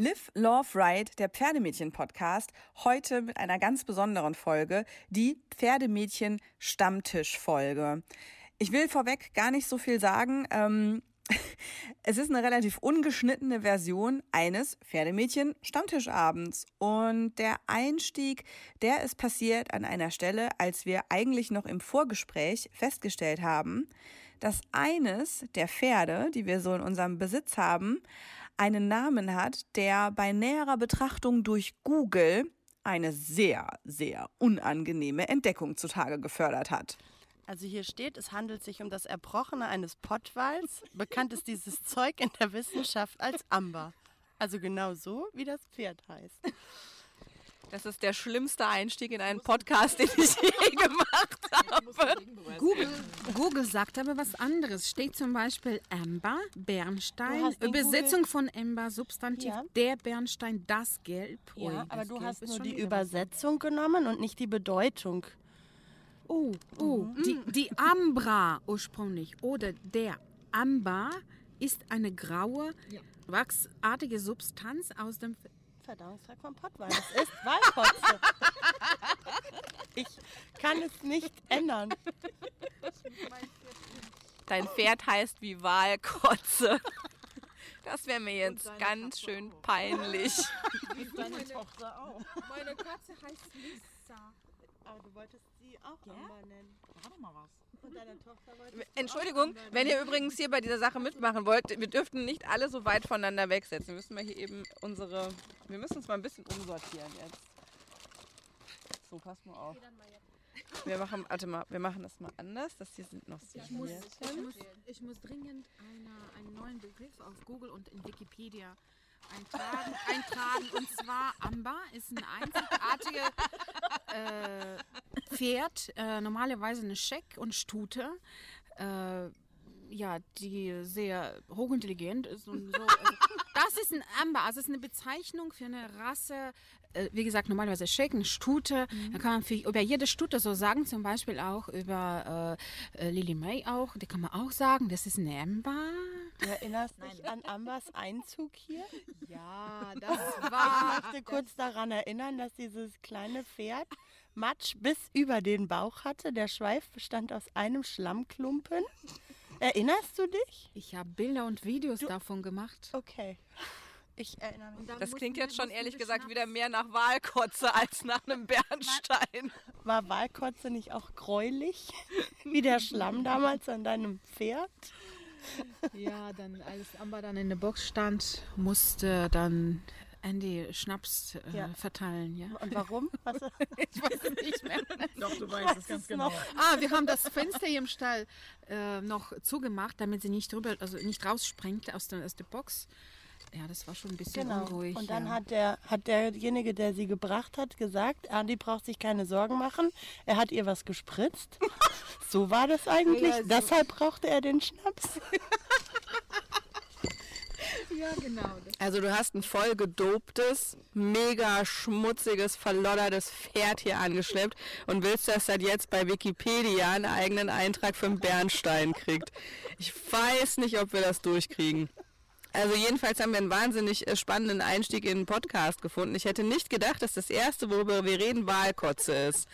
Live, Love, Ride, der Pferdemädchen-Podcast, heute mit einer ganz besonderen Folge, die Pferdemädchen-Stammtisch-Folge. Ich will vorweg gar nicht so viel sagen. Ähm, es ist eine relativ ungeschnittene Version eines Pferdemädchen-Stammtischabends. Und der Einstieg, der ist passiert an einer Stelle, als wir eigentlich noch im Vorgespräch festgestellt haben, dass eines der Pferde, die wir so in unserem Besitz haben, einen Namen hat, der bei näherer Betrachtung durch Google eine sehr, sehr unangenehme Entdeckung zutage gefördert hat. Also hier steht, es handelt sich um das Erbrochene eines Pottwals. Bekannt ist dieses Zeug in der Wissenschaft als Amber. Also genau so, wie das Pferd heißt. Das ist der schlimmste Einstieg in einen Podcast, den ich je gemacht habe. Google, Google sagt aber was anderes. Steht zum Beispiel Amber, Bernstein, Übersetzung von Amber, Substantiv, ja. der Bernstein, das Gelb. Ja, Ui, aber du Gelb hast nur die Übersetzung genommen und nicht die Bedeutung. Oh, oh, mhm. die, die Ambra ursprünglich oder der Amber ist eine graue, ja. wachsartige Substanz aus dem Verdauungstrakt vom Pottwein. Es ist Walkotze. ich kann es nicht ändern. Dein Pferd heißt wie Walkotze. Das wäre mir jetzt ganz Katze schön auch. peinlich. Wie deine Tochter auch. Meine Katze heißt Lisa. Aber du wolltest sie auch ja? Nennen. Da war mal was. Entschuldigung, wenn ihr übrigens hier bei dieser Sache mitmachen wollt, wir dürften nicht alle so weit voneinander wegsetzen. Wir müssen mal hier eben unsere. Wir müssen uns mal ein bisschen umsortieren jetzt. So, pass mal auf. Wir machen, warte mal, wir machen das mal anders. Das hier sind noch ich muss, ich, muss, ich muss dringend eine, einen neuen Begriff auf Google und in Wikipedia eintragen. eintragen. Und zwar Amber ist ein einzigartiges äh, Pferd, äh, normalerweise eine Scheck und Stute. Äh, ja, die sehr hochintelligent ist und so. Also, das ist ein Amber, also es ist eine Bezeichnung für eine Rasse, äh, wie gesagt, normalerweise Shaken, Stute. Mhm. Da kann man für, über jede Stute so sagen, zum Beispiel auch über äh, äh, Lily May auch, die kann man auch sagen, das ist eine Amber. Du erinnerst dich an Ambers Einzug hier? Ja, das war. Ich möchte kurz daran erinnern, dass dieses kleine Pferd Matsch bis über den Bauch hatte. Der Schweif bestand aus einem Schlammklumpen. Erinnerst du dich? Ich habe Bilder und Videos du, davon gemacht. Okay. Ich erinnere mich. Das klingt jetzt schon ehrlich gesagt wieder mehr nach Wahlkotze als nach einem Bernstein. War Wahlkotze nicht auch gräulich? Wie der Schlamm damals an deinem Pferd? Ja, dann als Amber dann in der Box stand, musste dann Andy Schnaps äh, ja. verteilen, ja. Und warum? ich weiß es nicht mehr. Doch, du weißt es ganz genau. Ah, wir haben das Fenster hier im Stall äh, noch zugemacht, damit sie nicht drüber, also nicht rausspringt aus der, aus der Box. Ja, das war schon ein bisschen genau. unruhig. Und dann ja. hat, der, hat derjenige, der sie gebracht hat, gesagt, Andi braucht sich keine Sorgen machen. Er hat ihr was gespritzt. so war das eigentlich. Ja, so. Deshalb brauchte er den Schnaps. Ja, genau. Also du hast ein voll gedoptes, mega schmutziges, verloddertes Pferd hier angeschleppt und willst, dass das jetzt bei Wikipedia einen eigenen Eintrag für einen Bernstein kriegt. Ich weiß nicht, ob wir das durchkriegen. Also jedenfalls haben wir einen wahnsinnig äh, spannenden Einstieg in den Podcast gefunden. Ich hätte nicht gedacht, dass das erste, worüber wir reden, Wahlkotze ist.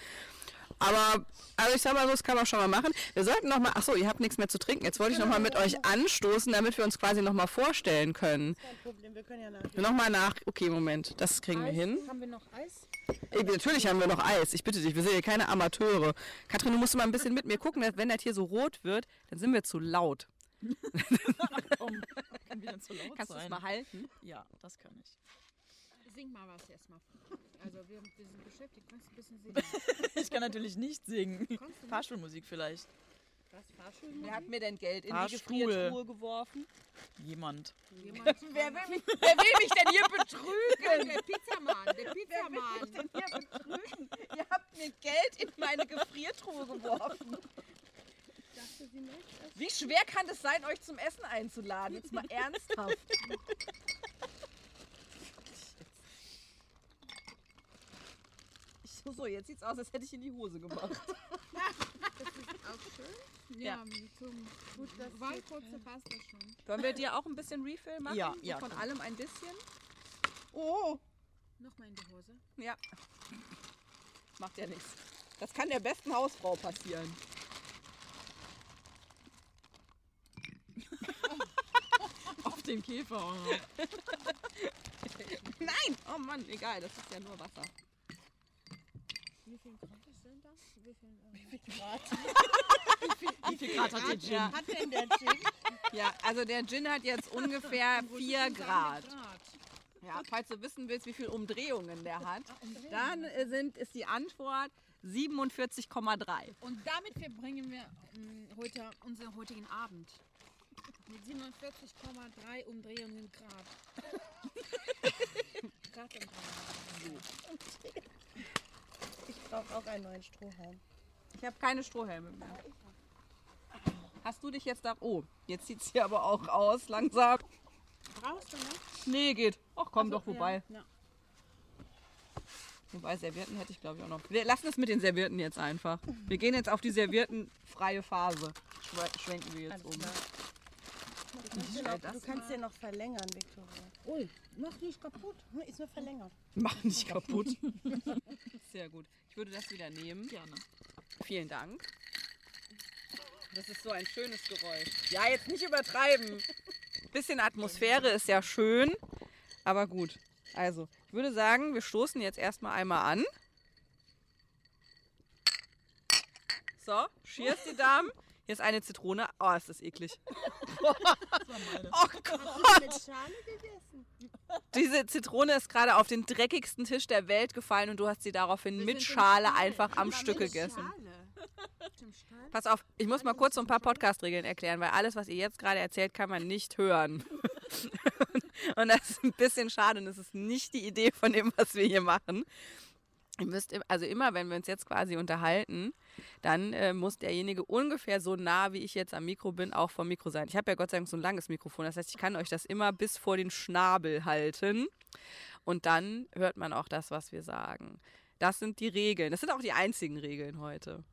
Aber, also ich sag mal so, das kann man schon mal machen. Wir sollten noch mal, ach so, ihr habt nichts mehr zu trinken. Jetzt wollte ich noch mal mit euch anstoßen, damit wir uns quasi noch mal vorstellen können. Kein Problem, wir können ja nach. Noch mal nach, okay, Moment, das kriegen Eis? wir hin. Haben wir noch Eis? Ey, natürlich haben wir noch Eis. Ich bitte dich, wir sind hier keine Amateure. Katrin, du musst mal ein bisschen mit mir gucken, wenn das hier so rot wird, dann sind wir zu laut. Wir denn zu laut Kannst du es mal halten? Ja, das kann ich. Sing mal was erstmal. Also wir, wir sind beschäftigt, kannst du ein bisschen singen? ich kann natürlich nicht singen. Fahrschulmusik vielleicht. Was, Fahrschulmusik? Wer hat mir denn Geld in die Gefriertruhe geworfen? Jemand. Jemand wer, will mich, wer will mich denn hier betrügen? Der Pizzamann, der Pizzamann. Wer will mich denn hier betrügen? Ihr habt mir Geld in meine Gefriertruhe geworfen. Wie schwer kann es sein, euch zum Essen einzuladen? Jetzt mal ernsthaft. So, jetzt sieht's aus, als hätte ich in die Hose gemacht. das ist auch schön. Ja, ja. zum gut, das Wahlkurze passt das schon. Wollen wir dir auch ein bisschen Refill machen? Ja, ja. Von allem ein bisschen? Oh, Nochmal in die Hose. ja. Macht ja nichts. Das kann der besten Hausfrau passieren. Auf den Käfer auch noch. Nein! Oh Mann, egal, das ist ja nur Wasser. Wie viel Grad sind das? Wie viel, äh, Wie viel Grad Wie viel Grad hat der Gin? Ja. hat denn der Gin? Ja, also der Gin hat jetzt ungefähr 4 Grad. Grad. Ja, falls du wissen willst, wie viele Umdrehungen der hat, dann äh, sind, ist die Antwort 47,3. Und damit verbringen wir ähm, heute unseren heutigen Abend. Mit 47,3 Umdrehungen Grad. Grad und Grad. Ich brauche auch einen neuen Strohhalm. Ich habe keine Strohhelme mehr. Hast du dich jetzt da... Oh, jetzt sieht es hier aber auch aus, langsam. Brauchst du noch? Nee, geht. Ach, komm doch vorbei. Ja. Wobei, Servietten hätte ich glaube ich auch noch. Wir lassen es mit den Servietten jetzt einfach. Wir gehen jetzt auf die serviettenfreie Phase. Schwe- Schwenken wir jetzt Alles um. klar. Du kannst, stell den, noch, das du kannst den noch verlängern, Victoria. Ui, mach nicht kaputt. Hm, Ist nur verlängert. Mach nicht kaputt. Sehr gut. Ich würde das wieder nehmen. Gerne. Vielen Dank. Das ist so ein schönes Geräusch. Ja, jetzt nicht übertreiben. Bisschen Atmosphäre ist ja schön, aber gut. Also, ich würde sagen, wir stoßen jetzt erstmal einmal an. So, cheers, die Damen. Hier ist eine Zitrone. Oh, ist das eklig. Oh Gott. Schale gegessen. Diese Zitrone ist gerade auf den dreckigsten Tisch der Welt gefallen und du hast sie daraufhin mit Schale einfach am Stück gegessen. Pass auf, ich muss mal kurz so ein paar Podcast-Regeln erklären, weil alles, was ihr jetzt gerade erzählt, kann man nicht hören. und das ist ein bisschen schade und das ist nicht die Idee von dem, was wir hier machen. Ihr müsst, also immer, wenn wir uns jetzt quasi unterhalten, dann äh, muss derjenige ungefähr so nah, wie ich jetzt am Mikro bin, auch vom Mikro sein. Ich habe ja Gott sei Dank so ein langes Mikrofon, das heißt, ich kann euch das immer bis vor den Schnabel halten und dann hört man auch das, was wir sagen. Das sind die Regeln. Das sind auch die einzigen Regeln heute.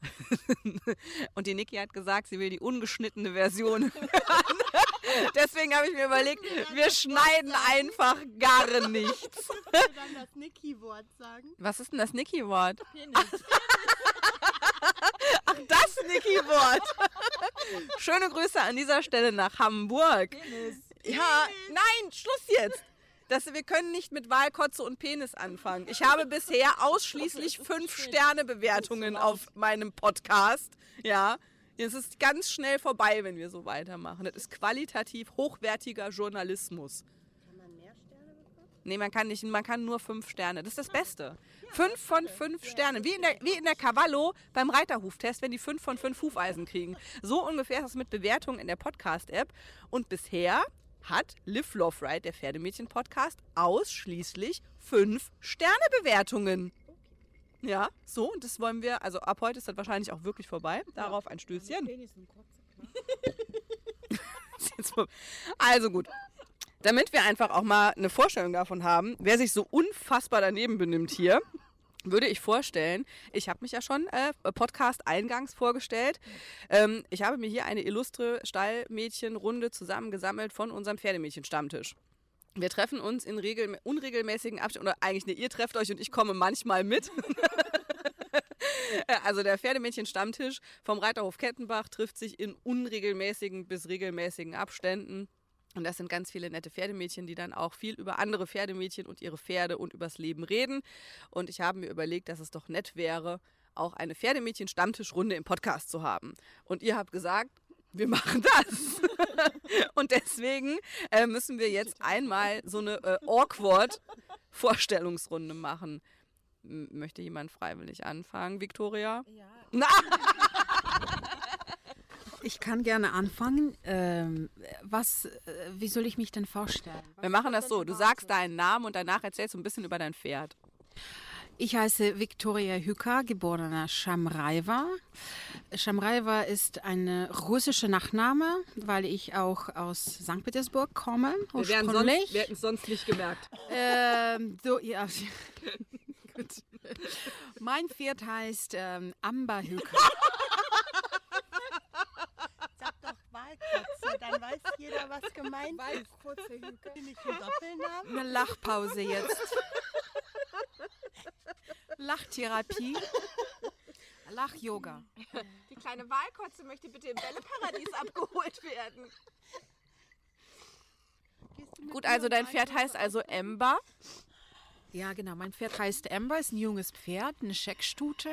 Und die Niki hat gesagt, sie will die ungeschnittene Version hören. Deswegen habe ich mir überlegt, wir schneiden einfach gar nichts. Du dann das Niki-Wort sagen. Was ist denn das Niki-Wort? Penis. Ach, das Niki-Wort. Schöne Grüße an dieser Stelle nach Hamburg. Penis. Ja, nein, Schluss jetzt. Das, wir können nicht mit Wahlkotze und Penis anfangen. Ich habe bisher ausschließlich fünf Sterne Bewertungen auf meinem Podcast. Ja, es ist ganz schnell vorbei, wenn wir so weitermachen. Das ist qualitativ hochwertiger Journalismus. Kann man mehr Sterne bekommen? Nee, man kann nicht, man kann nur fünf Sterne. Das ist das Beste. Fünf von fünf Sternen. Wie in der, wie in der Cavallo beim Reiterhuftest, wenn die fünf von fünf Hufeisen kriegen. So ungefähr ist das mit Bewertungen in der Podcast-App. Und bisher hat Live Love Ride, der Pferdemädchen-Podcast, ausschließlich fünf Sterne-Bewertungen. Ja, so, und das wollen wir, also ab heute ist das wahrscheinlich auch wirklich vorbei. Darauf ein Stößchen. Ist jetzt vorbei. Also gut. Damit wir einfach auch mal eine Vorstellung davon haben, wer sich so unfassbar daneben benimmt hier, würde ich vorstellen, ich habe mich ja schon äh, Podcast eingangs vorgestellt. Ähm, ich habe mir hier eine illustre Stallmädchenrunde zusammengesammelt von unserem Pferdemädchen-Stammtisch. Wir treffen uns in regel unregelmäßigen Abständen, oder eigentlich, ne, ihr trefft euch und ich komme manchmal mit. Also der Pferdemädchen-Stammtisch vom Reiterhof Kettenbach trifft sich in unregelmäßigen bis regelmäßigen Abständen. Und das sind ganz viele nette Pferdemädchen, die dann auch viel über andere Pferdemädchen und ihre Pferde und übers Leben reden. Und ich habe mir überlegt, dass es doch nett wäre, auch eine Pferdemädchen-Stammtischrunde im Podcast zu haben. Und ihr habt gesagt, wir machen das. und deswegen äh, müssen wir jetzt einmal so eine äh, awkward Vorstellungsrunde machen. M möchte jemand freiwillig anfangen, Victoria? Ja. Na, Ich kann gerne anfangen. Ähm, was, äh, wie soll ich mich denn vorstellen? wir machen das so. Du sagst deinen Namen und danach erzählst du ein bisschen über dein Pferd. Ich heiße Viktoria Hücker, geborene Shamraiva. Shamraiva ist ein russischer Nachname, weil ich auch aus St. Petersburg komme, Wir wären sonst, wir hätten es sonst nicht gemerkt. Ähm, so, ja. Gut. Mein Pferd heißt ähm, Amber Hücker. Wahlkotze, dann weiß jeder, was gemeint ist. kurze Hüke. Nicht ein Doppelnamen. Eine Lachpause jetzt. Lachtherapie. Lach-Yoga. Die kleine Wahlkotze möchte bitte im Bälleparadies abgeholt werden. Gut, also dein ein Pferd heißt also Ember. Ja, genau. Mein Pferd heißt Amber, ist ein junges Pferd, eine Scheckstute.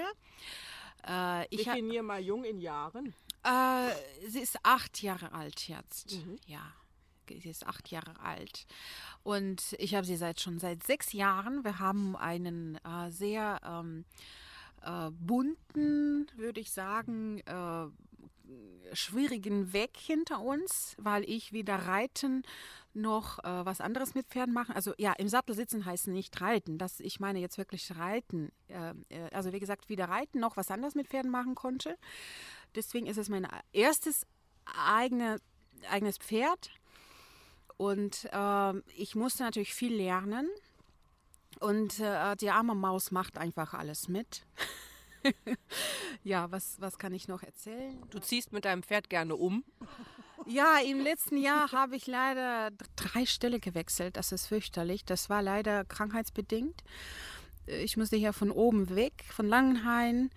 Äh, ich Definier mal jung in Jahren. Äh, sie ist acht Jahre alt jetzt. Ja, sie ist acht Jahre alt. Und ich habe sie seit schon seit sechs Jahren. Wir haben einen äh, sehr ähm, äh, bunten, würde ich sagen, äh, schwierigen Weg hinter uns, weil ich weder Reiten noch äh, was anderes mit Pferden machen. Also ja, im Sattel sitzen heißt nicht reiten. Das, ich meine jetzt wirklich reiten. Äh, äh, also wie gesagt, weder reiten noch was anderes mit Pferden machen konnte. Deswegen ist es mein erstes eigene, eigenes Pferd. Und ähm, ich musste natürlich viel lernen. Und äh, die arme Maus macht einfach alles mit. ja, was, was kann ich noch erzählen? Du ziehst mit deinem Pferd gerne um. Ja, im letzten Jahr habe ich leider drei Stelle gewechselt. Das ist fürchterlich. Das war leider krankheitsbedingt. Ich musste hier von oben weg, von Langenhain,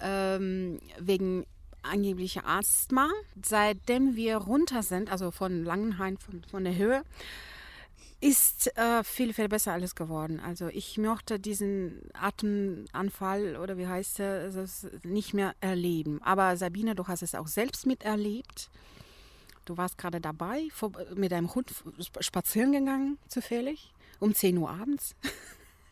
ähm, wegen angeblicher Asthma. Seitdem wir runter sind, also von Langenhain, von, von der Höhe, ist äh, viel, viel besser alles geworden. Also ich mochte diesen Atemanfall oder wie heißt es nicht mehr erleben. Aber Sabine, du hast es auch selbst miterlebt. Du warst gerade dabei, vor, mit deinem Hund sp- spazieren gegangen, zufällig, um 10 Uhr abends.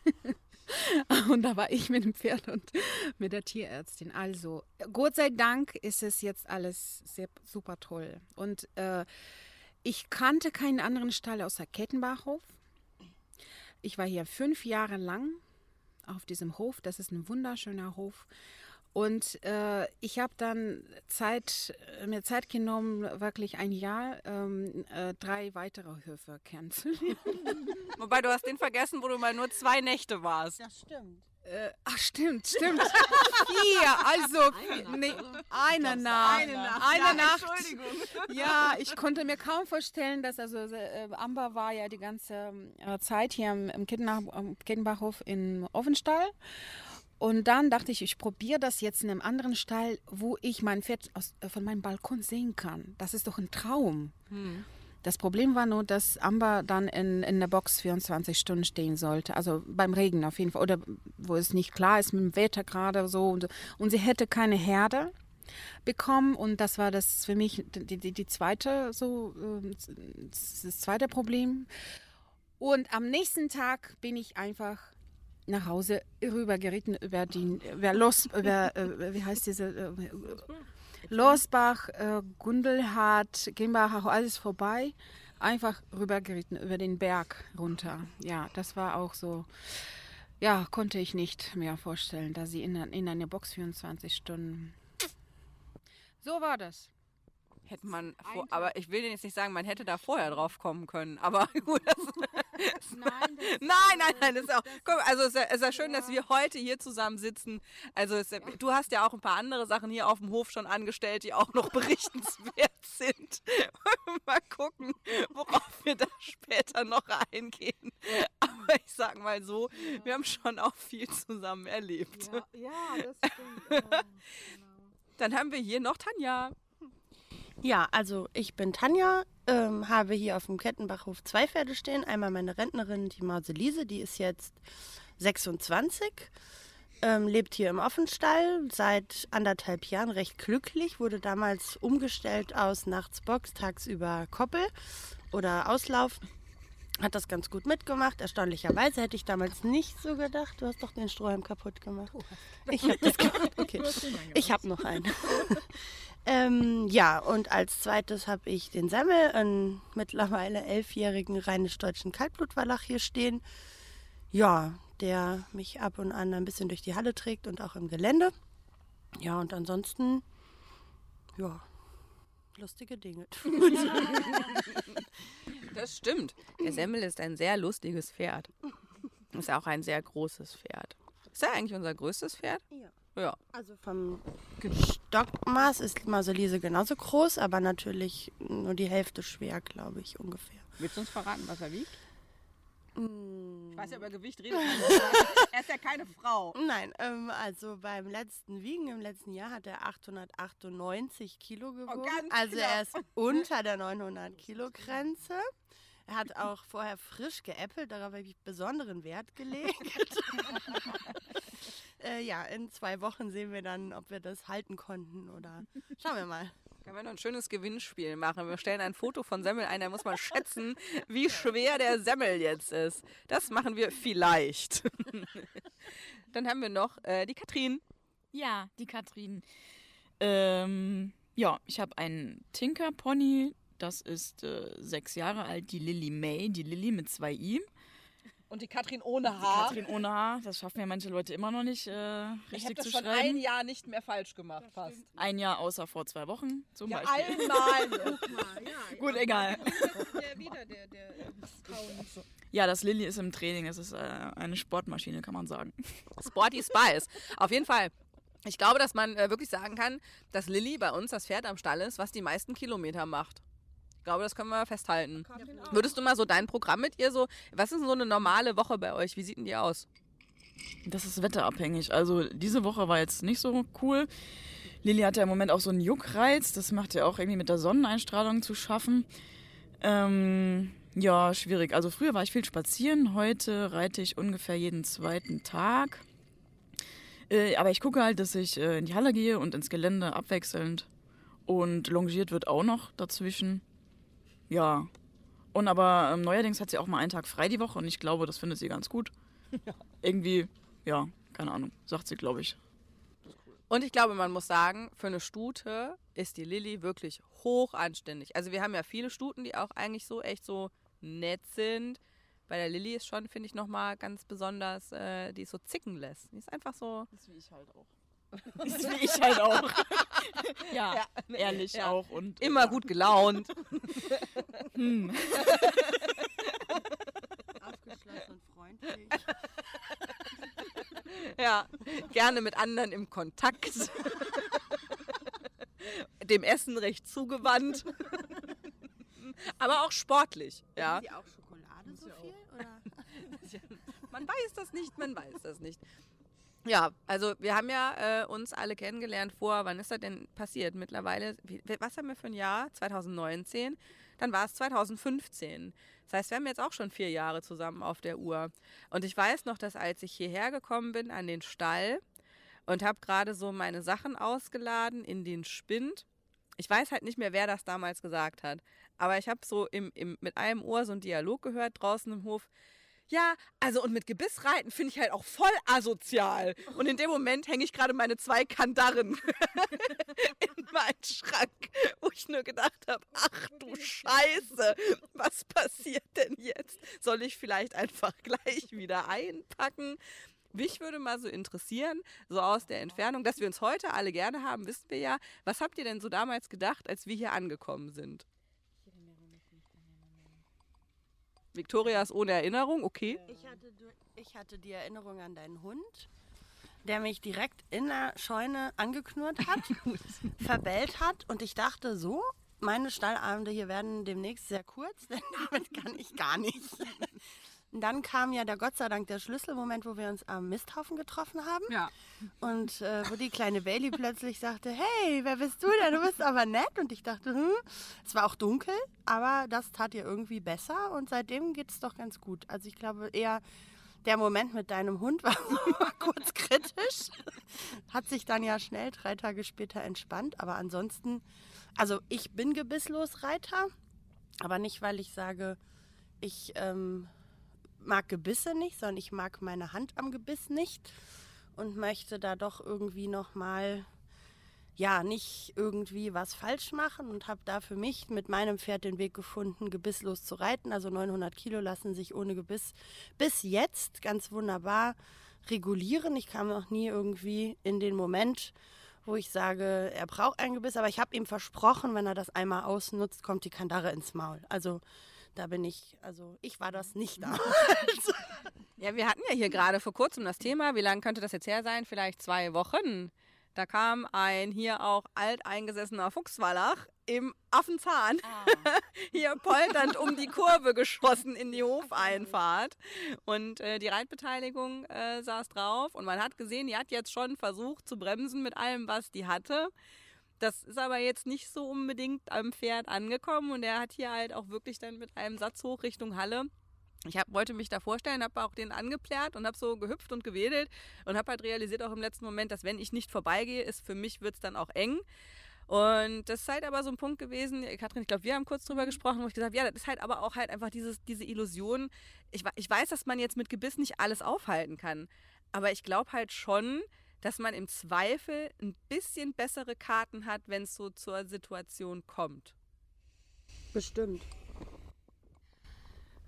und da war ich mit dem Pferd und mit der Tierärztin. Also, Gott sei Dank ist es jetzt alles sehr super toll. Und äh, ich kannte keinen anderen Stall außer Kettenbachhof. Ich war hier fünf Jahre lang auf diesem Hof. Das ist ein wunderschöner Hof. Und äh, ich habe dann Zeit, äh, mir Zeit genommen, wirklich ein Jahr ähm, äh, drei weitere Höfe kennenzulernen. Wobei du hast den vergessen, wo du mal nur zwei Nächte warst. Das stimmt. Äh, ach, stimmt, stimmt. Vier, also nee, eine Nacht. eine Nacht. Eine Ja, Nacht. Entschuldigung. Ja, ich konnte mir kaum vorstellen, dass also äh, Amber war ja die ganze äh, Zeit hier im, im Kittenbachhof in Offenstall. Und dann dachte ich, ich probiere das jetzt in einem anderen Stall, wo ich mein Pferd aus, äh, von meinem Balkon sehen kann. Das ist doch ein Traum. Das Problem war nur, dass Amber dann in, in der Box 24 Stunden stehen sollte. Also beim Regen auf jeden Fall. Oder wo es nicht klar ist mit dem Wetter gerade so. Und, und sie hätte keine Herde bekommen. Und das war das für mich die, die, die zweite, so, äh, das zweite Problem. Und am nächsten Tag bin ich einfach nach Hause rübergeritten über die, über Los, über, äh, wie heißt diese, äh, Losbach, äh, Gundelhardt, Gimbach, alles vorbei. Einfach rübergeritten über den Berg runter. Ja, das war auch so. Ja, konnte ich nicht mehr vorstellen, da sie in, in eine Box 24 Stunden. So war das. Hätte man, vor, aber ich will dir jetzt nicht sagen, man hätte da vorher drauf kommen können. Aber gut, das, Nein, nein, nein, nein, das ist auch. Guck, also es ist, ja, es ist ja schön, dass wir heute hier zusammen sitzen. Also es, ja- du hast ja auch ein paar andere Sachen hier auf dem Hof schon angestellt, die auch noch berichtenswert sind. mal gucken, worauf wir da später noch eingehen. Aber ich sag mal so, wir haben schon auch viel zusammen erlebt. ja, das stimmt. Dann haben wir hier noch Tanja. Ja, also ich bin Tanja, ähm, habe hier auf dem Kettenbachhof zwei Pferde stehen. Einmal meine Rentnerin, die Mauselise, die ist jetzt 26, ähm, lebt hier im Offenstall seit anderthalb Jahren recht glücklich, wurde damals umgestellt aus nachts Box, tagsüber Koppel oder Auslauf. Hat das ganz gut mitgemacht. Erstaunlicherweise hätte ich damals nicht so gedacht. Du hast doch den Strohhalm kaputt gemacht. Ich habe das gemacht. Okay. Ich habe noch einen. Ähm, ja, und als zweites habe ich den Semmel, einen mittlerweile elfjährigen rheinisch-deutschen Kaltblutwallach hier stehen. Ja, der mich ab und an ein bisschen durch die Halle trägt und auch im Gelände. Ja, und ansonsten, ja, lustige Dinge. Das stimmt. Der Semmel ist ein sehr lustiges Pferd. Ist auch ein sehr großes Pferd. Ist er eigentlich unser größtes Pferd? Ja. Ja. Also vom Stockmaß ist Mauselise genauso groß, aber natürlich nur die Hälfte schwer, glaube ich, ungefähr. Willst du uns verraten, was er wiegt? Mm. Ich weiß ja, über Gewicht redet Er ist ja keine Frau. Nein, ähm, also beim letzten Wiegen im letzten Jahr hat er 898 Kilo gewogen. ganz also knapp. er ist unter der 900 Kilo Grenze. Er hat auch vorher frisch geäppelt, darauf habe ich besonderen Wert gelegt. äh, ja, in zwei Wochen sehen wir dann, ob wir das halten konnten oder schauen wir mal. Können wir noch ein schönes Gewinnspiel machen. Wir stellen ein Foto von Semmel ein, da muss man schätzen, wie schwer der Semmel jetzt ist. Das machen wir vielleicht. Dann haben wir noch äh, die Katrin. Ja, die Katrin. Ähm, ja, ich habe einen Tinker Pony. Das ist äh, sechs Jahre alt, die Lily May, die Lily mit zwei I. Und die Katrin ohne Die Katrin ohne Haar, das schaffen ja manche Leute immer noch nicht äh, richtig zu schreiben. Jahr nicht mehr falsch gemacht, fast. Ein Jahr außer vor zwei Wochen zum Ja, Beispiel. einmal. Gut, egal. Der wieder, der, der Ja, das Lilly ist im Training. Es ist äh, eine Sportmaschine, kann man sagen. Sporty Spice. Auf jeden Fall. Ich glaube, dass man äh, wirklich sagen kann, dass Lilly bei uns das Pferd am Stall ist, was die meisten Kilometer macht. Ich glaube, das können wir festhalten. Würdest du mal so dein Programm mit ihr so, was ist denn so eine normale Woche bei euch? Wie sieht denn die aus? Das ist wetterabhängig. Also diese Woche war jetzt nicht so cool. Lilly hat ja im Moment auch so einen Juckreiz. Das macht ja auch irgendwie mit der Sonneneinstrahlung zu schaffen. Ähm, ja, schwierig. Also früher war ich viel spazieren. Heute reite ich ungefähr jeden zweiten Tag. Äh, aber ich gucke halt, dass ich äh, in die Halle gehe und ins Gelände abwechselnd. Und longiert wird auch noch dazwischen. Ja. Und aber ähm, neuerdings hat sie auch mal einen Tag frei die Woche und ich glaube, das findet sie ganz gut. Irgendwie, ja, keine Ahnung, sagt sie, glaube ich. Und ich glaube, man muss sagen, für eine Stute ist die Lilly wirklich hoch anständig. Also wir haben ja viele Stuten, die auch eigentlich so echt so nett sind. Bei der Lilly ist schon, finde ich, nochmal ganz besonders, äh, die ist so zicken lässt. Die ist einfach so. Ist wie ich halt auch. Ist wie ich halt auch. ja, ehrlich Ja. auch. Und Immer gut gelaunt. Hm. Aufgeschlossen und freundlich. Ja, gerne mit anderen im Kontakt. Dem Essen recht zugewandt. Aber auch sportlich, ja. Sie auch Schokolade so viel? Oder? Man weiß das nicht, man weiß das nicht. Ja, also wir haben ja äh, uns alle kennengelernt vor, wann ist das denn passiert? Mittlerweile, wie, was haben wir für ein Jahr? 2019? Dann war es 2015. Das heißt, wir haben jetzt auch schon vier Jahre zusammen auf der Uhr. Und ich weiß noch, dass als ich hierher gekommen bin an den Stall und habe gerade so meine Sachen ausgeladen in den Spind, ich weiß halt nicht mehr, wer das damals gesagt hat, aber ich habe so im, im, mit einem Ohr so einen Dialog gehört draußen im Hof. Ja, also und mit Gebiss reiten finde ich halt auch voll asozial. Und in dem Moment hänge ich gerade meine zwei Kandarren in meinen Schrank, wo ich nur gedacht habe, ach du Scheiße, was passiert denn jetzt? Soll ich vielleicht einfach gleich wieder einpacken? Mich würde mal so interessieren, so aus der Entfernung, dass wir uns heute alle gerne haben, wissen wir ja. Was habt ihr denn so damals gedacht, als wir hier angekommen sind? Victoria ist ohne Erinnerung, okay. Ich hatte, ich hatte die Erinnerung an deinen Hund, der mich direkt in der Scheune angeknurrt hat, verbellt hat und ich dachte so, meine Stallabende hier werden demnächst sehr kurz, denn damit kann ich gar nicht. Und dann kam ja der Gott sei Dank der Schlüsselmoment, wo wir uns am Misthaufen getroffen haben. Ja. Und äh, wo die kleine Bailey plötzlich sagte, hey, wer bist du denn? Du bist aber nett. Und ich dachte, hm, es war auch dunkel, aber das tat ihr irgendwie besser. Und seitdem geht es doch ganz gut. Also ich glaube eher, der Moment mit deinem Hund war kurz kritisch. Hat sich dann ja schnell drei Tage später entspannt. Aber ansonsten, also ich bin gebisslos Reiter. Aber nicht, weil ich sage, ich ähm, mag Gebisse nicht, sondern ich mag meine Hand am Gebiss nicht und möchte da doch irgendwie nochmal, ja, nicht irgendwie was falsch machen und habe da für mich mit meinem Pferd den Weg gefunden, gebisslos zu reiten. Also 900 Kilo lassen sich ohne Gebiss bis jetzt ganz wunderbar regulieren. Ich kam noch nie irgendwie in den Moment, wo ich sage, er braucht ein Gebiss, aber ich habe ihm versprochen, wenn er das einmal ausnutzt, kommt die Kandare ins Maul. Also da bin ich, also ich war das nicht da. Ja, wir hatten ja hier gerade vor kurzem das Thema, wie lange könnte das jetzt her sein? Vielleicht zwei Wochen. Da kam ein hier auch alteingesessener Fuchswallach im Affenzahn hier polternd um die Kurve geschossen in die Hofeinfahrt. Und äh, die Reitbeteiligung äh, saß drauf und man hat gesehen, die hat jetzt schon versucht zu bremsen mit allem, was die hatte. Das ist aber jetzt nicht so unbedingt am Pferd angekommen und er hat hier halt auch wirklich dann mit einem Satz hoch Richtung Halle ich hab, wollte mich da vorstellen, habe auch den angeplärt und habe so gehüpft und gewedelt und habe halt realisiert auch im letzten Moment, dass wenn ich nicht vorbeigehe, ist für mich wird es dann auch eng. Und das ist halt aber so ein Punkt gewesen, Katrin, ich glaube, wir haben kurz drüber gesprochen, wo ich gesagt habe, ja, das ist halt aber auch halt einfach dieses, diese Illusion. Ich, ich weiß, dass man jetzt mit Gebiss nicht alles aufhalten kann, aber ich glaube halt schon, dass man im Zweifel ein bisschen bessere Karten hat, wenn es so zur Situation kommt. Bestimmt.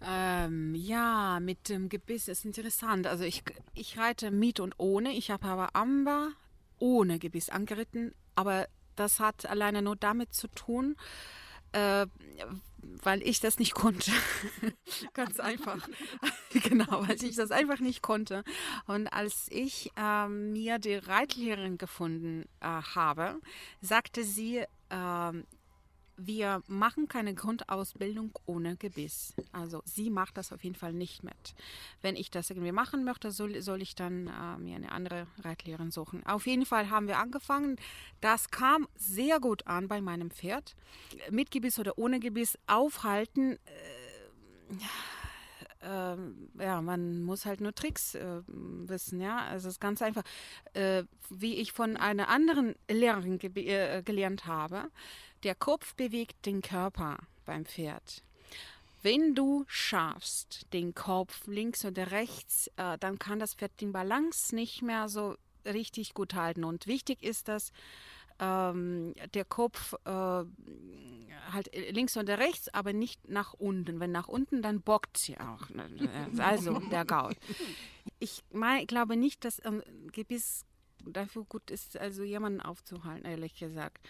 Ähm, ja, mit dem Gebiss ist interessant. Also ich, ich reite mit und ohne. Ich habe aber Amber ohne Gebiss angeritten. Aber das hat alleine nur damit zu tun, äh, weil ich das nicht konnte. Ganz einfach. genau, weil ich das einfach nicht konnte. Und als ich äh, mir die Reitlehrerin gefunden äh, habe, sagte sie, ähm, wir machen keine Grundausbildung ohne Gebiss. Also sie macht das auf jeden Fall nicht mit. Wenn ich das irgendwie machen möchte, soll, soll ich dann äh, mir eine andere Reitlehrerin suchen. Auf jeden Fall haben wir angefangen. Das kam sehr gut an bei meinem Pferd. Mit Gebiss oder ohne Gebiss aufhalten. Äh, äh, ja, man muss halt nur Tricks äh, wissen, ja. Also es ist ganz einfach. Äh, wie ich von einer anderen Lehrerin ge äh, gelernt habe, der Kopf bewegt den Körper beim Pferd. Wenn du schaffst, den Kopf links oder rechts, äh, dann kann das Pferd den Balance nicht mehr so richtig gut halten. Und wichtig ist, dass ähm, der Kopf äh, halt links oder rechts, aber nicht nach unten. Wenn nach unten, dann bockt sie auch. Also der Gaul. Ich mein, glaube nicht, dass ähm, Gebiss dafür gut ist, also jemanden aufzuhalten, ehrlich gesagt.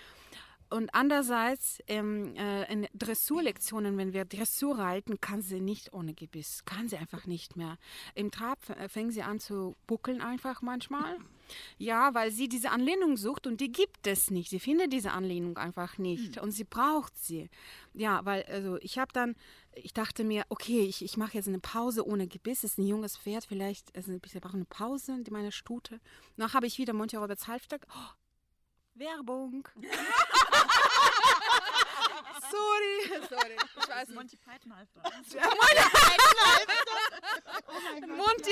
Und andererseits ähm, äh, in Dressurlektionen, wenn wir Dressur reiten, kann sie nicht ohne Gebiss, kann sie einfach nicht mehr. Im Trab fängt sie an zu buckeln einfach manchmal. Ja, weil sie diese Anlehnung sucht und die gibt es nicht. Sie findet diese Anlehnung einfach nicht und sie braucht sie. Ja, weil also ich habe dann, ich dachte mir, okay, ich, ich mache jetzt eine Pause ohne Gebiss. Es ist ein junges Pferd, vielleicht, also ich brauche eine Pause, meine Stute. Danach habe ich wieder Monty Roberts Halfstack. Oh, Werbung. Sorry. Sorry. Ich weiß nicht. Monty Python Halfter. Oh mein Gott. Monty.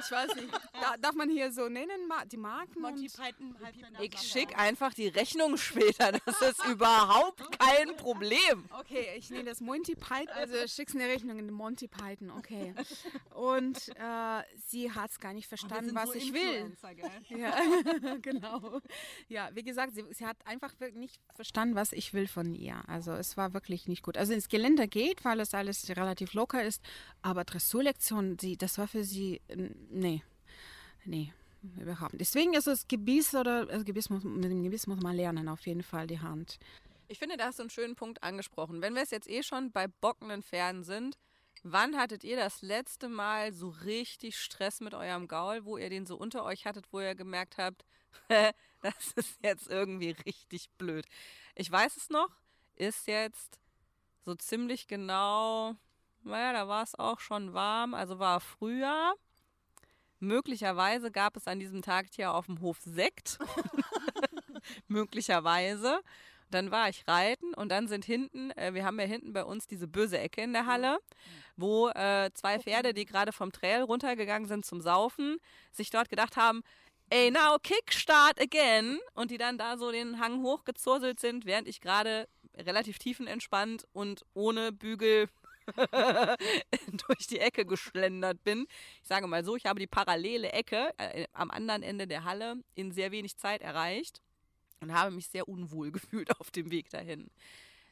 Ich weiß nicht. Da, darf man hier so nennen, die Marken? Monty Python Halfter. Ich schicke einfach die Rechnung später. Das ist überhaupt kein Problem. Okay, ich nehme das Monty Python. Also schickst eine Rechnung in Monty Python. Okay. Und äh, sie hat es gar nicht verstanden, was so ich will. Gell? Ja, genau. Ja, wie gesagt, sie, sie hat einfach nicht verstanden, was ich will von ihr. Also es war wirklich nicht gut. Also ins Geländer geht, weil es alles relativ locker ist, aber Dressurlektion, sie, das war für sie, nee, nee, überhaupt. Deswegen ist es Gebiss oder, also Gebiss muss, mit dem Gebiss muss man lernen, auf jeden Fall die Hand. Ich finde, da hast du einen schönen Punkt angesprochen. Wenn wir es jetzt eh schon bei bockenden Pferden sind, wann hattet ihr das letzte Mal so richtig Stress mit eurem Gaul, wo ihr den so unter euch hattet, wo ihr gemerkt habt, das ist jetzt irgendwie richtig blöd? Ich weiß es noch, ist jetzt so ziemlich genau, naja, da war es auch schon warm, also war Frühjahr. Möglicherweise gab es an diesem Tag hier auf dem Hof Sekt. Möglicherweise. Dann war ich reiten und dann sind hinten, äh, wir haben ja hinten bei uns diese böse Ecke in der Halle, wo äh, zwei Pferde, die gerade vom Trail runtergegangen sind zum Saufen, sich dort gedacht haben, ey, now kickstart again. Und die dann da so den Hang hochgezurselt sind, während ich gerade relativ tiefenentspannt und ohne Bügel durch die Ecke geschlendert bin. Ich sage mal so, ich habe die parallele Ecke äh, am anderen Ende der Halle in sehr wenig Zeit erreicht und habe mich sehr unwohl gefühlt auf dem Weg dahin.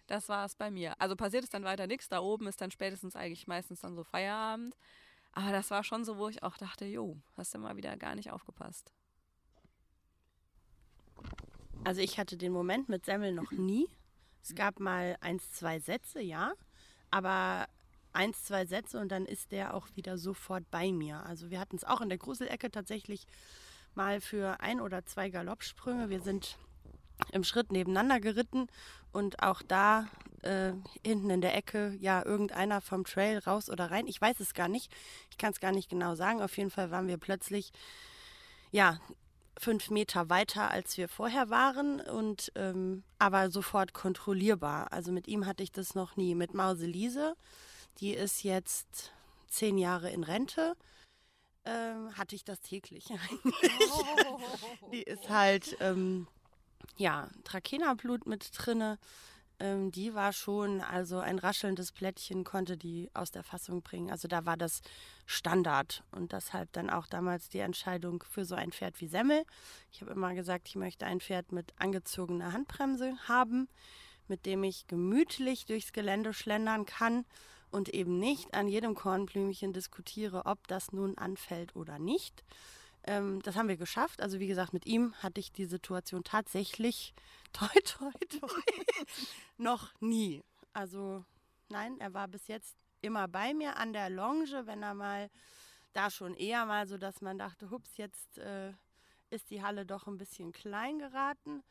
Das war es bei mir. Also passiert ist dann weiter nichts. Da oben ist dann spätestens eigentlich meistens dann so Feierabend. Aber das war schon so, wo ich auch dachte, jo, hast du mal wieder gar nicht aufgepasst. Also ich hatte den Moment mit Semmel noch nie. Es gab mal eins, zwei Sätze, ja. Aber eins, zwei Sätze und dann ist der auch wieder sofort bei mir. Also wir hatten es auch in der Gruselecke tatsächlich mal für ein oder zwei Galoppsprünge. Wir sind im Schritt nebeneinander geritten und auch da äh, hinten in der Ecke, ja, irgendeiner vom Trail raus oder rein. Ich weiß es gar nicht. Ich kann es gar nicht genau sagen. Auf jeden Fall waren wir plötzlich, ja, fünf Meter weiter, als wir vorher waren und ähm, aber sofort kontrollierbar. Also mit ihm hatte ich das noch nie. Mit Mauselise, die ist jetzt zehn Jahre in Rente, ähm, hatte ich das täglich eigentlich. Oh. Die ist halt ähm, ja, Trakehnerblut mit drinne. Ähm, die war schon, also ein raschelndes Plättchen konnte die aus der Fassung bringen. Also da war das Standard und deshalb dann auch damals die Entscheidung für so ein Pferd wie Semmel. Ich habe immer gesagt, ich möchte ein Pferd mit angezogener Handbremse haben, mit dem ich gemütlich durchs Gelände schlendern kann und eben nicht an jedem Kornblümchen diskutiere, ob das nun anfällt oder nicht. Ähm, das haben wir geschafft. Also wie gesagt, mit ihm hatte ich die Situation tatsächlich toi toi toi noch nie. Also nein, er war bis jetzt immer bei mir an der Longe, wenn er mal da schon eher mal so, dass man dachte, hups, jetzt äh, ist die Halle doch ein bisschen klein geraten.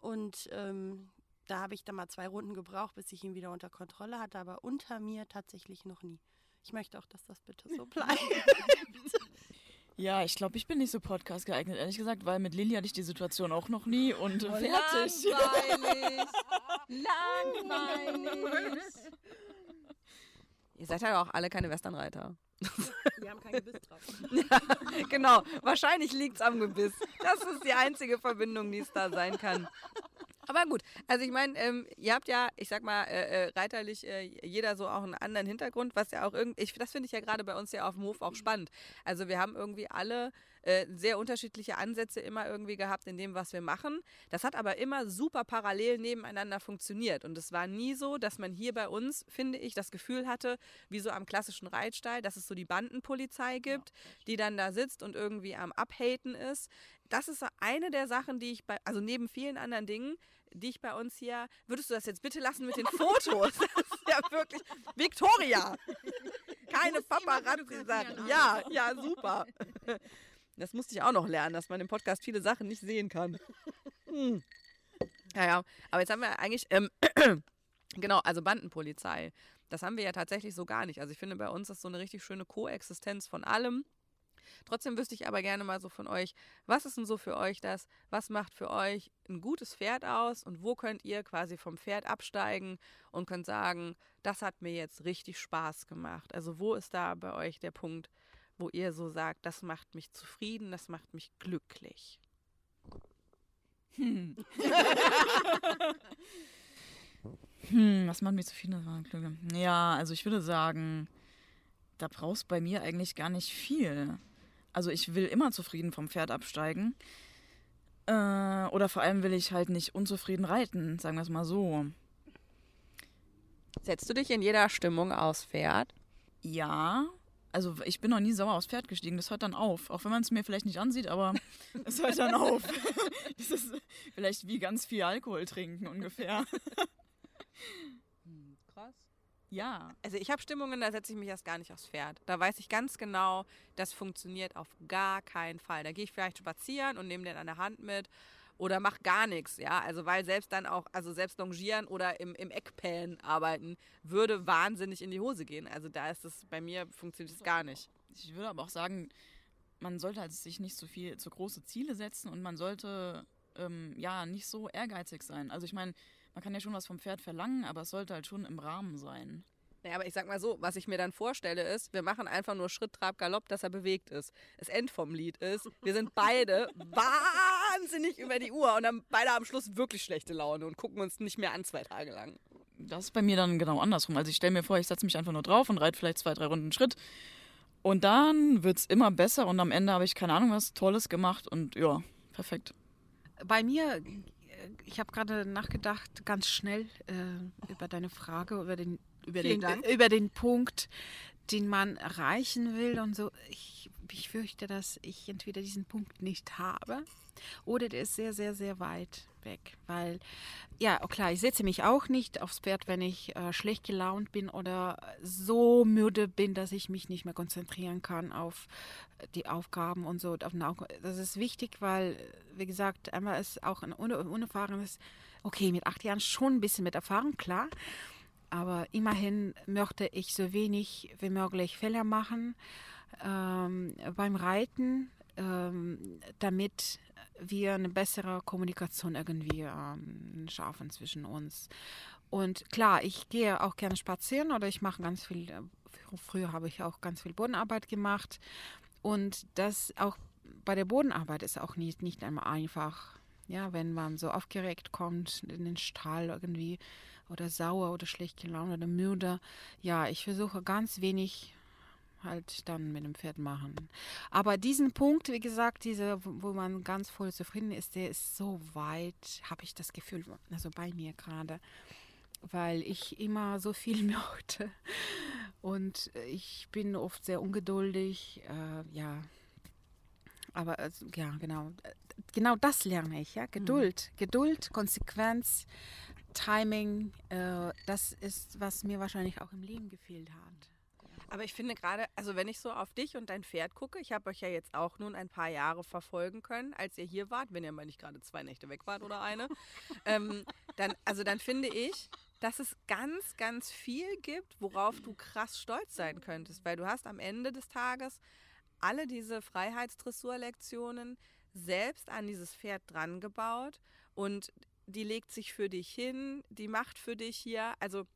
Und ähm, da habe ich dann mal zwei Runden gebraucht, bis ich ihn wieder unter Kontrolle hatte, aber unter mir tatsächlich noch nie. Ich möchte auch, dass das bitte so bleibt. Ja, ich glaube, ich bin nicht so Podcast geeignet, ehrlich gesagt, weil mit Lilly hatte ich die Situation auch noch nie und oh, fertig. Langweilig. Langweilig. Ihr seid ja auch alle keine Westernreiter. Wir haben kein Gebiss drauf. ja, genau, wahrscheinlich liegt es am Gebiss. Das ist die einzige Verbindung, die es da sein kann. Aber gut, also ich meine, ähm, ihr habt ja, ich sag mal, äh, äh, reiterlich äh, jeder so auch einen anderen Hintergrund, was ja auch irgendwie, das finde ich ja gerade bei uns ja auf dem Hof auch spannend. Also wir haben irgendwie alle äh, sehr unterschiedliche Ansätze immer irgendwie gehabt in dem, was wir machen. Das hat aber immer super parallel nebeneinander funktioniert. Und es war nie so, dass man hier bei uns, finde ich, das Gefühl hatte, wie so am klassischen Reitstall, dass es so die Bandenpolizei gibt, ja, die dann da sitzt und irgendwie am Abhaten ist das ist eine der Sachen, die ich bei, also neben vielen anderen Dingen, die ich bei uns hier, würdest du das jetzt bitte lassen mit den Fotos? Das ist ja wirklich, Victoria! Keine Paparazzi-Sachen. Ja, ja, super. Das musste ich auch noch lernen, dass man im Podcast viele Sachen nicht sehen kann. Hm. Ja, ja, aber jetzt haben wir eigentlich, ähm, genau, also Bandenpolizei. Das haben wir ja tatsächlich so gar nicht. Also ich finde, bei uns ist so eine richtig schöne Koexistenz von allem. Trotzdem wüsste ich aber gerne mal so von euch, was ist denn so für euch das? Was macht für euch ein gutes Pferd aus und wo könnt ihr quasi vom Pferd absteigen und könnt sagen, das hat mir jetzt richtig Spaß gemacht? Also wo ist da bei euch der Punkt, wo ihr so sagt, das macht mich zufrieden, das macht mich glücklich? Hm. hm, was macht mich zufrieden? Ja, also ich würde sagen, da brauchst bei mir eigentlich gar nicht viel. Also ich will immer zufrieden vom Pferd absteigen. Äh, oder vor allem will ich halt nicht unzufrieden reiten, sagen wir es mal so. Setzt du dich in jeder Stimmung aufs Pferd? Ja. Also ich bin noch nie sauer aufs Pferd gestiegen. Das hört dann auf. Auch wenn man es mir vielleicht nicht ansieht, aber es hört dann auf. das ist vielleicht wie ganz viel Alkohol trinken ungefähr. Ja. Also ich habe Stimmungen, da setze ich mich erst gar nicht aufs Pferd. Da weiß ich ganz genau, das funktioniert auf gar keinen Fall. Da gehe ich vielleicht spazieren und nehme den an der Hand mit oder mach gar nichts, ja. Also weil selbst dann auch, also selbst longieren oder im, im Eckpan arbeiten, würde wahnsinnig in die Hose gehen. Also da ist es, bei mir funktioniert es gar nicht. Ich würde aber auch sagen, man sollte halt sich nicht zu viel, zu große Ziele setzen und man sollte ähm, ja nicht so ehrgeizig sein. Also ich meine, man kann ja schon was vom Pferd verlangen, aber es sollte halt schon im Rahmen sein. Naja, aber ich sag mal so, was ich mir dann vorstelle ist, wir machen einfach nur Schritt, Trab, Galopp, dass er bewegt ist. Das End vom Lied ist, wir sind beide wahnsinnig über die Uhr und haben beide am Schluss wirklich schlechte Laune und gucken uns nicht mehr an zwei Tage lang. Das ist bei mir dann genau andersrum. Also ich stelle mir vor, ich setze mich einfach nur drauf und reite vielleicht zwei, drei Runden Schritt. Und dann wird es immer besser und am Ende habe ich keine Ahnung was Tolles gemacht und ja, perfekt. Bei mir ich habe gerade nachgedacht, ganz schnell äh, über deine Frage, über den, über den, über den Punkt, den man erreichen will und so. Ich, ich fürchte, dass ich entweder diesen Punkt nicht habe oder der ist sehr, sehr, sehr weit weg. Weil, ja, klar, ich setze mich auch nicht aufs Pferd, wenn ich äh, schlecht gelaunt bin oder so müde bin, dass ich mich nicht mehr konzentrieren kann auf die Aufgaben und so. Das ist wichtig, weil, wie gesagt, einmal ist auch ein unerfahrenes, okay, mit acht Jahren schon ein bisschen mit Erfahrung, klar. Aber immerhin möchte ich so wenig wie möglich Fehler machen ähm, beim Reiten, ähm, damit wir eine bessere Kommunikation irgendwie ähm, schaffen zwischen uns. Und klar, ich gehe auch gerne spazieren oder ich mache ganz viel, äh, früher habe ich auch ganz viel Bodenarbeit gemacht. Und das auch bei der Bodenarbeit ist auch nicht, nicht einmal einfach. Ja, wenn man so aufgeregt kommt in den Stall irgendwie oder sauer oder schlecht gelaunt oder müde. Ja, ich versuche ganz wenig halt dann mit dem Pferd machen. Aber diesen Punkt, wie gesagt, diese, wo man ganz voll zufrieden ist, der ist so weit, habe ich das Gefühl, also bei mir gerade, weil ich immer so viel möchte und ich bin oft sehr ungeduldig, äh, ja. Aber also, ja, genau, genau das lerne ich, ja, Geduld, mhm. Geduld, Konsequenz, Timing, äh, das ist, was mir wahrscheinlich auch im Leben gefehlt hat. Aber ich finde gerade, also wenn ich so auf dich und dein Pferd gucke, ich habe euch ja jetzt auch nun ein paar Jahre verfolgen können, als ihr hier wart, wenn ihr mal nicht gerade zwei Nächte weg wart oder eine, ähm, dann, also dann finde ich, dass es ganz, ganz viel gibt, worauf du krass stolz sein könntest, weil du hast am Ende des Tages alle diese Freiheitsdressurlektionen selbst an dieses Pferd dran gebaut und die legt sich für dich hin, die macht für dich hier, also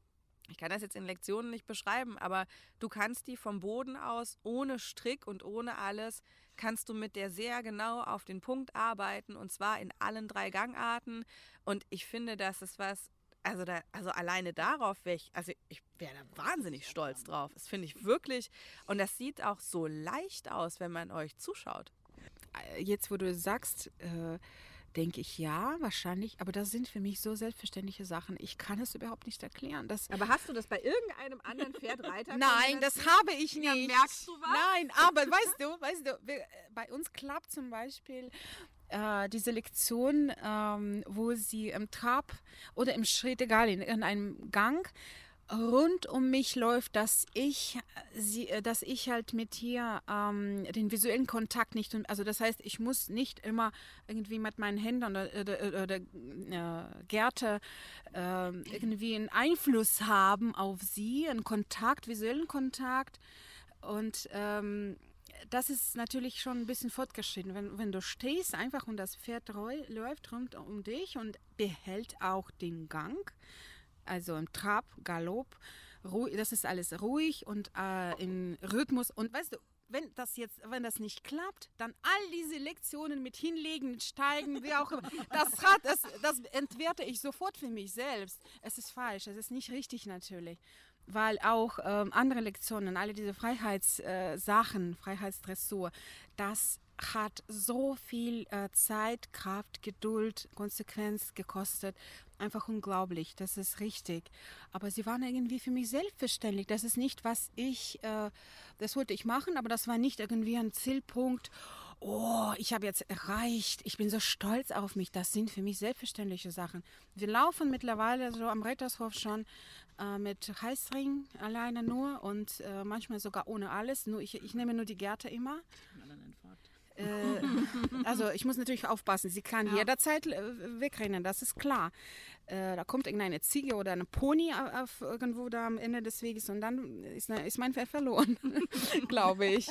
ich kann das jetzt in Lektionen nicht beschreiben, aber du kannst die vom Boden aus ohne Strick und ohne alles, kannst du mit der sehr genau auf den Punkt arbeiten und zwar in allen drei Gangarten. Und ich finde, das ist was, also, da, also alleine darauf wäre ich, also ich wäre da wahnsinnig stolz drauf. Das finde ich wirklich. Und das sieht auch so leicht aus, wenn man euch zuschaut. Jetzt, wo du sagst, äh, denke ich, ja, wahrscheinlich, aber das sind für mich so selbstverständliche Sachen. Ich kann es überhaupt nicht erklären. Das aber hast du das bei irgendeinem anderen Pferdreiter? Nein, das habe ich nicht. Ja, merkst du was? Nein, aber weißt du, weißt du, wir, bei uns klappt zum Beispiel äh, diese Lektion, ähm, wo sie im Trab oder im Schritt, egal, in, in einem Gang, rund um mich läuft, dass ich äh, dass ich halt mit hier ähm, den visuellen Kontakt nicht, also das heißt, ich muss nicht immer irgendwie mit meinen Händen oder, oder, oder äh, Gärte äh, irgendwie einen Einfluss haben auf sie, einen Kontakt, visuellen Kontakt und ähm, das ist natürlich schon ein bisschen fortgeschritten. Wenn, wenn du stehst einfach und das Pferd läuft rund um dich und behält auch den Gang, also im Trab, Galopp, ruhig, das ist alles ruhig und äh, im Rhythmus. Und weißt du, wenn das jetzt, wenn das nicht klappt, dann all diese Lektionen mit hinlegen, steigen, wie auch immer, das hat, das, das entwerte ich sofort für mich selbst. Es ist falsch, es ist nicht richtig natürlich, weil auch ähm, andere Lektionen, alle diese Freiheitssachen, äh, Freiheitsdressur, das hat so viel äh, Zeit, Kraft, Geduld, Konsequenz gekostet einfach unglaublich, das ist richtig. Aber sie waren irgendwie für mich selbstverständlich. Das ist nicht, was ich, äh, das wollte ich machen, aber das war nicht irgendwie ein Zielpunkt. Oh, ich habe jetzt erreicht, ich bin so stolz auf mich. Das sind für mich selbstverständliche Sachen. Wir laufen mittlerweile so am Rettershof schon äh, mit Heißring alleine nur und äh, manchmal sogar ohne alles. Nur ich, ich nehme nur die Gärte immer. Äh, also ich muss natürlich aufpassen, sie kann ja. jederzeit äh, wegrennen, das ist klar. Äh, da kommt irgendeine Ziege oder eine Pony auf, irgendwo da am Ende des Weges und dann ist, ist mein Pferd verloren, glaube ich.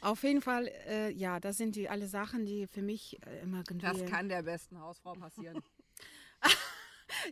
Auf jeden Fall, äh, ja, das sind die alle Sachen, die für mich äh, immer irgendwie... Das kann der besten Hausfrau passieren.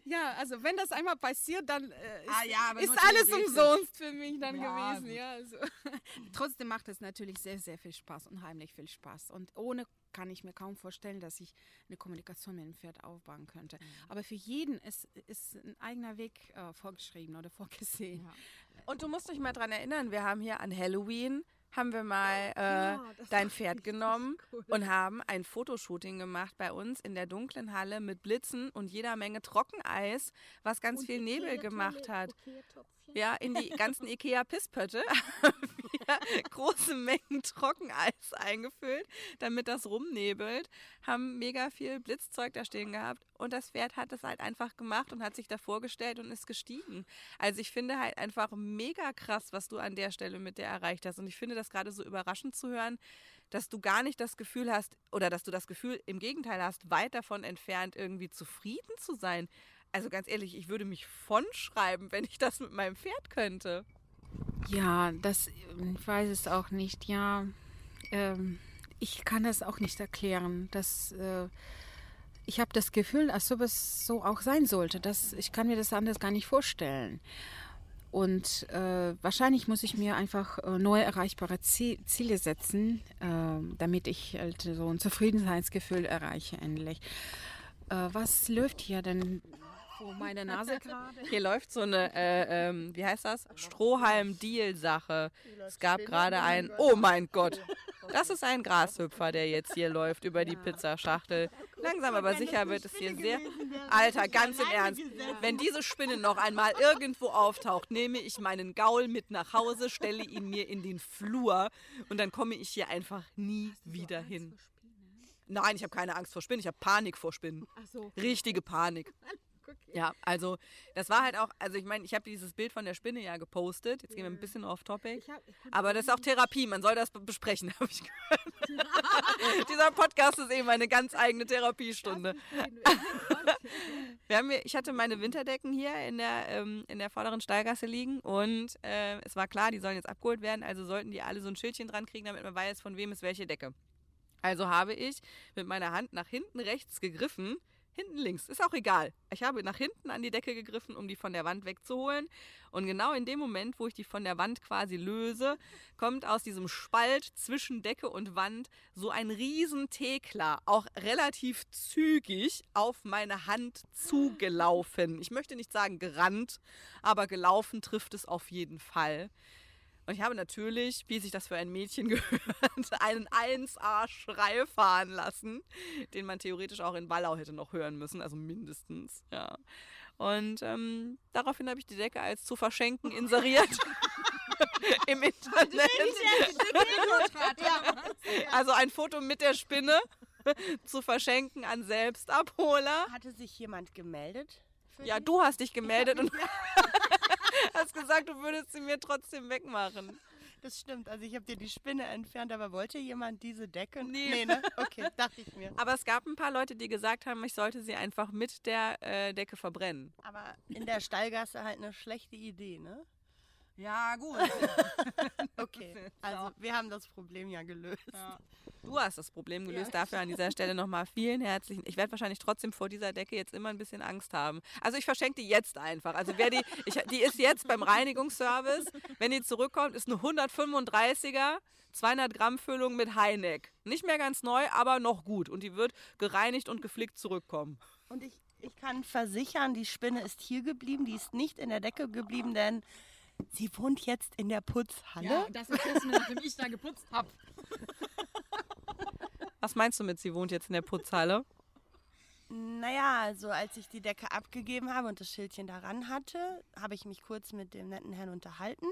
Ja, also wenn das einmal passiert, dann äh, ist, ah, ja, ist alles umsonst für mich dann ja, gewesen. Ja, also. Trotzdem macht es natürlich sehr, sehr viel Spaß, unheimlich viel Spaß. Und ohne kann ich mir kaum vorstellen, dass ich eine Kommunikation mit dem Pferd aufbauen könnte. Mhm. Aber für jeden ist, ist ein eigener Weg äh, vorgeschrieben oder vorgesehen. Ja. Und du musst dich mal daran erinnern, wir haben hier an Halloween haben wir mal äh, ja, dein Pferd genommen cool. und haben ein Fotoshooting gemacht bei uns in der dunklen Halle mit Blitzen und jeder Menge Trockeneis, was ganz und viel Nebel gemacht hat. Ja, in die ganzen Ikea-Pisspötte haben wir große Mengen Trockeneis eingefüllt, damit das rumnebelt, haben mega viel Blitzzeug da stehen gehabt. Und das Pferd hat es halt einfach gemacht und hat sich da vorgestellt und ist gestiegen. Also ich finde halt einfach mega krass, was du an der Stelle mit der erreicht hast. Und ich finde das gerade so überraschend zu hören, dass du gar nicht das Gefühl hast oder dass du das Gefühl im Gegenteil hast, weit davon entfernt irgendwie zufrieden zu sein. Also ganz ehrlich, ich würde mich von schreiben, wenn ich das mit meinem Pferd könnte. Ja, das, ich weiß es auch nicht. Ja, ähm, ich kann das auch nicht erklären. Das, äh, ich habe das Gefühl, als ob es so auch sein sollte. Das, ich kann mir das anders gar nicht vorstellen. Und äh, wahrscheinlich muss ich mir einfach äh, neue erreichbare Ziele setzen, äh, damit ich halt so ein Zufriedenheitsgefühl erreiche endlich. Äh, was läuft hier denn vor meiner Nase gerade. Hier läuft so eine, äh, ähm, wie heißt das? Strohhalm-Deal-Sache. Es gab gerade ein, oh mein Gott, das ist ein Grashüpfer, der jetzt hier läuft über die Pizzaschachtel. Langsam aber sicher wird es hier sehr... Alter, ganz im Ernst, wenn diese Spinne noch einmal irgendwo auftaucht, nehme ich meinen Gaul mit nach Hause, stelle ihn mir in den Flur und dann komme ich hier einfach nie wieder hin. Nein, ich habe keine Angst vor Spinnen, ich habe Panik vor Spinnen. Richtige Panik. Okay. Ja, also das war halt auch, also ich meine, ich habe dieses Bild von der Spinne ja gepostet. Jetzt gehen wir ein bisschen off topic. Hab, aber das ist auch Therapie, man soll das besprechen, habe ich gehört. Dieser Podcast ist eben eine ganz eigene Therapiestunde. wir haben hier, ich hatte meine Winterdecken hier in der, ähm, in der vorderen Stallgasse liegen und äh, es war klar, die sollen jetzt abgeholt werden, also sollten die alle so ein Schildchen dran kriegen, damit man weiß, von wem ist welche Decke. Also habe ich mit meiner Hand nach hinten rechts gegriffen hinten links, ist auch egal. Ich habe nach hinten an die Decke gegriffen, um die von der Wand wegzuholen. Und genau in dem Moment, wo ich die von der Wand quasi löse, kommt aus diesem Spalt zwischen Decke und Wand so ein riesen auch relativ zügig auf meine Hand zugelaufen. Ich möchte nicht sagen gerannt, aber gelaufen trifft es auf jeden Fall. Und ich habe natürlich, wie sich das für ein Mädchen gehört, einen 1A-Schrei fahren lassen, den man theoretisch auch in Wallau hätte noch hören müssen, also mindestens, ja. Und ähm, daraufhin habe ich die Decke als zu verschenken inseriert. Im Internet. Also ein Foto mit der Spinne zu verschenken an Selbstabholer. Hatte sich jemand gemeldet? Ja, du hast dich gemeldet und hast gesagt, du würdest sie mir trotzdem wegmachen. Das stimmt. Also ich habe dir die Spinne entfernt, aber wollte jemand diese Decke? Nee. nee ne? Okay, dachte ich mir. Aber es gab ein paar Leute, die gesagt haben, ich sollte sie einfach mit der äh, Decke verbrennen. Aber in der Stallgasse halt eine schlechte Idee, ne? Ja, gut. okay, also wir haben das Problem ja gelöst. Ja. Du hast das Problem gelöst. Ja. Dafür an dieser Stelle nochmal vielen herzlichen. Ich werde wahrscheinlich trotzdem vor dieser Decke jetzt immer ein bisschen Angst haben. Also ich verschenke die jetzt einfach. Also wer die, ich, die ist jetzt beim Reinigungsservice. Wenn die zurückkommt, ist eine 135er, 200 Gramm Füllung mit Heineck. Nicht mehr ganz neu, aber noch gut. Und die wird gereinigt und geflickt zurückkommen. Und ich, ich kann versichern, die Spinne ist hier geblieben. Die ist nicht in der Decke geblieben, denn Sie wohnt jetzt in der Putzhalle. Ja, das ist mir, nachdem ich da geputzt habe. Was meinst du mit, sie wohnt jetzt in der Putzhalle? Naja, also als ich die Decke abgegeben habe und das Schildchen daran hatte, habe ich mich kurz mit dem netten Herrn unterhalten.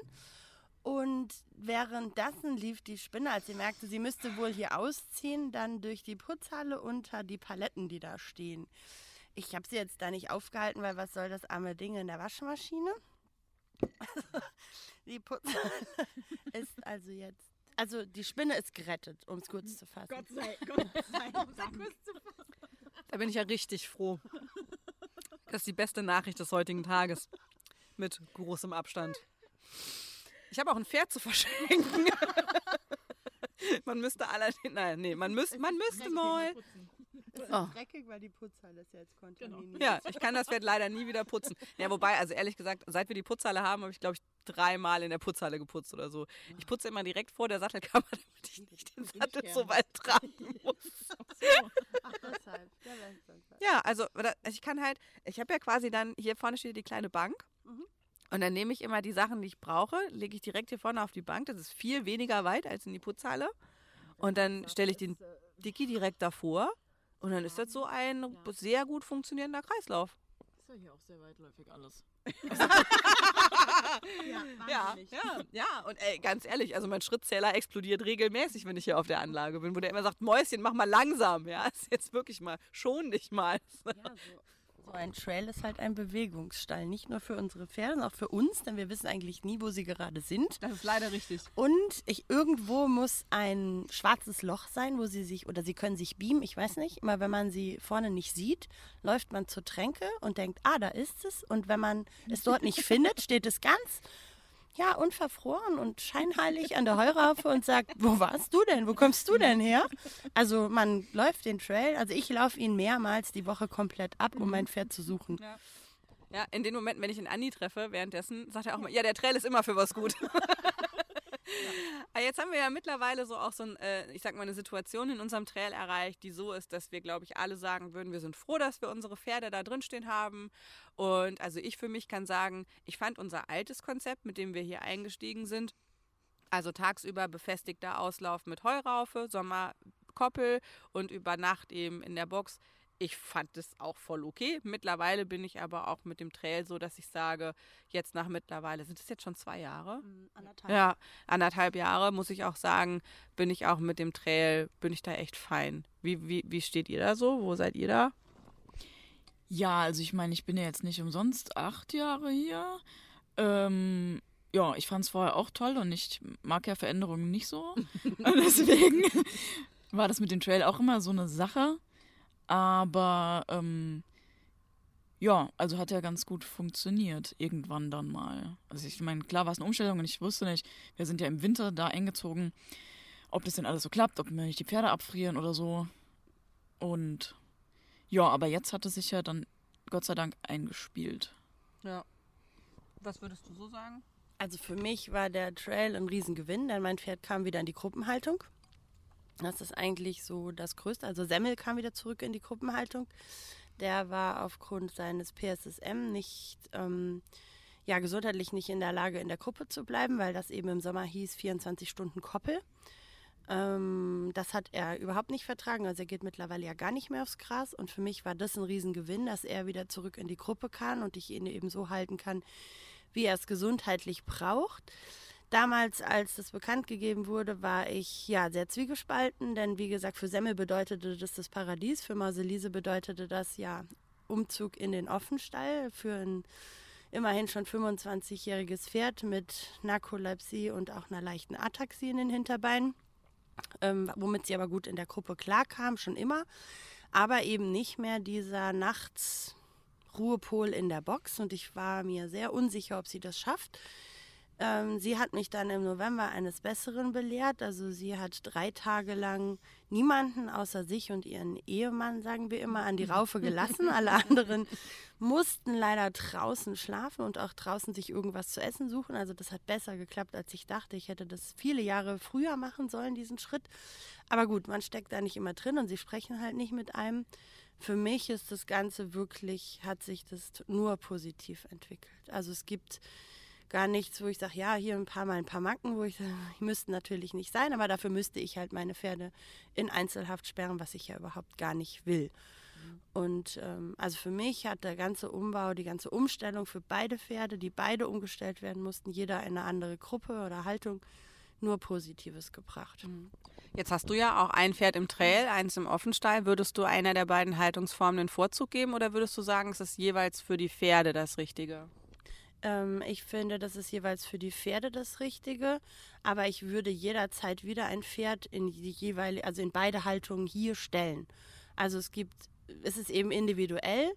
Und währenddessen lief die Spinne, als sie merkte, sie müsste wohl hier ausziehen, dann durch die Putzhalle unter die Paletten, die da stehen. Ich habe sie jetzt da nicht aufgehalten, weil was soll das arme Ding in der Waschmaschine? die Putzhalle ist also jetzt. Also die Spinne ist gerettet, um es kurz zu fassen. Gott sei, Gott sei Dank. Da bin ich ja richtig froh. Das ist die beste Nachricht des heutigen Tages. Mit großem Abstand. Ich habe auch ein Pferd zu verschenken. man müsste allerdings. Nein, nee, man, müsst, man müsste mal. Es ist oh. dreckig, weil die Putzhalle ist ja jetzt kontaminiert. Genau. Ja, ich kann das Pferd leider nie wieder putzen. Ja, wobei, also ehrlich gesagt, seit wir die Putzhalle haben, habe ich, glaube ich, dreimal in der Putzhalle geputzt oder so. Ich putze immer direkt vor der Sattelkammer, damit ich nicht den Sattel so weit tragen muss. Ach deshalb. Ja, also ich kann halt, ich habe ja quasi dann, hier vorne steht die kleine Bank. Mhm. Und dann nehme ich immer die Sachen, die ich brauche, lege ich direkt hier vorne auf die Bank. Das ist viel weniger weit als in die Putzhalle. Und dann stelle ich den äh, Dicky direkt davor und dann ist das so ein sehr gut funktionierender Kreislauf. ja hier auch sehr weitläufig alles. Ja, ja, ja. Und ey, ganz ehrlich, also mein Schrittzähler explodiert regelmäßig, wenn ich hier auf der Anlage bin, wo der immer sagt, Mäuschen, mach mal langsam. Ja, ist jetzt wirklich mal, schon dich mal. Ja, so, so ein Trail ist halt ein Bewegungsstall. Nicht nur für unsere Pferde, sondern auch für uns, denn wir wissen eigentlich nie, wo sie gerade sind. Das ist leider richtig. Und ich, irgendwo muss ein schwarzes Loch sein, wo sie sich, oder sie können sich beamen, ich weiß nicht. Immer wenn man sie vorne nicht sieht, läuft man zur Tränke und denkt, ah, da ist es. Und wenn man es dort nicht findet, steht es ganz, ja, unverfroren und scheinheilig an der Heuraufe und sagt, wo warst du denn? Wo kommst du denn her? Also man läuft den Trail, also ich laufe ihn mehrmals die Woche komplett ab, um mein Pferd zu suchen. Ja. Ja, in den Momenten, wenn ich den Andi treffe, währenddessen sagt er auch mal, ja, der Trail ist immer für was gut. Aber jetzt haben wir ja mittlerweile so auch so ein, äh, ich sag mal, eine Situation in unserem Trail erreicht, die so ist, dass wir, glaube ich, alle sagen würden, wir sind froh, dass wir unsere Pferde da drin stehen haben. Und also ich für mich kann sagen, ich fand unser altes Konzept, mit dem wir hier eingestiegen sind, also tagsüber befestigter Auslauf mit Heuraufe, Sommerkoppel und über Nacht eben in der Box. Ich fand es auch voll okay. Mittlerweile bin ich aber auch mit dem Trail so, dass ich sage, jetzt nach mittlerweile, sind es jetzt schon zwei Jahre? Anderthalb. Ja, anderthalb Jahre, muss ich auch sagen, bin ich auch mit dem Trail, bin ich da echt fein. Wie, wie, wie steht ihr da so? Wo seid ihr da? Ja, also ich meine, ich bin ja jetzt nicht umsonst acht Jahre hier. Ähm, ja, ich fand es vorher auch toll und ich mag ja Veränderungen nicht so. Deswegen war das mit dem Trail auch immer so eine Sache. Aber ähm, ja, also hat ja ganz gut funktioniert, irgendwann dann mal. Also ich meine, klar war es eine Umstellung und ich wusste nicht, wir sind ja im Winter da eingezogen, ob das denn alles so klappt, ob mir nicht die Pferde abfrieren oder so. Und ja, aber jetzt hat es sich ja dann Gott sei Dank eingespielt. Ja. Was würdest du so sagen? Also für mich war der Trail ein Riesengewinn, denn mein Pferd kam wieder in die Gruppenhaltung. Das ist eigentlich so das Größte. Also Semmel kam wieder zurück in die Gruppenhaltung. Der war aufgrund seines PSSM nicht, ähm, ja, gesundheitlich nicht in der Lage, in der Gruppe zu bleiben, weil das eben im Sommer hieß 24 Stunden Koppel. Ähm, das hat er überhaupt nicht vertragen. Also er geht mittlerweile ja gar nicht mehr aufs Gras. Und für mich war das ein Riesengewinn, dass er wieder zurück in die Gruppe kann und ich ihn eben so halten kann, wie er es gesundheitlich braucht. Damals, als das bekannt gegeben wurde, war ich ja sehr zwiegespalten, denn wie gesagt, für Semmel bedeutete das das Paradies, für Mauselise bedeutete das ja Umzug in den Offenstall für ein immerhin schon 25-jähriges Pferd mit Narkolepsie und auch einer leichten Ataxie in den Hinterbeinen, ähm, womit sie aber gut in der Gruppe klarkam, schon immer, aber eben nicht mehr dieser Nachts Ruhepol in der Box und ich war mir sehr unsicher, ob sie das schafft. Ähm, sie hat mich dann im November eines Besseren belehrt. Also sie hat drei Tage lang niemanden außer sich und ihren Ehemann, sagen wir immer, an die Raufe gelassen. Alle anderen mussten leider draußen schlafen und auch draußen sich irgendwas zu essen suchen. Also das hat besser geklappt, als ich dachte. Ich hätte das viele Jahre früher machen sollen, diesen Schritt. Aber gut, man steckt da nicht immer drin und sie sprechen halt nicht mit einem. Für mich ist das Ganze wirklich, hat sich das nur positiv entwickelt. Also es gibt gar nichts, wo ich sage, ja, hier ein paar Mal ein paar Macken, wo ich sage, die müssten natürlich nicht sein, aber dafür müsste ich halt meine Pferde in Einzelhaft sperren, was ich ja überhaupt gar nicht will. Und ähm, also für mich hat der ganze Umbau, die ganze Umstellung für beide Pferde, die beide umgestellt werden mussten, jeder in eine andere Gruppe oder Haltung, nur Positives gebracht. Jetzt hast du ja auch ein Pferd im Trail, eins im Offenstall. Würdest du einer der beiden Haltungsformen den Vorzug geben oder würdest du sagen, es ist jeweils für die Pferde das Richtige? Ähm, ich finde, das ist jeweils für die Pferde das Richtige, aber ich würde jederzeit wieder ein Pferd in die jeweilige, also in beide Haltungen hier stellen. Also es gibt, es ist eben individuell.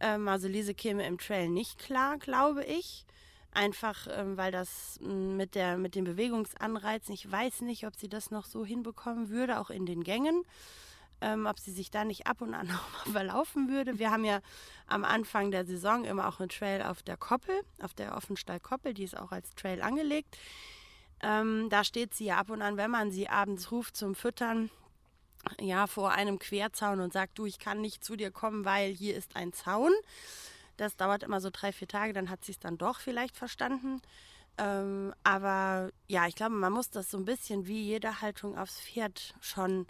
Ähm, also Lise käme im Trail nicht klar, glaube ich. Einfach, ähm, weil das m, mit, der, mit den Bewegungsanreizen, ich weiß nicht, ob sie das noch so hinbekommen würde, auch in den Gängen ähm, ob sie sich da nicht ab und an auch mal verlaufen würde. Wir haben ja am Anfang der Saison immer auch einen Trail auf der Koppel, auf der Offenstall-Koppel, die ist auch als Trail angelegt. Ähm, da steht sie ja ab und an, wenn man sie abends ruft zum Füttern, ja, vor einem Querzaun und sagt, du, ich kann nicht zu dir kommen, weil hier ist ein Zaun. Das dauert immer so drei, vier Tage, dann hat sie es dann doch vielleicht verstanden. Ähm, aber ja, ich glaube, man muss das so ein bisschen wie jede Haltung aufs Pferd schon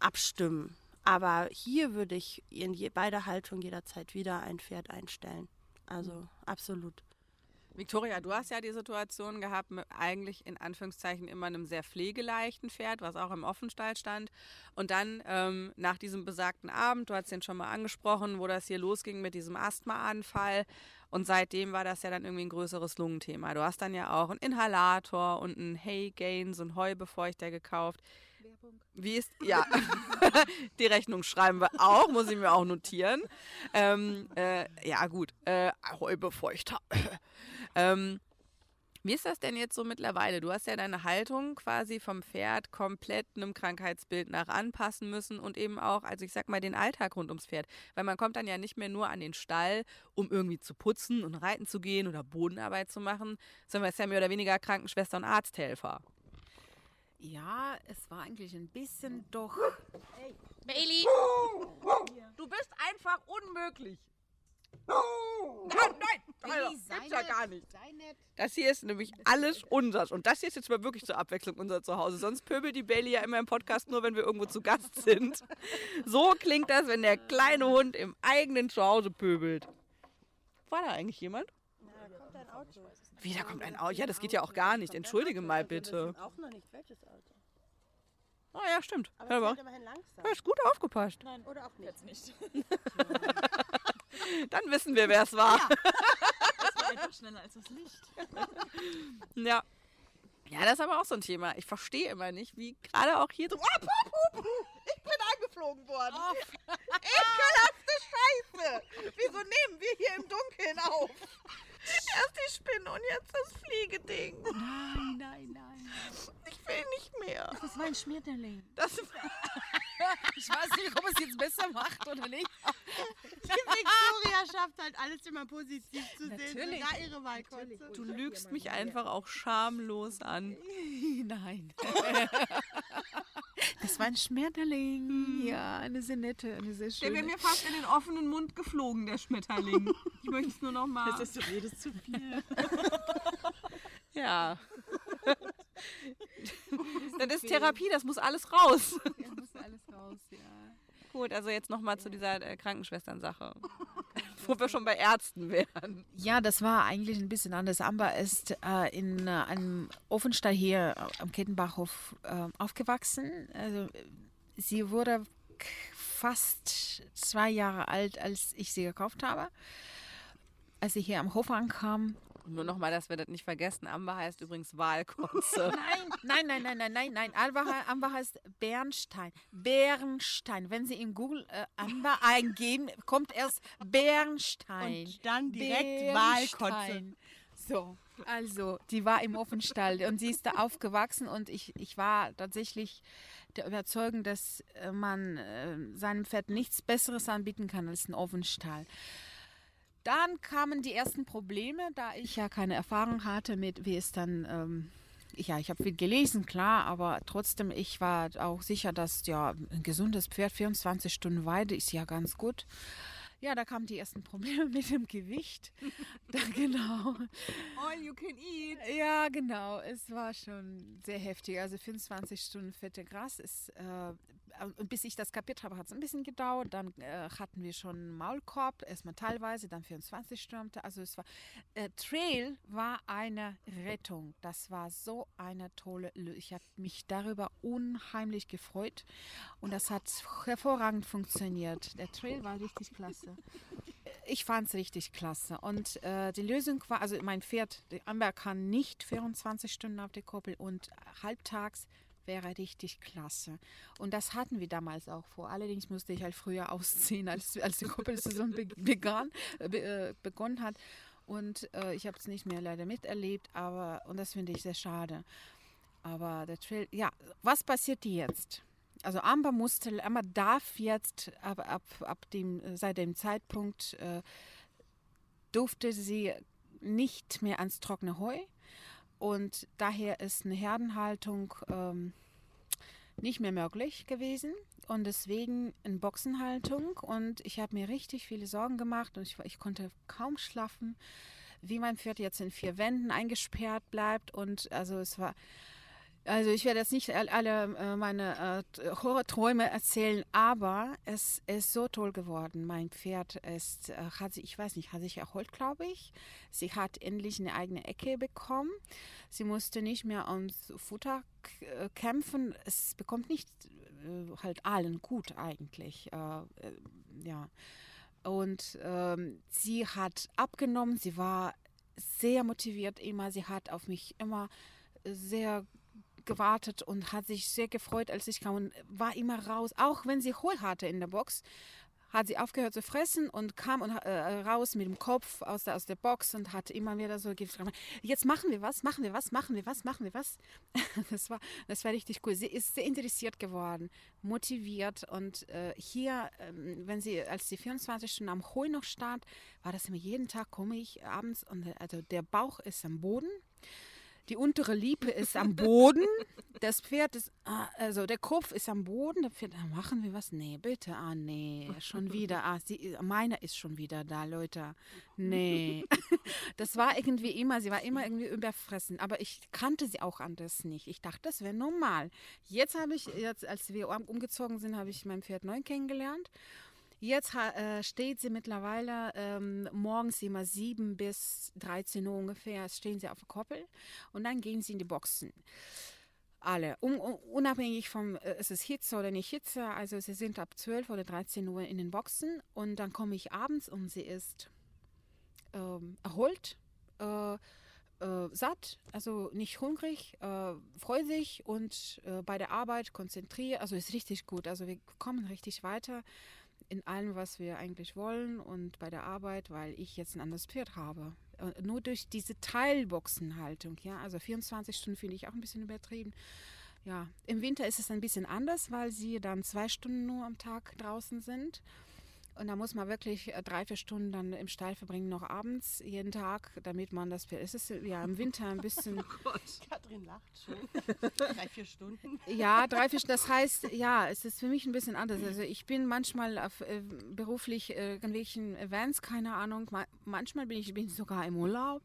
abstimmen. Aber hier würde ich in je, beider Haltung jederzeit wieder ein Pferd einstellen. Also absolut. Victoria, du hast ja die Situation gehabt, mit eigentlich in Anführungszeichen immer einem sehr pflegeleichten Pferd, was auch im Offenstall stand. Und dann ähm, nach diesem besagten Abend, du hast den schon mal angesprochen, wo das hier losging mit diesem Asthmaanfall. Und seitdem war das ja dann irgendwie ein größeres Lungenthema. Du hast dann ja auch einen Inhalator und einen Hay Gains und Heubefeuchter gekauft. Wie ist, ja, die Rechnung schreiben wir auch, muss ich mir auch notieren. Ähm, äh, ja, gut, äh, Heubefeuchter. ähm, wie ist das denn jetzt so mittlerweile? Du hast ja deine Haltung quasi vom Pferd komplett einem Krankheitsbild nach anpassen müssen und eben auch, also ich sag mal, den Alltag rund ums Pferd. Weil man kommt dann ja nicht mehr nur an den Stall, um irgendwie zu putzen und reiten zu gehen oder Bodenarbeit zu machen, sondern man ist ja mehr oder weniger Krankenschwester und Arzthelfer. Ja, es war eigentlich ein bisschen doch. Hey, Bailey! Du bist einfach unmöglich. Nein, nein, Alter, gibt's ja gar nicht. Das hier ist nämlich alles unseres. Und das hier ist jetzt mal wirklich zur Abwechslung unser Zuhause. Sonst pöbelt die Bailey ja immer im Podcast nur, wenn wir irgendwo zu Gast sind. So klingt das, wenn der kleine Hund im eigenen Zuhause pöbelt. War da eigentlich jemand? Da kommt ein Auto. Wie, da kommt ein Auto? Ja, das geht ja auch gar nicht. Entschuldige mal bitte. Auch noch nicht. Welches Auto? Oh ja, stimmt. Aber Ja, aber fährt immerhin langsam. hast gut aufgepasst. Oder auch nicht. nicht. Dann wissen wir, wer es war. Das war einfach schneller als das Licht. Ja. Ja, das ist aber auch so ein Thema. Ich verstehe immer nicht, wie gerade auch hier so. Ah, puh. Ich bin angeflogen worden. Ekelhafte Scheiße. Wieso nehmen wir hier im Dunkeln auf? Erst die Spinne und jetzt das Fliegeding. Nein, nein, nein. Ich will nicht mehr. Das war ein Schmetterling. Das, Ich weiß nicht, ob es jetzt besser macht oder nicht. Die Victoria schafft halt alles immer positiv zu sehen. Natürlich. Sogar ihre Wahlkotze. du lügst mich einfach auch schamlos an. Nein. Das war ein Schmetterling. Ja, eine sehr nette, eine sehr Der wäre schöne. mir fast in den offenen Mund geflogen, der Schmetterling. Ich möchte es nur noch mal. Das ist, du redest zu viel. Ja. das ist Therapie, das muss alles raus. Ja, muss alles raus, ja. Gut, also jetzt nochmal zu dieser äh, Krankenschwestern-Sache. Wo wir schon bei Ärzten wären. Ja, das war eigentlich ein bisschen anders. Amber ist äh, in äh, einem Ofenstall hier äh, am Kettenbachhof äh, aufgewachsen. Also, äh, sie wurde fast zwei Jahre alt, als ich sie gekauft habe. Als sie hier am Hof ankam. Nur nochmal, dass wir das nicht vergessen. Amber heißt übrigens Wahlkotze. Nein, nein, nein, nein, nein, nein, nein. Amber, Amber heißt Bernstein. Bernstein. Wenn Sie in Google äh, Amber eingeben, kommt erst Bernstein. Und dann direkt Bernstein. Wahlkotze. So, also, die war im Offenstall und sie ist da aufgewachsen und ich, ich war tatsächlich der Überzeugung, dass äh, man äh, seinem Pferd nichts Besseres anbieten kann als ein Offenstall. Dann kamen die ersten Probleme, da ich ja keine Erfahrung hatte mit, wie es dann, ähm, ja, ich habe viel gelesen, klar, aber trotzdem, ich war auch sicher, dass ja ein gesundes Pferd 24 Stunden Weide ist ja ganz gut. Ja, da kamen die ersten Probleme mit dem Gewicht. Da, genau. All you can eat. Ja, genau. Es war schon sehr heftig. Also 24 Stunden fette Gras ist, äh, bis ich das kapiert habe, hat es ein bisschen gedauert. Dann äh, hatten wir schon einen Maulkorb, erstmal teilweise, dann 24 Stunden. Also es war, äh, Trail war eine Rettung. Das war so eine tolle, Lö ich habe mich darüber unheimlich gefreut und das hat hervorragend funktioniert. Der Trail war richtig klasse. Ich fand es richtig klasse. Und äh, die Lösung war, also mein Pferd, der Amber kann nicht 24 Stunden auf der Koppel und halbtags wäre richtig klasse. Und das hatten wir damals auch vor. Allerdings musste ich halt früher ausziehen, als, als die Koppelsaison be begann, be äh, begonnen hat. Und äh, ich habe es nicht mehr leider miterlebt, aber und das finde ich sehr schade. Aber der Trail, ja, was passiert jetzt? Also Amber musste, Amber darf jetzt ab, ab, ab dem, seit dem Zeitpunkt äh, durfte sie nicht mehr ans trockene Heu. Und daher ist eine Herdenhaltung ähm, nicht mehr möglich gewesen. Und deswegen eine Boxenhaltung. Und ich habe mir richtig viele Sorgen gemacht und ich, ich konnte kaum schlafen, wie mein Pferd jetzt in vier Wänden eingesperrt bleibt. Und also es war Also ich werde jetzt nicht all- alle äh, meine äh, Horrorträume erzählen, aber es ist so toll geworden. Mein Pferd ist, äh, hat sich, ich weiß nicht, hat sich erholt, glaube ich. Sie hat endlich eine eigene Ecke bekommen. Sie musste nicht mehr ums Futter kämpfen. Es bekommt nicht halt allen gut eigentlich. Ja. Und ähm, sie hat abgenommen. Sie war sehr motiviert immer. Sie hat auf mich immer sehr gewartet und hat sich sehr gefreut, als ich kam und war immer raus. Auch wenn sie Hohl hatte in der Box, hat sie aufgehört zu fressen und kam und, äh, raus mit dem Kopf aus der, aus der Box und hat immer wieder so gefragt, jetzt machen wir was, machen wir was, machen wir was, machen wir was. Das war, das war richtig cool. Sie ist sehr interessiert geworden, motiviert und äh, hier, ähm, wenn sie, als sie 24 Stunden am Hohl noch stand, war das immer jeden Tag komme ich abends und äh, also der Bauch ist am Boden, die untere Lippe ist am Boden, das Pferd ist, ah, also der Kopf ist am Boden, das Pferd, ah, machen wir was? Nee, bitte, ah, nee, schon wieder, ah, sie, meiner ist schon wieder da, Leute, nee. Das war irgendwie immer, sie war immer irgendwie überfressen, aber ich kannte sie auch anders nicht. Ich dachte, das wäre normal. Jetzt habe ich, jetzt, als wir um- umgezogen sind, habe ich mein Pferd neu kennengelernt. Jetzt äh, steht sie mittlerweile ähm, morgens immer 7 bis 13 Uhr ungefähr, stehen sie auf der Koppel und dann gehen sie in die Boxen. Alle, un un unabhängig vom, äh, ist es Hitze oder nicht Hitze, also sie sind ab 12 oder 13 Uhr in den Boxen und dann komme ich abends und sie ist ähm, erholt, äh, äh, satt, also nicht hungrig, äh, freudig und äh, bei der Arbeit konzentriert, also ist richtig gut, also wir kommen richtig weiter in allem, was wir eigentlich wollen und bei der Arbeit, weil ich jetzt ein anderes Pferd habe. Äh, Nur durch diese Teilboxenhaltung, ja, also 24 Stunden finde ich auch ein bisschen übertrieben. Ja, im Winter ist es ein bisschen anders, weil sie dann zwei Stunden nur am Tag draußen sind. Und da muss man wirklich äh, drei, vier Stunden dann im Stall verbringen, noch abends, jeden Tag, damit man das Pferd. Es ist ja im Winter ein bisschen. Katrin lacht schon. Drei, vier Stunden. Ja, drei, vier, das heißt, ja, es ist für mich ein bisschen anders. Also ich bin manchmal auf, äh, beruflich äh, irgendwelchen Events, keine Ahnung, ma manchmal bin ich bin sogar im Urlaub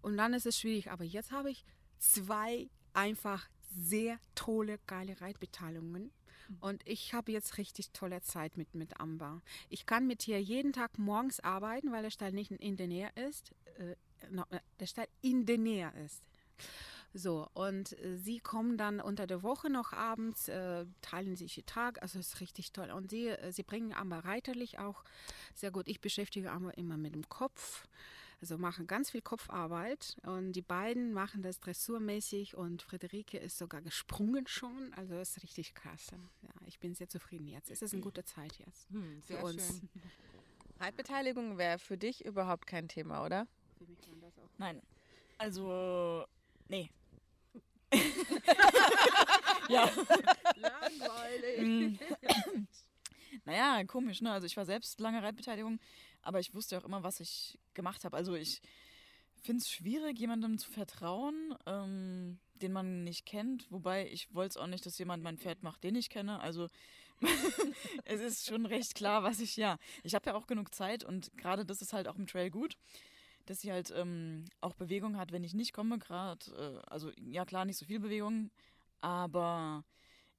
und dann ist es schwierig. Aber jetzt habe ich zwei einfach sehr tolle, geile Reitbeteiligungen. Und ich habe jetzt richtig tolle Zeit mit, mit Amber. Ich kann mit ihr jeden Tag morgens arbeiten, weil der Stall nicht in der Nähe ist. Äh, äh, der Stall in der Nähe ist. So, und äh, sie kommen dann unter der Woche noch abends, äh, teilen sich die Tag, also ist richtig toll. Und sie, äh, sie bringen Amber reiterlich auch sehr gut. Ich beschäftige Amber immer mit dem Kopf, also machen ganz viel Kopfarbeit. Und die beiden machen das dressurmäßig und Friederike ist sogar gesprungen schon, also ist richtig klasse. Ja, ich bin sehr zufrieden jetzt. Es ist eine gute Zeit jetzt Hm, für uns. Reitbeteiligung wäre für dich überhaupt kein Thema, oder? Nein. Also, nee. ja. Mm. naja, komisch, ne? Also ich war selbst lange Reitbeteiligung, aber ich wusste auch immer, was ich gemacht habe. Also ich finde es schwierig, jemandem zu vertrauen, ähm, den man nicht kennt. Wobei ich wollte es auch nicht, dass jemand mein Pferd macht, den ich kenne. Also es ist schon recht klar, was ich, ja. Ich habe ja auch genug Zeit und gerade das ist halt auch im Trail gut dass sie halt ähm, auch Bewegung hat, wenn ich nicht komme, gerade. Äh, also ja klar, nicht so viel Bewegung, aber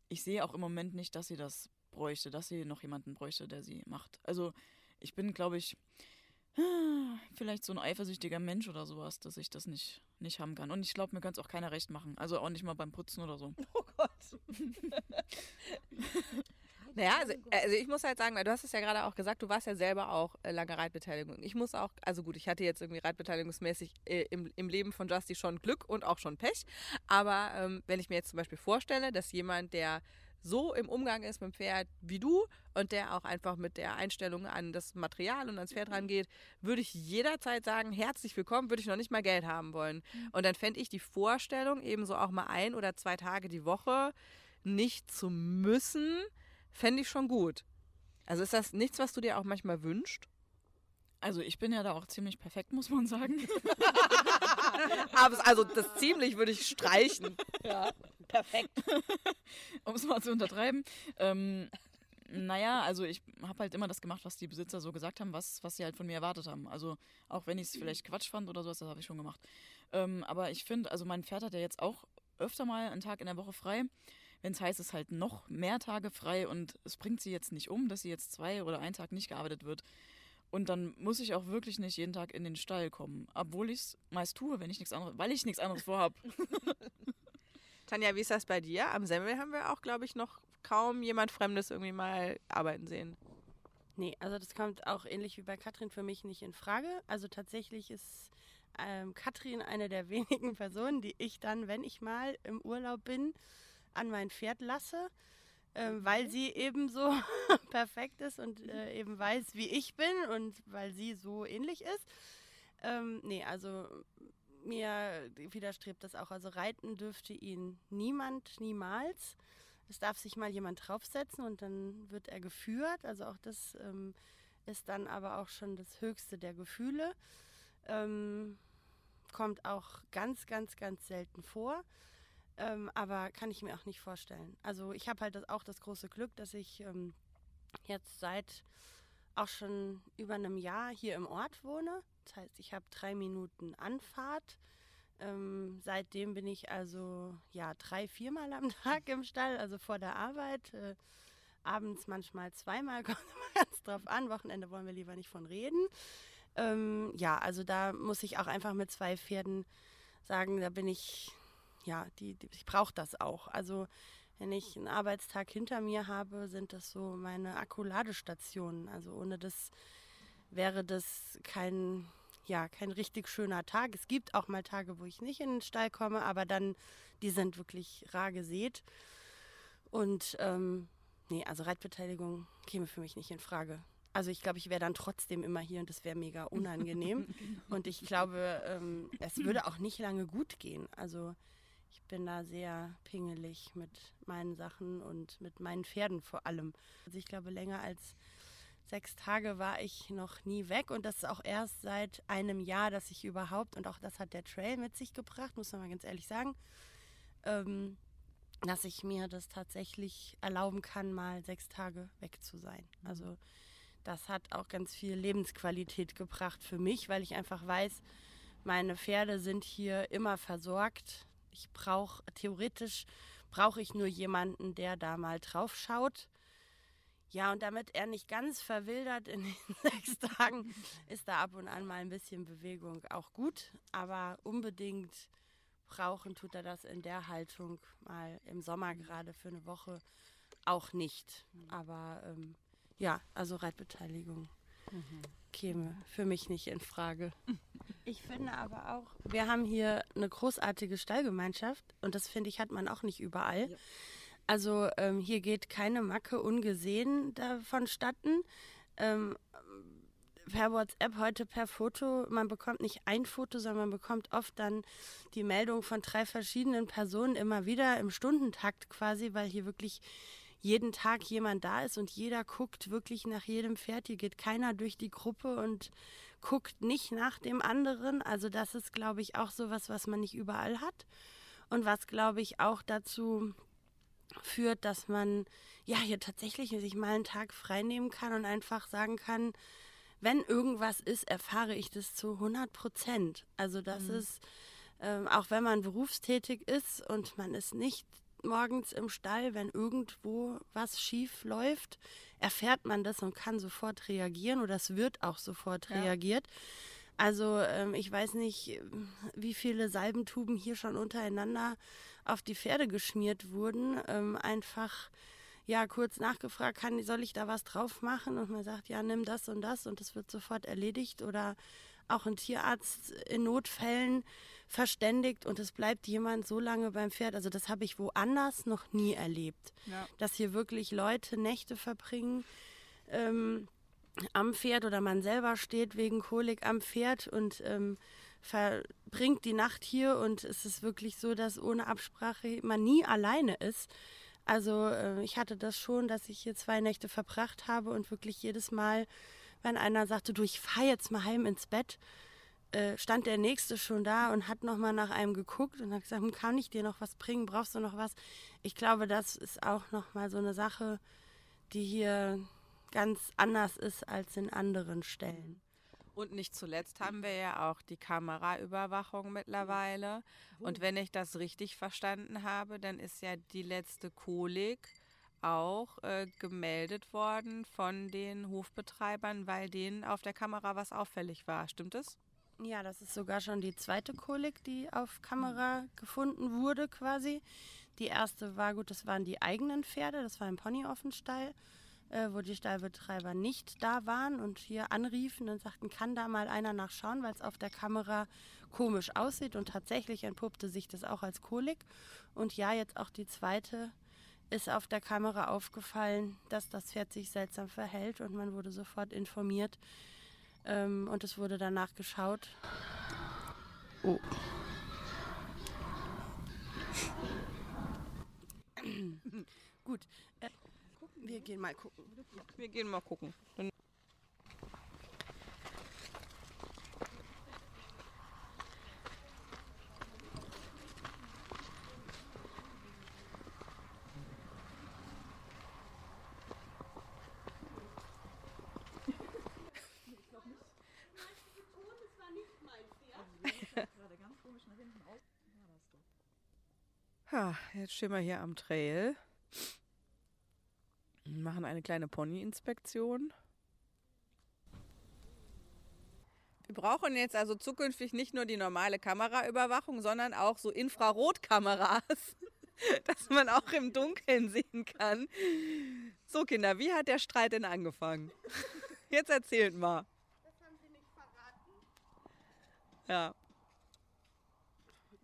ich sehe auch im Moment nicht, dass sie das bräuchte, dass sie noch jemanden bräuchte, der sie macht. Also ich bin, glaube ich, vielleicht so ein eifersüchtiger Mensch oder sowas, dass ich das nicht, nicht haben kann. Und ich glaube, mir könnte es auch keiner recht machen. Also auch nicht mal beim Putzen oder so. Oh Gott. naja, also, also ich muss halt sagen, weil du hast es ja gerade auch gesagt, du warst ja selber auch äh, lange Reitbeteiligung. Ich muss auch, also gut, ich hatte jetzt irgendwie reitbeteiligungsmäßig äh, im, im Leben von Justy schon Glück und auch schon Pech. Aber ähm, wenn ich mir jetzt zum Beispiel vorstelle, dass jemand, der so im Umgang ist mit dem Pferd wie du und der auch einfach mit der Einstellung an das Material und ans Pferd rangeht, würde ich jederzeit sagen, herzlich willkommen, würde ich noch nicht mal Geld haben wollen. Und dann fände ich die Vorstellung, eben so auch mal ein oder zwei Tage die Woche nicht zu müssen, fände ich schon gut. Also ist das nichts, was du dir auch manchmal wünschst? Also ich bin ja da auch ziemlich perfekt, muss man sagen. Aber also das ziemlich würde ich streichen. Ja, perfekt. um es mal zu untertreiben. Ähm, naja, also ich habe halt immer das gemacht, was die Besitzer so gesagt haben, was, was sie halt von mir erwartet haben. Also auch wenn ich es vielleicht Quatsch fand oder sowas, das habe ich schon gemacht. Ähm, aber ich finde, also mein Pferd hat ja jetzt auch öfter mal einen Tag in der Woche frei. Wenn es heißt, es halt noch mehr Tage frei und es bringt sie jetzt nicht um, dass sie jetzt zwei oder einen Tag nicht gearbeitet wird. Und dann muss ich auch wirklich nicht jeden Tag in den Stall kommen, obwohl ich es meist tue, wenn ich nichts anderes, weil ich nichts anderes vorhab. Tanja, wie ist das bei dir? Am Semmel haben wir auch, glaube ich, noch kaum jemand Fremdes irgendwie mal arbeiten sehen. Nee, also das kommt auch ähnlich wie bei Katrin für mich nicht in Frage. Also tatsächlich ist ähm, Katrin eine der wenigen Personen, die ich dann, wenn ich mal im Urlaub bin, an mein Pferd lasse, äh, weil sie eben so perfekt ist und äh, eben weiß, wie ich bin und weil sie so ähnlich ist. Ähm, nee, also mir widerstrebt das auch. Also reiten dürfte ihn niemand, niemals. Es darf sich mal jemand draufsetzen und dann wird er geführt. Also auch das ähm, ist dann aber auch schon das höchste der Gefühle. Ähm, kommt auch ganz, ganz, ganz selten vor. Ähm, aber kann ich mir auch nicht vorstellen. Also ich habe halt das, auch das große Glück, dass ich ähm, jetzt seit auch schon über einem Jahr hier im Ort wohne. Das heißt, ich habe drei Minuten Anfahrt. Ähm, seitdem bin ich also ja drei, viermal am Tag im Stall, also vor der Arbeit. Äh, abends manchmal zweimal, kommt immer ganz drauf an. Wochenende wollen wir lieber nicht von reden. Ähm, ja, also da muss ich auch einfach mit zwei Pferden sagen, da bin ich, ja, die, die ich brauche das auch. Also wenn ich einen Arbeitstag hinter mir habe, sind das so meine Akkuladestationen. Also ohne das wäre das kein, ja, kein richtig schöner Tag. Es gibt auch mal Tage, wo ich nicht in den Stall komme, aber dann, die sind wirklich rar gesät. Und ähm, nee, also Reitbeteiligung käme für mich nicht in Frage. Also ich glaube, ich wäre dann trotzdem immer hier und das wäre mega unangenehm. und ich glaube, ähm, es würde auch nicht lange gut gehen. Also ich bin da sehr pingelig mit meinen Sachen und mit meinen Pferden vor allem. Also ich glaube, länger als sechs Tage war ich noch nie weg und das ist auch erst seit einem Jahr, dass ich überhaupt, und auch das hat der Trail mit sich gebracht, muss man mal ganz ehrlich sagen, ähm, dass ich mir das tatsächlich erlauben kann, mal sechs Tage weg zu sein. Also das hat auch ganz viel Lebensqualität gebracht für mich, weil ich einfach weiß, meine Pferde sind hier immer versorgt. Ich brauche, theoretisch brauche ich nur jemanden, der da mal drauf schaut. Ja, und damit er nicht ganz verwildert in den sechs Tagen, ist da ab und an mal ein bisschen Bewegung auch gut. Aber unbedingt brauchen tut er das in der Haltung mal im Sommer gerade für eine Woche auch nicht. Aber ähm, ja, also Reitbeteiligung mhm. käme für mich nicht in Frage. Ich finde aber auch, wir haben hier eine großartige Stallgemeinschaft und das finde ich hat man auch nicht überall. Ja. Also ähm, hier geht keine Macke ungesehen davonstatten. Ähm, per WhatsApp heute per Foto. Man bekommt nicht ein Foto, sondern man bekommt oft dann die Meldung von drei verschiedenen Personen immer wieder im Stundentakt quasi, weil hier wirklich jeden Tag jemand da ist und jeder guckt wirklich nach jedem Pferd. Hier geht keiner durch die Gruppe und guckt nicht nach dem anderen. Also das ist, glaube ich, auch sowas, was man nicht überall hat und was, glaube ich, auch dazu führt, dass man ja hier tatsächlich sich mal einen Tag freinehmen kann und einfach sagen kann, wenn irgendwas ist, erfahre ich das zu 100 Prozent. Also das mhm. ist, ähm, auch wenn man berufstätig ist und man ist nicht morgens im Stall, wenn irgendwo was schief läuft, erfährt man das und kann sofort reagieren oder es wird auch sofort ja. reagiert. Also ähm, ich weiß nicht, wie viele Salbentuben hier schon untereinander auf die Pferde geschmiert wurden. Ähm, einfach ja kurz nachgefragt, kann, soll ich da was drauf machen? Und man sagt, ja, nimm das und das und es wird sofort erledigt. Oder auch ein Tierarzt in Notfällen verständigt und es bleibt jemand so lange beim Pferd. Also das habe ich woanders noch nie erlebt. Ja. Dass hier wirklich Leute Nächte verbringen ähm, am Pferd oder man selber steht wegen Kolik am Pferd und ähm, verbringt die Nacht hier und es ist wirklich so, dass ohne Absprache man nie alleine ist. Also äh, ich hatte das schon, dass ich hier zwei Nächte verbracht habe und wirklich jedes Mal wenn einer sagte, du, ich fahre jetzt mal heim ins Bett, äh, stand der Nächste schon da und hat nochmal nach einem geguckt und hat gesagt, hm, kann ich dir noch was bringen, brauchst du noch was? Ich glaube, das ist auch nochmal so eine Sache, die hier ganz anders ist als in anderen Stellen. Und nicht zuletzt haben wir ja auch die Kameraüberwachung mittlerweile. Und wenn ich das richtig verstanden habe, dann ist ja die letzte Kolik auch äh, gemeldet worden von den Hofbetreibern, weil denen auf der Kamera was auffällig war. Stimmt es? Ja, das ist sogar schon die zweite Kolik, die auf Kamera gefunden wurde quasi. Die erste war gut, das waren die eigenen Pferde, das war ein Ponyoffenstall, äh, wo die Stallbetreiber nicht da waren und hier anriefen und sagten, kann da mal einer nachschauen, weil es auf der Kamera komisch aussieht und tatsächlich entpuppte sich das auch als Kolik. Und ja, jetzt auch die zweite ist auf der Kamera aufgefallen, dass das Pferd sich seltsam verhält und man wurde sofort informiert, ähm, und es wurde danach geschaut. Oh. Gut. Äh, wir gehen mal gucken. Wir gehen mal gucken. Dann Ja, jetzt stehen wir hier am Trail. Und Machen eine kleine Pony-Inspektion. Wir brauchen jetzt also zukünftig nicht nur die normale Kameraüberwachung, sondern auch so Infrarotkameras, dass man auch im Dunkeln sehen kann. So Kinder, wie hat der Streit denn angefangen? Jetzt erzählt mal. Das haben Sie nicht verraten. Ja,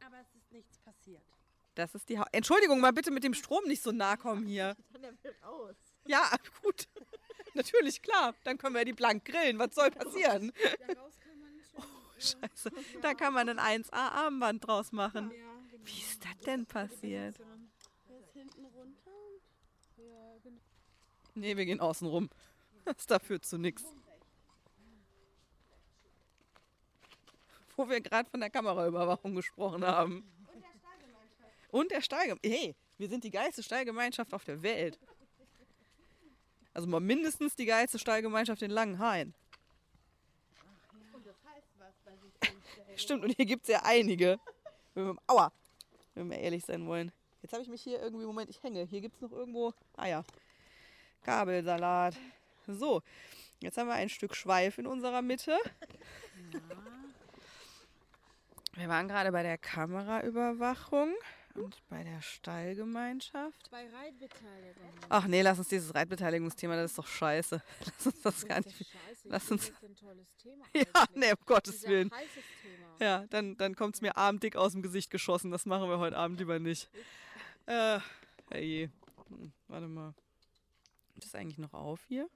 Aber es ist nichts passiert. das ist die ha Entschuldigung, mal bitte mit dem Strom nicht so nah kommen hier. Ja, gut. Natürlich, klar. Dann können wir die blank grillen. Was soll passieren? Oh, scheiße. Da kann man ein 1A-Armband draus machen. Wie ist das denn passiert? Der hinten runter. Nee, wir gehen außen rum. Das dafür zu nix. Wo wir gerade von der Kameraüberwachung gesprochen haben. Und der Stallgemeinschaft. Hey, wir sind die geilste Stallgemeinschaft auf der Welt. Also mal mindestens die geilste Stallgemeinschaft in Langenhain. Stimmt, und hier gibt es ja einige. Wenn wir, aua, wenn wir ehrlich sein wollen. Jetzt habe ich mich hier irgendwie, Moment, ich hänge. Hier gibt es noch irgendwo, ah ja, Kabelsalat. So, jetzt haben wir ein Stück Schweif in unserer Mitte. Wir waren gerade bei der Kameraüberwachung und bei der Stallgemeinschaft. Bei Reitbeteiligung. Ach nee, lass uns dieses Reitbeteiligungsthema, das ist doch scheiße. Lass uns das gar nicht. Scheiße, Lass das uns- ist ein tolles Thema. Ja, eigentlich. nee, um Gottes Willen. Thema. Ja, dann, dann kommt es mir abenddick aus dem Gesicht geschossen. Das machen wir heute Abend lieber nicht. Äh, hey, hm, warte mal. Ist das eigentlich noch auf hier?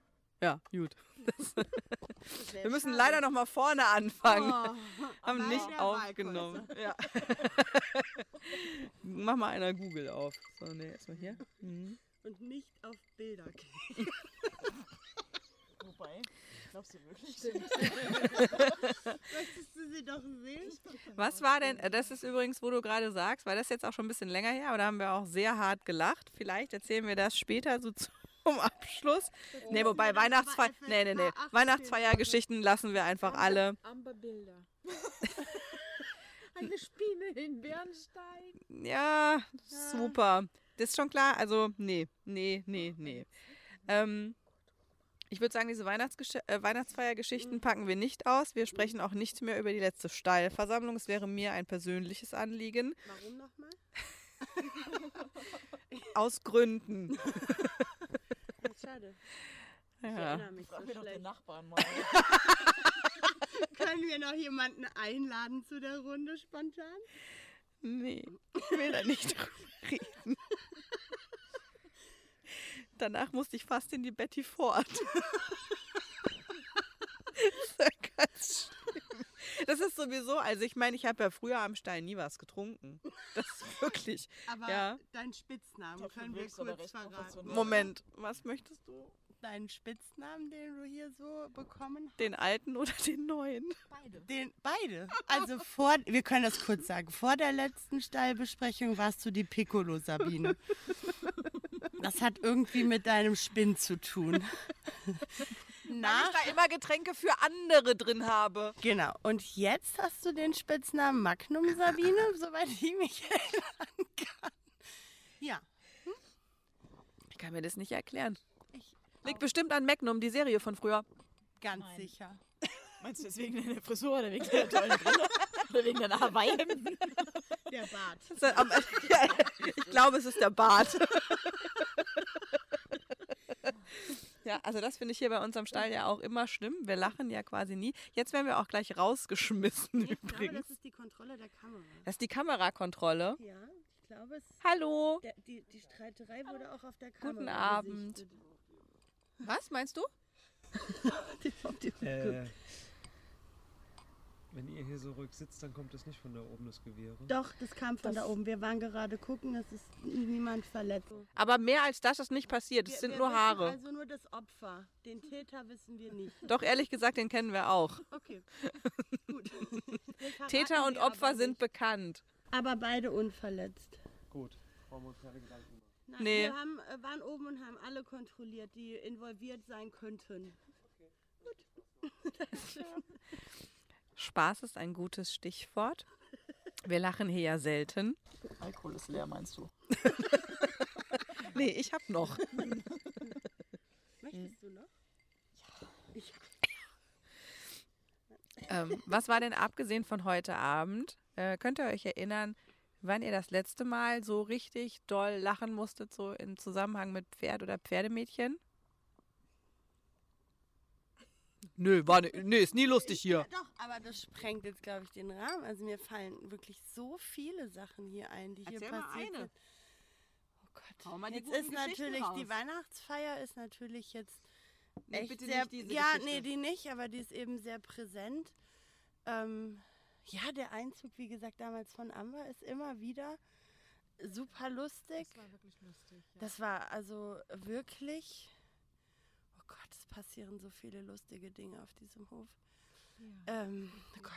Ja, gut. Wir müssen leider noch mal vorne anfangen. Haben bei nicht aufgenommen. Ja. Mach mal einer Google auf. So, nee, erstmal hier. Mhm. Und nicht auf Bilder gehen. Wobei, glaubst du wirklich? Möchtest du sie doch sehen? Was war denn, äh, das ist übrigens, wo du gerade sagst, weil das jetzt auch schon ein bisschen länger her, aber da haben wir auch sehr hart gelacht. Vielleicht erzählen wir das später so zum Abschluss. Nee, wobei Weihnachtsfeier, nee, nee, nee, 18. Weihnachtsfeiergeschichten lassen wir einfach alle. Amberbilder. Eine Spinne in Bernstein. Ja, super. Das ist schon klar, also nee, nee, nee, nee. Ähm, ich würde sagen, diese Weihnachtsgesch äh, Weihnachtsfeiergeschichten packen wir nicht aus. Wir sprechen auch nicht mehr über die letzte Stallversammlung. Es wäre mir ein persönliches Anliegen. Warum nochmal? Aus Gründen. Ja, schade. Ich Ja. erinnere mich so Frag mir doch den schlecht. Nachbarn mal. Können wir noch jemanden einladen zu der Runde spontan? Nee, ich will da nicht drüber reden. Danach musste ich fast in die Betty Ford. Das ist ja ganz schlimm. Das ist sowieso, also ich meine, ich habe ja früher am Stein nie was getrunken. Das ist wirklich. Aber Ja. deinen Spitznamen können wir kurz verraten. Moment, was möchtest du? Deinen Spitznamen, den du hier so bekommen hast? Den alten oder den neuen? Den, beide. Also vor, wir können das kurz sagen, vor der letzten Stallbesprechung warst du die Piccolo Sabine. Das hat irgendwie mit deinem Spinn zu tun. Nach. da immer Getränke für andere drin habe. Genau. Und jetzt hast du den Spitznamen Magnum Sabine, soweit ich mich erinnern kann. Ja. Ich kann mir das nicht erklären. Ich Liegt bestimmt an Magnum, die Serie von früher. ganz sicher. Meinst du deswegen deine Frisur oder wegen der tollen Brille? oder wegen deiner Hawaii-Hemden? Der Bart. Ich glaube, es ist der Bart. Ja, also das finde ich hier bei uns am Stall ja auch immer schlimm. Wir lachen ja quasi nie. Jetzt werden wir auch gleich rausgeschmissen Ich glaube, übrigens. das ist die Kontrolle der Kamera. Das ist die Kamerakontrolle. Ja, ich glaube, es, Hallo. der, die, die Streiterei wurde auch auf der Kamera Guten Abend. gesichtet. Was meinst du? Äh, wenn ihr hier so ruhig sitzt, dann kommt das nicht von da oben, das Gewehre. Doch, das kam von da oben. Wir waren gerade gucken, es ist niemand verletzt. Aber mehr als das ist nicht passiert. Es Wir- sind wir nur wissen Haare. Also nur das Opfer. Den Täter wissen wir nicht. Doch ehrlich gesagt, den kennen wir auch. Okay, gut. Täter und Opfer sind nicht. bekannt. Aber beide unverletzt. Gut, brauchen wir uns keine Gedanken machen. Nein, Nee. Wir haben, äh, waren oben und haben alle kontrolliert, die involviert sein könnten. Spaß ist ein gutes Stichwort. Wir lachen hier ja selten. Alkohol ist leer, meinst du? Nee, ich hab noch. Möchtest du noch? Ich, Ähm, was war denn abgesehen von heute Abend? Äh, könnt ihr euch erinnern, wann ihr das letzte Mal so richtig doll lachen musstet, so im Zusammenhang mit Pferd oder Pferdemädchen? Nö, war ne, nee, ist nie lustig hier. Doch, aber das sprengt jetzt, glaube ich, den Rahmen. Also mir fallen wirklich so viele Sachen hier ein, die hier Erzähl mal passiert eine. sind. Oh Gott. Hau mal die jetzt ist natürlich, raus. die Weihnachtsfeier ist natürlich jetzt Nee, echt bitte sehr, nicht diese ja, Geschichte. nee, die nicht, aber die ist eben sehr präsent. Ähm, ja, der Einzug, wie gesagt, damals von Amber ist immer wieder super lustig. Das war wirklich lustig. Ja. Das war also wirklich. Gott, es passieren so viele lustige Dinge auf diesem Hof. Ähm, oh Gott.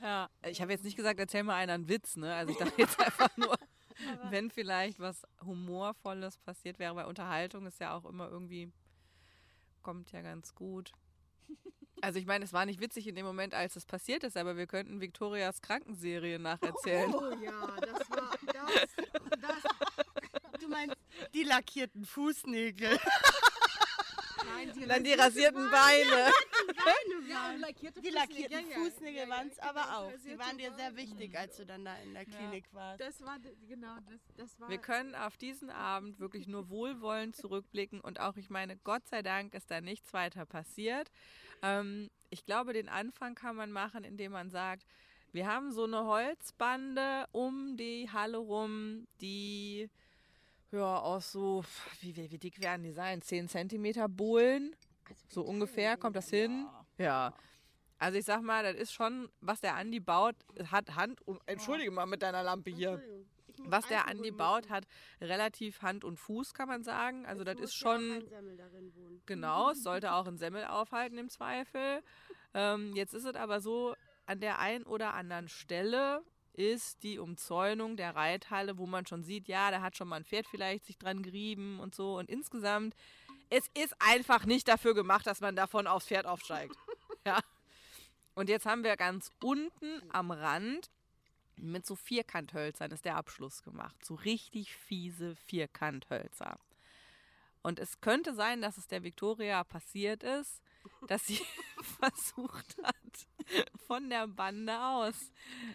Ja, ich habe jetzt nicht gesagt, erzähl mal einer einen Witz, ne? Also ich dachte jetzt einfach nur, wenn vielleicht was Humorvolles passiert wäre, weil Unterhaltung ist ja auch immer irgendwie, kommt ja ganz gut. Also ich meine, es war nicht witzig in dem Moment, als es passiert ist, aber wir könnten Victorias Krankenserie nacherzählen. Oh ja, das war das, das. Du meinst die lackierten Fußnägel. Nein, die, Dann die rasierten Beine. ja, und lackierte Die Fußnägel, lackierten ja, Fußnägel ja, ja, waren es genau, aber auch. Die waren dir sehr Beine. wichtig, als du dann da in der Klinik warst. Das war, genau, das, das war... Wir können auf diesen Abend wirklich nur wohlwollend zurückblicken und auch, ich meine, Gott sei Dank ist da nichts weiter passiert. Ähm, ich glaube, den Anfang kann man machen, indem man sagt, wir haben so eine Holzbande um die Halle rum, die ja aus so, wie, wie, wie dick werden die sein? 10 Zentimeter Bohlen? So ungefähr, kommt das hin? Ja. Also ich sag mal, das ist schon, was der Andi baut, hat Hand und, entschuldige mal mit deiner Lampe hier. Was der Andi baut, hat relativ Hand und Fuß, kann man sagen. Also das Es ist muss ja auch schon, ein Semmel darin wohnen. genau, es sollte auch ein Semmel aufhalten im Zweifel. Ähm, jetzt ist es aber so, an der einen oder anderen Stelle ist die Umzäunung der Reithalle, wo man schon sieht, ja, da hat schon mal ein Pferd vielleicht sich dran gerieben und so. Und insgesamt, es ist einfach nicht dafür gemacht, dass man davon aufs Pferd aufsteigt. ja. Und jetzt haben wir ganz unten am Rand mit so Vierkanthölzern ist der Abschluss gemacht. So richtig fiese Vierkanthölzer. Und es könnte sein, dass es der Victoria passiert ist, dass sie versucht hat, von der Bande aus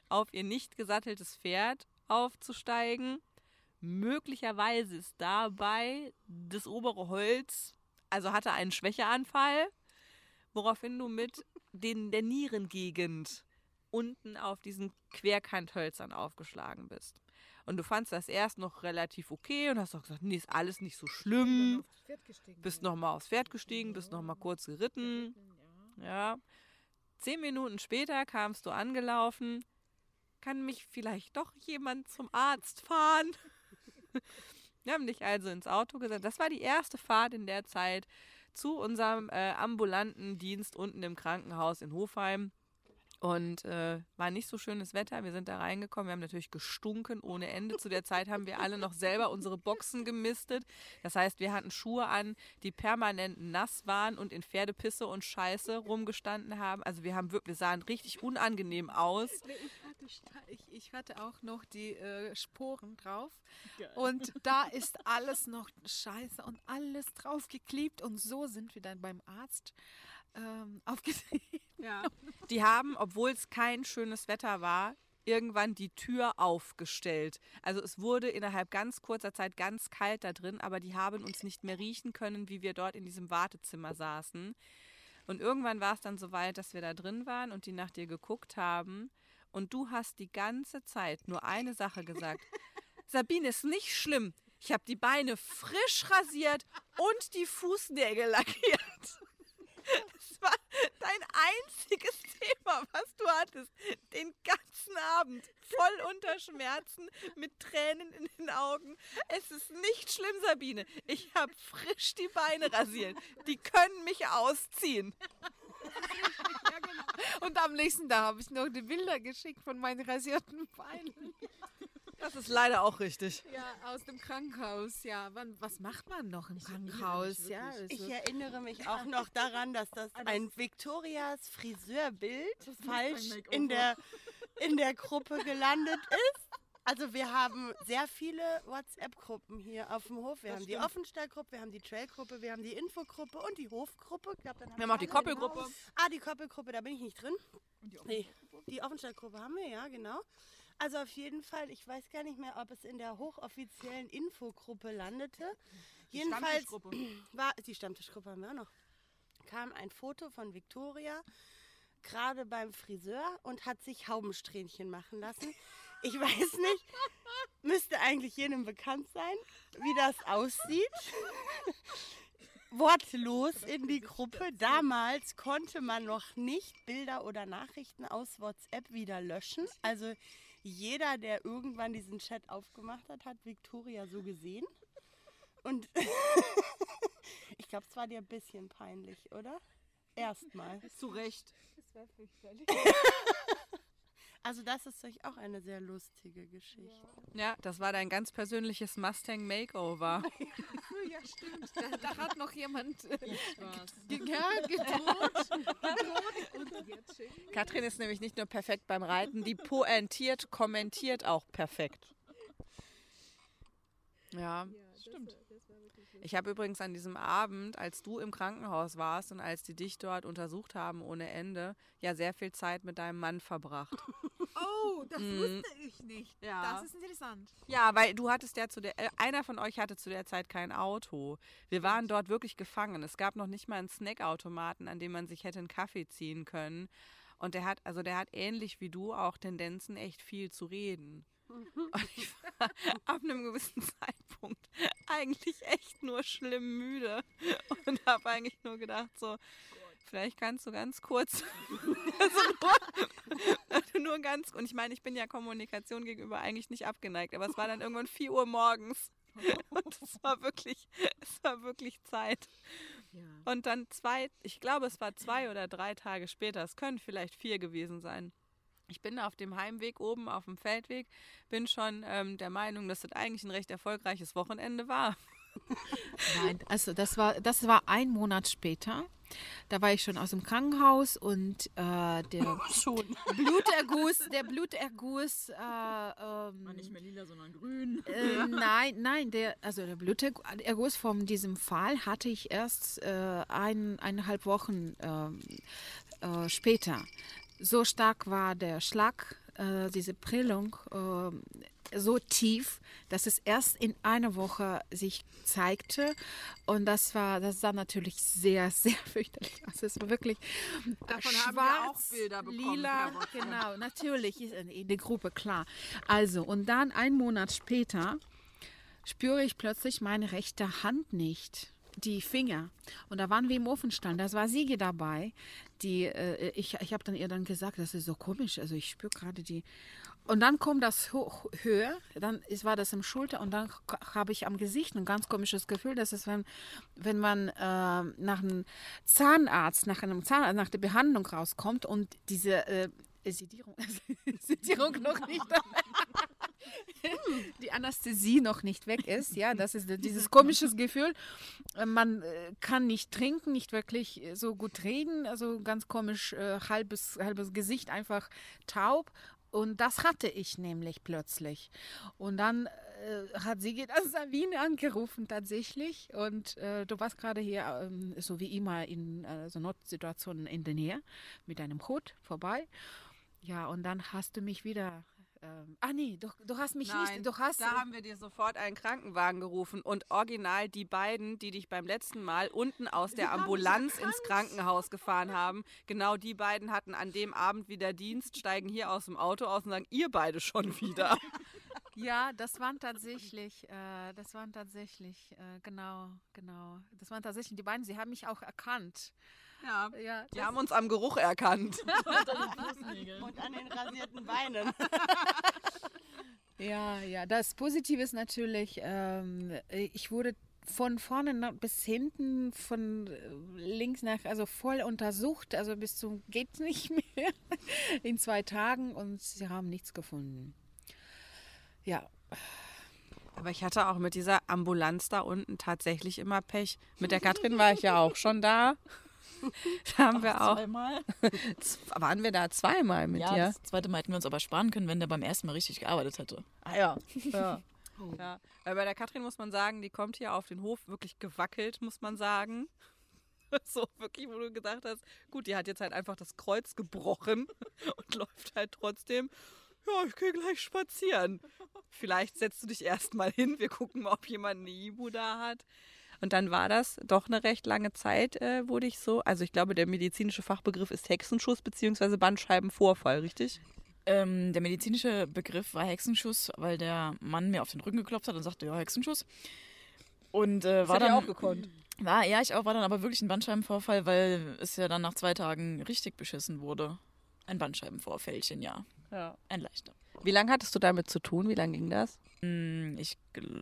auf ihr nicht gesatteltes Pferd aufzusteigen. Möglicherweise ist dabei das obere Holz, also hatte einen Schwächeanfall, woraufhin du mit den, der Nierengegend unten auf diesen Querkanthölzern aufgeschlagen bist. Und du fandst das erst noch relativ okay und hast auch gesagt, nee, ist alles nicht so schlimm. Bist noch mal aufs Pferd gestiegen, bist noch mal kurz geritten. Ja. Zehn Minuten später kamst du angelaufen. Kann mich vielleicht doch jemand zum Arzt fahren? Wir haben dich also ins Auto gesetzt. Das war die erste Fahrt in der Zeit zu unserem äh, ambulanten Dienst unten im Krankenhaus in Hofheim. Und äh, war nicht so schönes Wetter. Wir sind da reingekommen. Wir haben natürlich gestunken ohne Ende. Zu der Zeit haben wir alle noch selber unsere Boxen gemistet. Das heißt, wir hatten Schuhe an, die permanent nass waren und in Pferdepisse und Scheiße rumgestanden haben. Also wir haben wir sahen richtig unangenehm aus. Ich hatte, ich, ich hatte auch noch die äh, Sporen drauf. Und da ist alles noch scheiße und alles draufgeklebt. Und so sind wir dann beim Arzt ähm, aufgesehen. Ja. Die haben, obwohl es kein schönes Wetter war, irgendwann die Tür aufgestellt. Also es wurde innerhalb ganz kurzer Zeit ganz kalt da drin, aber die haben uns nicht mehr riechen können, wie wir dort in diesem Wartezimmer saßen. Und irgendwann war es dann so weit, dass wir da drin waren und die nach dir geguckt haben. Und du hast die ganze Zeit nur eine Sache gesagt. Sabine, ist nicht schlimm. Ich habe die Beine frisch rasiert und die Fußnägel lackiert. Das war dein einziges Thema, was du hattest. Den ganzen Abend. Voll unter Schmerzen, mit Tränen in den Augen. Es ist nicht schlimm, Sabine. Ich habe frisch die Beine rasiert. Die können mich ausziehen. Ja, genau. Und am nächsten Tag habe ich noch die Bilder geschickt von meinen rasierten Beinen. Das ist leider auch richtig. Ja, aus dem Krankenhaus. Ja, Wann, was macht man noch im Krankenhaus? Ja, Ich erinnere mich auch noch daran, dass das ein Victorias Friseurbild falsch in der, in der Gruppe gelandet ist. Also wir haben sehr viele WhatsApp-Gruppen hier auf dem Hof. Wir haben die Offenstall-Gruppe, wir haben die Trail-Gruppe, wir haben die Infogruppe und die Hofgruppe. Ich glaub, dann Wir haben auch die Koppelgruppe. Ah, die Koppelgruppe, da bin ich nicht drin. Nee, die Offenstall-Gruppe haben wir, ja, genau. Also auf jeden Fall, ich weiß gar nicht mehr, ob es in der hochoffiziellen Infogruppe landete. Jedenfalls war die Stammtischgruppe haben wir auch noch. Kam ein Foto von Victoria gerade beim Friseur und hat sich Haubensträhnchen machen lassen. Ich weiß nicht, müsste eigentlich jedem bekannt sein, wie das aussieht. Wortlos in die Gruppe. Damals konnte man noch nicht Bilder oder Nachrichten aus WhatsApp wieder löschen. Also jeder, der irgendwann diesen Chat aufgemacht hat, hat Victoria so gesehen. Und ich glaube, es war dir ein bisschen peinlich, oder? Erstmal. Zu Recht. Also das ist euch auch eine sehr lustige Geschichte. Ja, das war dein ganz persönliches Mustang Makeover. ja, stimmt. Da, da hat noch jemand äh, ge- ja, gedroht. Katrin ist nämlich nicht nur perfekt beim Reiten, die pointiert, kommentiert auch perfekt. Ja, stimmt. Ich habe übrigens an diesem Abend, als du im Krankenhaus warst und als die dich dort untersucht haben ohne Ende, ja sehr viel Zeit mit deinem Mann verbracht. Oh, das wusste ich nicht. Ja. Das ist interessant. Ja, weil du hattest ja zu der, äh, einer von euch hatte zu der Zeit kein Auto. Wir waren dort wirklich gefangen. Es gab noch nicht mal einen Snackautomaten, an dem man sich hätte einen Kaffee ziehen können. Und der hat, also der hat ähnlich wie du auch Tendenzen, echt viel zu reden. Und ich war ab einem gewissen Zeitpunkt eigentlich echt nur schlimm müde und habe eigentlich nur gedacht so, vielleicht kannst du ganz kurz, also nur, nur ganz, und ich meine, ich bin ja Kommunikation gegenüber eigentlich nicht abgeneigt, aber es war dann irgendwann 4 Uhr morgens und es war wirklich, es war wirklich Zeit. Und dann zwei, ich glaube, es war zwei oder drei Tage später, es können vielleicht vier gewesen sein. Ich bin auf dem Heimweg oben auf dem Feldweg, bin schon ähm, der Meinung, dass das eigentlich ein recht erfolgreiches Wochenende war. Nein, also das war, das war ein Monat später. Da war ich schon aus dem Krankenhaus und äh, der Bluterguss, der Bluterguss, äh, ähm, Nicht mehr lila, sondern grün. äh, nein, nein, der, also der Bluterguss von diesem Fall hatte ich erst äh, ein, eineinhalb Wochen ähm, äh, später. So stark war der Schlag, äh, diese Prellung, äh, so tief, dass es erst in einer Woche sich zeigte. Und das war, das sah natürlich sehr, sehr fürchterlich aus. Es war wirklich Davon schwarz, haben wir auch Bilder bekommen lila, genau, natürlich ist in der Gruppe klar. Also und dann einen Monat später spüre ich plötzlich meine rechte Hand nicht. Die Finger. Und da waren wir im Ofenstand. Da war Siege dabei. Die, äh, ich ich habe dann ihr dann gesagt, das ist so komisch. Also ich spüre gerade die. Und dann kommt das hoch, höher. Dann ist, war das im Schulter. Und dann habe ich am Gesicht ein ganz komisches Gefühl. Das ist, wenn, wenn man äh, nach einem Zahnarzt, nach einem Zahnarzt, nach der Behandlung rauskommt und diese. Äh, Sedierung, Sedierung noch nicht, die Anästhesie noch nicht weg ist. Ja, das ist dieses komisches Gefühl. Man äh, kann nicht trinken, nicht wirklich äh, so gut reden, also ganz komisch, äh, halbes, halbes Gesicht einfach taub. Und das hatte ich nämlich plötzlich. Und dann äh, hat sie das Sabine angerufen tatsächlich. Und äh, du warst gerade hier, ähm, so wie immer, in äh, so Notsituationen in der Nähe mit deinem Hut vorbei. Ja, und dann hast du mich wieder. Ähm, ah nee, du, du hast mich nicht. Du hast. da haben wir dir sofort einen Krankenwagen gerufen und original die beiden, die dich beim letzten Mal unten aus der Ambulanz ins Krankenhaus gefahren haben, genau die beiden hatten an dem Abend wieder Dienst, steigen hier aus dem Auto aus und sagen, ihr beide schon wieder. Ja, das waren tatsächlich, äh, das waren tatsächlich, äh, genau, genau. Das waren tatsächlich die beiden. Sie haben mich auch erkannt. Ja. Ja, Die haben uns am Geruch erkannt. Und an den rasierten Beinen. Ja, ja, das Positive ist natürlich, ähm, ich wurde von vorne bis hinten, von links nach, also voll untersucht, also bis zum geht's nicht mehr in zwei Tagen und sie haben nichts gefunden. Ja, Aber ich hatte auch mit dieser Ambulanz da unten tatsächlich immer Pech. Mit der Katrin war ich ja auch schon da. Da haben wir auch. Zweimal. Waren wir da zweimal mit Ja, dir? das zweite Mal hätten wir uns aber sparen können, wenn der beim ersten Mal richtig gearbeitet hätte. Ah ja. ja. ja. Weil bei der Katrin muss man sagen, die kommt hier auf den Hof wirklich gewackelt, muss man sagen. So wirklich, wo du gedacht hast, gut, die hat jetzt halt einfach das Kreuz gebrochen und läuft halt trotzdem. Ja, ich gehe gleich spazieren. Vielleicht setzt du dich erstmal hin, wir gucken mal, ob jemand eine Ibu da hat. Und dann war das doch eine recht lange Zeit, äh, wurde ich so. Also ich glaube, der medizinische Fachbegriff ist Hexenschuss bzw. Bandscheibenvorfall, richtig? Ähm, der medizinische Begriff war Hexenschuss, weil der Mann mir auf den Rücken geklopft hat und sagte, ja, Hexenschuss. Und äh, war hat dann auch gekonnt. War, ja, ich auch, war dann aber wirklich ein Bandscheibenvorfall, weil es ja dann nach zwei Tagen richtig beschissen wurde. Ein Bandscheibenvorfällchen, ja. Ja. Ein leichter. Wie lange hattest du damit zu tun? Wie lange ging das? Hm, Ich,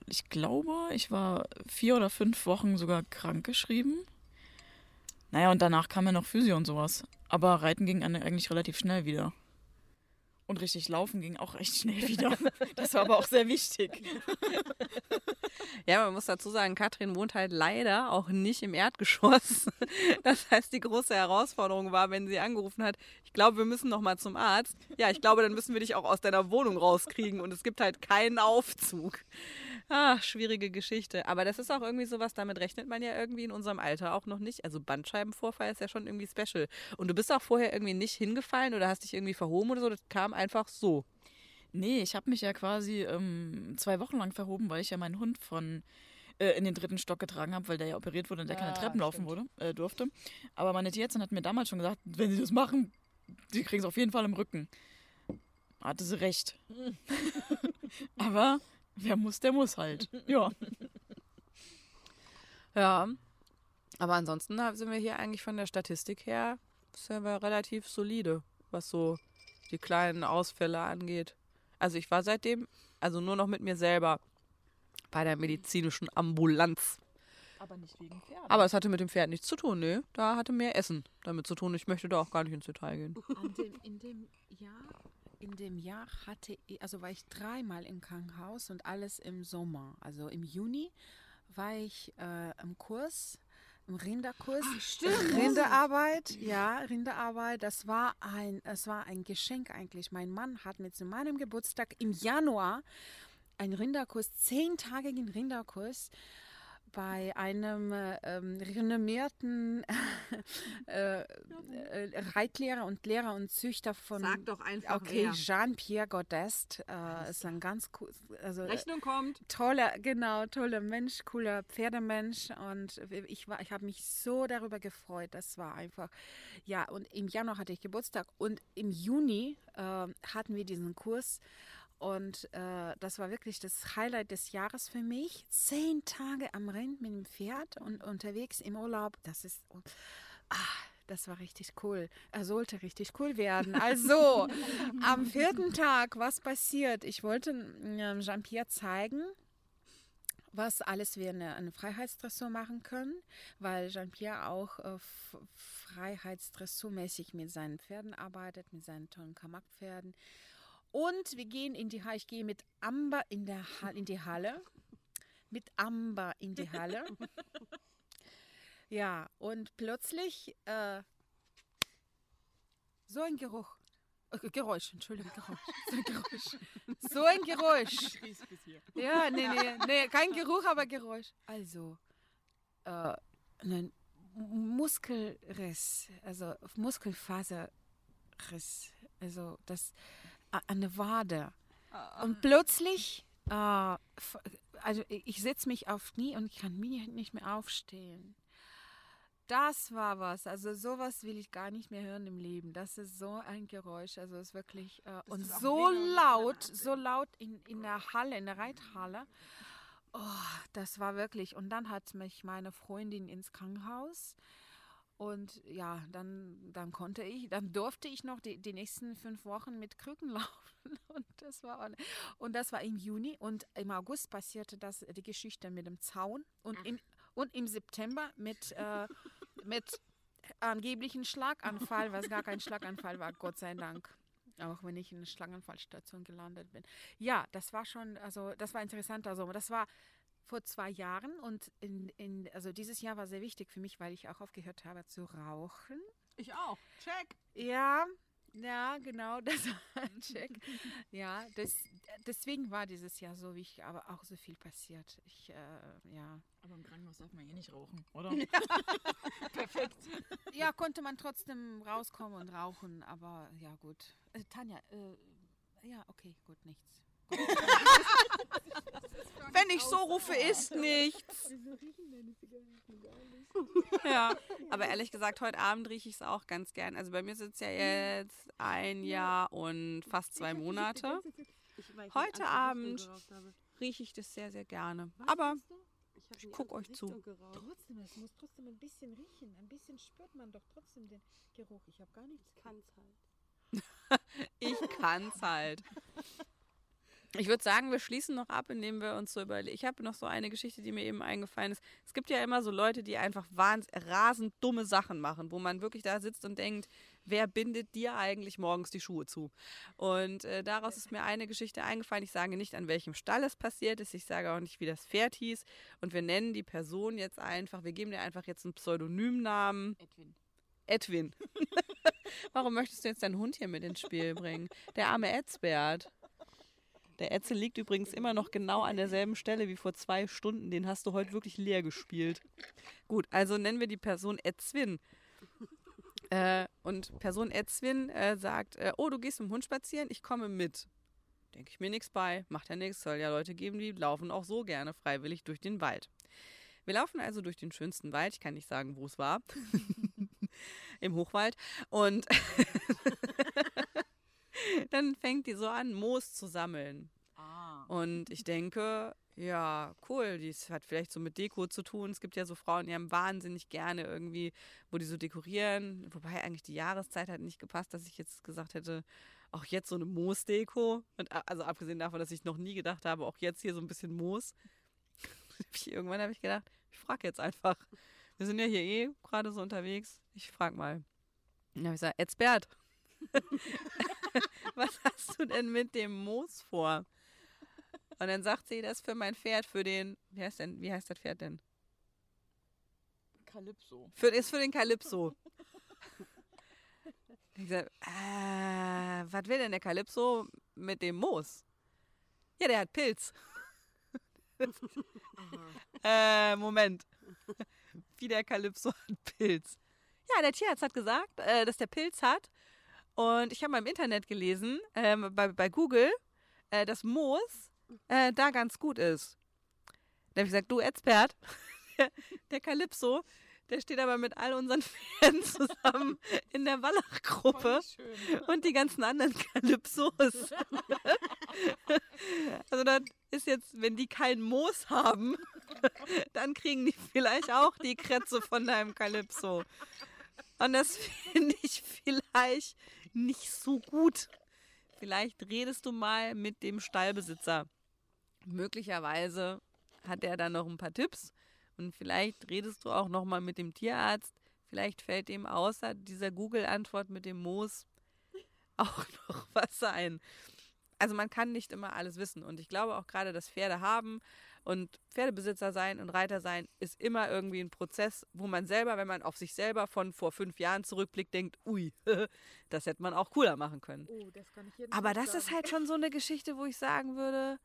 ich glaube, ich war vier oder fünf Wochen sogar krankgeschrieben. Naja, und danach kam ja noch Physio und sowas. Aber Reiten ging eigentlich relativ schnell wieder. Und richtig laufen ging auch recht schnell wieder. Das war aber auch sehr wichtig. Ja, man muss dazu sagen, Katrin wohnt halt leider auch nicht im Erdgeschoss. Das heißt, die große Herausforderung war, wenn sie angerufen hat, ich glaube, wir müssen noch mal zum Arzt. Ja, ich glaube, dann müssen wir dich auch aus deiner Wohnung rauskriegen und es gibt halt keinen Aufzug. Ah, schwierige Geschichte. Aber das ist auch irgendwie sowas, damit rechnet man ja irgendwie in unserem Alter auch noch nicht. Also Bandscheibenvorfall ist ja schon irgendwie special. Und du bist auch vorher irgendwie nicht hingefallen oder hast dich irgendwie verhoben oder so. Das kam einfach so. Nee, ich habe mich ja quasi ähm, zwei Wochen lang verhoben, weil ich ja meinen Hund von äh, in den dritten Stock getragen habe, weil der ja operiert wurde und der keine Ah, Treppen laufen wurde, äh, durfte. Aber meine Tierärztin hat mir damals schon gesagt, wenn sie das machen, die kriegen es auf jeden Fall im Rücken. Hatte sie recht. Aber wer muss, der muss halt. Ja. Ja. Aber ansonsten sind wir hier eigentlich von der Statistik her sind wir relativ solide, was so die kleinen Ausfälle angeht. Also ich war seitdem, also nur noch mit mir selber bei der medizinischen Ambulanz. Aber nicht wegen Pferden. Aber es hatte mit dem Pferd nichts zu tun, ne? Da hatte mehr Essen damit zu tun. Ich möchte da auch gar nicht ins Detail gehen. Dem, in dem Jahr, in dem Jahr hatte ich, also war ich dreimal im Krankenhaus und alles im Sommer. Also im Juni war ich äh, im Kurs, im Rinderkurs. Rinderarbeit, ja, Rinderarbeit. Das war ein, es war ein Geschenk eigentlich. Mein Mann hat mir zu meinem Geburtstag im Januar einen Rinderkurs, zehntägigen Rinderkurs bei einem äh, ähm, renommierten äh, äh, Reitlehrer und Lehrer und Züchter von Sag doch einfach okay. Jean-Pierre Godest äh, ist ein ganz cool also äh, Rechnung kommt. toller genau toller Mensch cooler Pferdemensch und ich war ich habe mich so darüber gefreut das war einfach ja und im Januar hatte ich Geburtstag und im Juni äh, hatten wir diesen Kurs und äh, das war wirklich das Highlight des Jahres für mich. Zehn Tage am Rind mit dem Pferd und unterwegs im Urlaub. Das ist. Ah, das war richtig cool. Er sollte richtig cool werden. Also, am vierten Tag, was passiert? Ich wollte äh, Jean-Pierre zeigen, was alles wir in einem Freiheitsdressur machen können, weil Jean-Pierre auch äh, Freiheitsdressurmäßig mit seinen Pferden arbeitet, mit seinen tollen Kamak-Pferden. Und wir gehen in die Halle, ich gehe mit Amber in, der ha in die Halle. Mit Amber in die Halle. ja, und plötzlich äh, so ein Geruch. Äh, Geräusch, Entschuldigung, Geräusch. So ein Geräusch. So ein Geräusch. Ja, nee, nee, nee, kein Geruch, aber Geräusch. Also, äh, ein Muskelriss, also Muskelfaserriss, also das an der Wade. Und plötzlich, äh, also ich setze mich auf Knie und ich kann mir nicht mehr aufstehen. Das war was. Also sowas will ich gar nicht mehr hören im Leben. Das ist so ein Geräusch. Also es ist wirklich äh, und so laut, so laut in, in der Halle, in der Reithalle. Oh, das war wirklich. Und dann hat mich meine Freundin ins Krankenhaus. Und ja, dann, dann konnte ich, dann durfte ich noch die, die nächsten fünf Wochen mit Krücken laufen. Und das war und das war im Juni. Und im August passierte das die Geschichte mit dem Zaun. Und im, und im September mit, äh, mit angeblichen Schlaganfall, was gar kein Schlaganfall war, Gott sei Dank. Auch wenn ich in einer Schlaganfallstation gelandet bin. Ja, das war schon, also das war interessant. Also das war vor zwei Jahren und in, in, also dieses Jahr war sehr wichtig für mich, weil ich auch aufgehört habe zu rauchen. Ich auch. Check. Ja, ja, genau, das war ein Check. Ja, das, deswegen war dieses Jahr so wichtig, aber auch so viel passiert. Ich, äh, ja. Aber im Krankenhaus darf man hier nicht rauchen, oder? Ja. Perfekt. Ja, konnte man trotzdem rauskommen und rauchen, aber ja, gut. Äh, Tanja, äh, ja, okay, gut, nichts. Gut. Wenn ich so rufe, ist nichts. Ja, aber ehrlich gesagt, heute Abend rieche ich es auch ganz gern. Also bei mir sind es ja jetzt ein Jahr und fast zwei Monate. Heute Abend rieche ich das sehr, sehr gerne. Aber ich gucke euch zu. Trotzdem, es muss trotzdem ein bisschen riechen. Ein bisschen spürt man doch trotzdem den Geruch. Ich habe gar nichts. Ich kann es halt. ich kann es halt. Ich würde sagen, wir schließen noch ab, indem wir uns so überlegen. Ich habe noch so eine Geschichte, die mir eben eingefallen ist. Es gibt ja immer so Leute, die einfach wahnsinnig, rasend dumme Sachen machen, wo man wirklich da sitzt und denkt, wer bindet dir eigentlich morgens die Schuhe zu? Und äh, daraus ist mir eine Geschichte eingefallen. Ich sage nicht, an welchem Stall es passiert ist. Ich sage auch nicht, wie das Pferd hieß. Und wir nennen die Person jetzt einfach, wir geben dir einfach jetzt einen Pseudonymnamen. Edwin. Edwin. Warum möchtest du jetzt deinen Hund hier mit ins Spiel bringen? Der arme Edsbert. Der Etzel liegt übrigens immer noch genau an derselben Stelle wie vor zwei Stunden. Den hast du heute wirklich leer gespielt. Gut, also nennen wir die Person Edswin. Äh, und Person Edswin äh, sagt, äh, oh, du gehst mit dem Hund spazieren, ich komme mit. Denke ich mir nichts bei, macht ja nichts, soll ja Leute geben, die laufen auch so gerne freiwillig durch den Wald. Wir laufen also durch den schönsten Wald, ich kann nicht sagen, wo es war, im Hochwald. Und dann fängt die so an, Moos zu sammeln. Ah. Und ich denke, ja, cool, das hat vielleicht so mit Deko zu tun. Es gibt ja so Frauen, die haben wahnsinnig gerne irgendwie, wo die so dekorieren. Wobei eigentlich die Jahreszeit hat nicht gepasst, dass ich jetzt gesagt hätte, auch jetzt so eine Moosdeko. Und also abgesehen davon, dass ich noch nie gedacht habe, auch jetzt hier so ein bisschen Moos. Irgendwann habe ich gedacht, ich frage jetzt einfach. Wir sind ja hier eh gerade so unterwegs. Ich frage mal. Dann habe ich gesagt, Edsbert, was hast du denn mit dem Moos vor? Und dann sagt sie, das ist für mein Pferd, für den, wie heißt denn, wie heißt das Pferd denn? Kalypso. Für, ist für den Kalypso. Ich sag, äh, was will denn der Kalypso mit dem Moos? Ja, der hat Pilz. äh, Moment. Wie der Kalypso hat Pilz. Ja, der Tierarzt hat gesagt, äh, dass der Pilz hat. Und ich habe mal im Internet gelesen, ähm, bei, bei Google, äh, dass Moos äh, da ganz gut ist. Da habe ich gesagt, du Expert, der Kalypso, der steht aber mit all unseren Pferden zusammen in der Wallach-Gruppe und die ganzen anderen Kalypsos. also das ist jetzt, wenn die kein Moos haben, dann kriegen die vielleicht auch die Krätze von deinem Kalypso. Und das finde ich vielleicht nicht so gut. Vielleicht redest du mal mit dem Stallbesitzer. Möglicherweise hat er dann noch ein paar Tipps und vielleicht redest du auch noch mal mit dem Tierarzt. Vielleicht fällt ihm außer dieser Google-Antwort mit dem Moos auch noch was ein. Also man kann nicht immer alles wissen und ich glaube auch gerade, dass Pferde haben und Pferdebesitzer sein und Reiter sein ist immer irgendwie ein Prozess, wo man selber, wenn man auf sich selber von vor fünf Jahren zurückblickt, denkt, ui, das hätte man auch cooler machen können. Oh, das kann Aber das ist sagen. halt schon so eine Geschichte, wo ich sagen würde,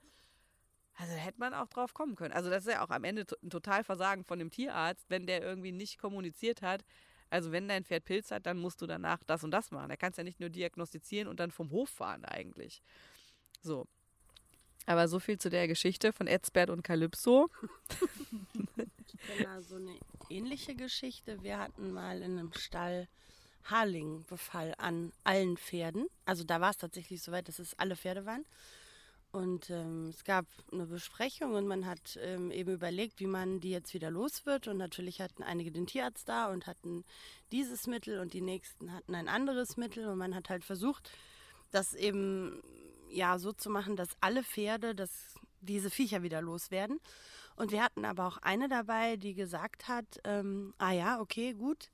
also hätte man auch drauf kommen können. Also das ist ja auch am Ende ein Totalversagen von dem Tierarzt, wenn der irgendwie nicht kommuniziert hat. Also wenn dein Pferd Pilz hat, dann musst du danach das und das machen. Da kannst du ja nicht nur diagnostizieren und dann vom Hof fahren eigentlich. So. Aber so viel zu der Geschichte von Edsbert und Calypso. Mal so eine ähnliche Geschichte. Wir hatten mal in einem Stall Haarlingbefall an allen Pferden. Also da war es tatsächlich so weit, dass es alle Pferde waren. Und ähm, es gab eine Besprechung und man hat ähm, eben überlegt, wie man die jetzt wieder los wird. Und natürlich hatten einige den Tierarzt da und hatten dieses Mittel und die nächsten hatten ein anderes Mittel. Und man hat halt versucht, das eben ja so zu machen, dass alle Pferde das, diese Viecher wieder loswerden. Und wir hatten aber auch eine dabei, die gesagt hat, ähm, ah ja, okay, gut.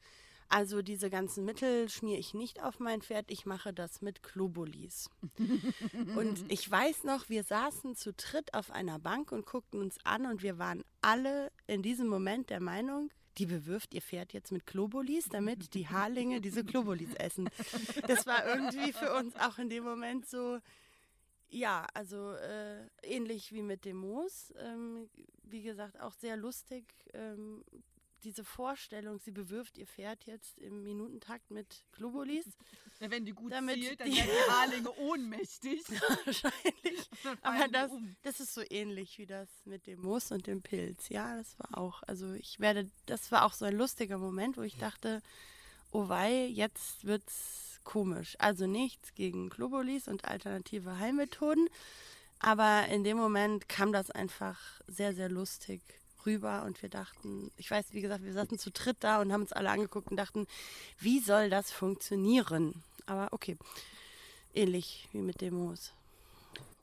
Also diese ganzen Mittel schmiere ich nicht auf mein Pferd, ich mache das mit Globulis. und ich weiß noch, wir saßen zu dritt auf einer Bank und guckten uns an und wir waren alle in diesem Moment der Meinung, die bewirft ihr Pferd jetzt mit Globulis, damit die Haarlinge diese Globulis essen. Das war irgendwie für uns auch in dem Moment so, ja, also äh, ähnlich wie mit dem Moos. Ähm, wie gesagt, auch sehr lustig. Ähm, diese Vorstellung, sie bewirft ihr Pferd jetzt im Minutentakt mit Globulis. Ja, wenn die gut Damit zielt, dann die- werden die Haarlinge ohnmächtig. Wahrscheinlich. Aber das, um. das ist so ähnlich wie das mit dem Moos und dem Pilz. Ja, das war auch. Also ich werde, das war auch so ein lustiger Moment, wo ich dachte, oh wei, jetzt wird's komisch. Also nichts gegen Globulis und alternative Heilmethoden. Aber in dem Moment kam das einfach sehr, sehr lustig rüber und wir dachten, ich weiß, wie gesagt, wir saßen zu dritt da und haben uns alle angeguckt und dachten, wie soll das funktionieren? Aber okay, ähnlich wie mit dem Moos.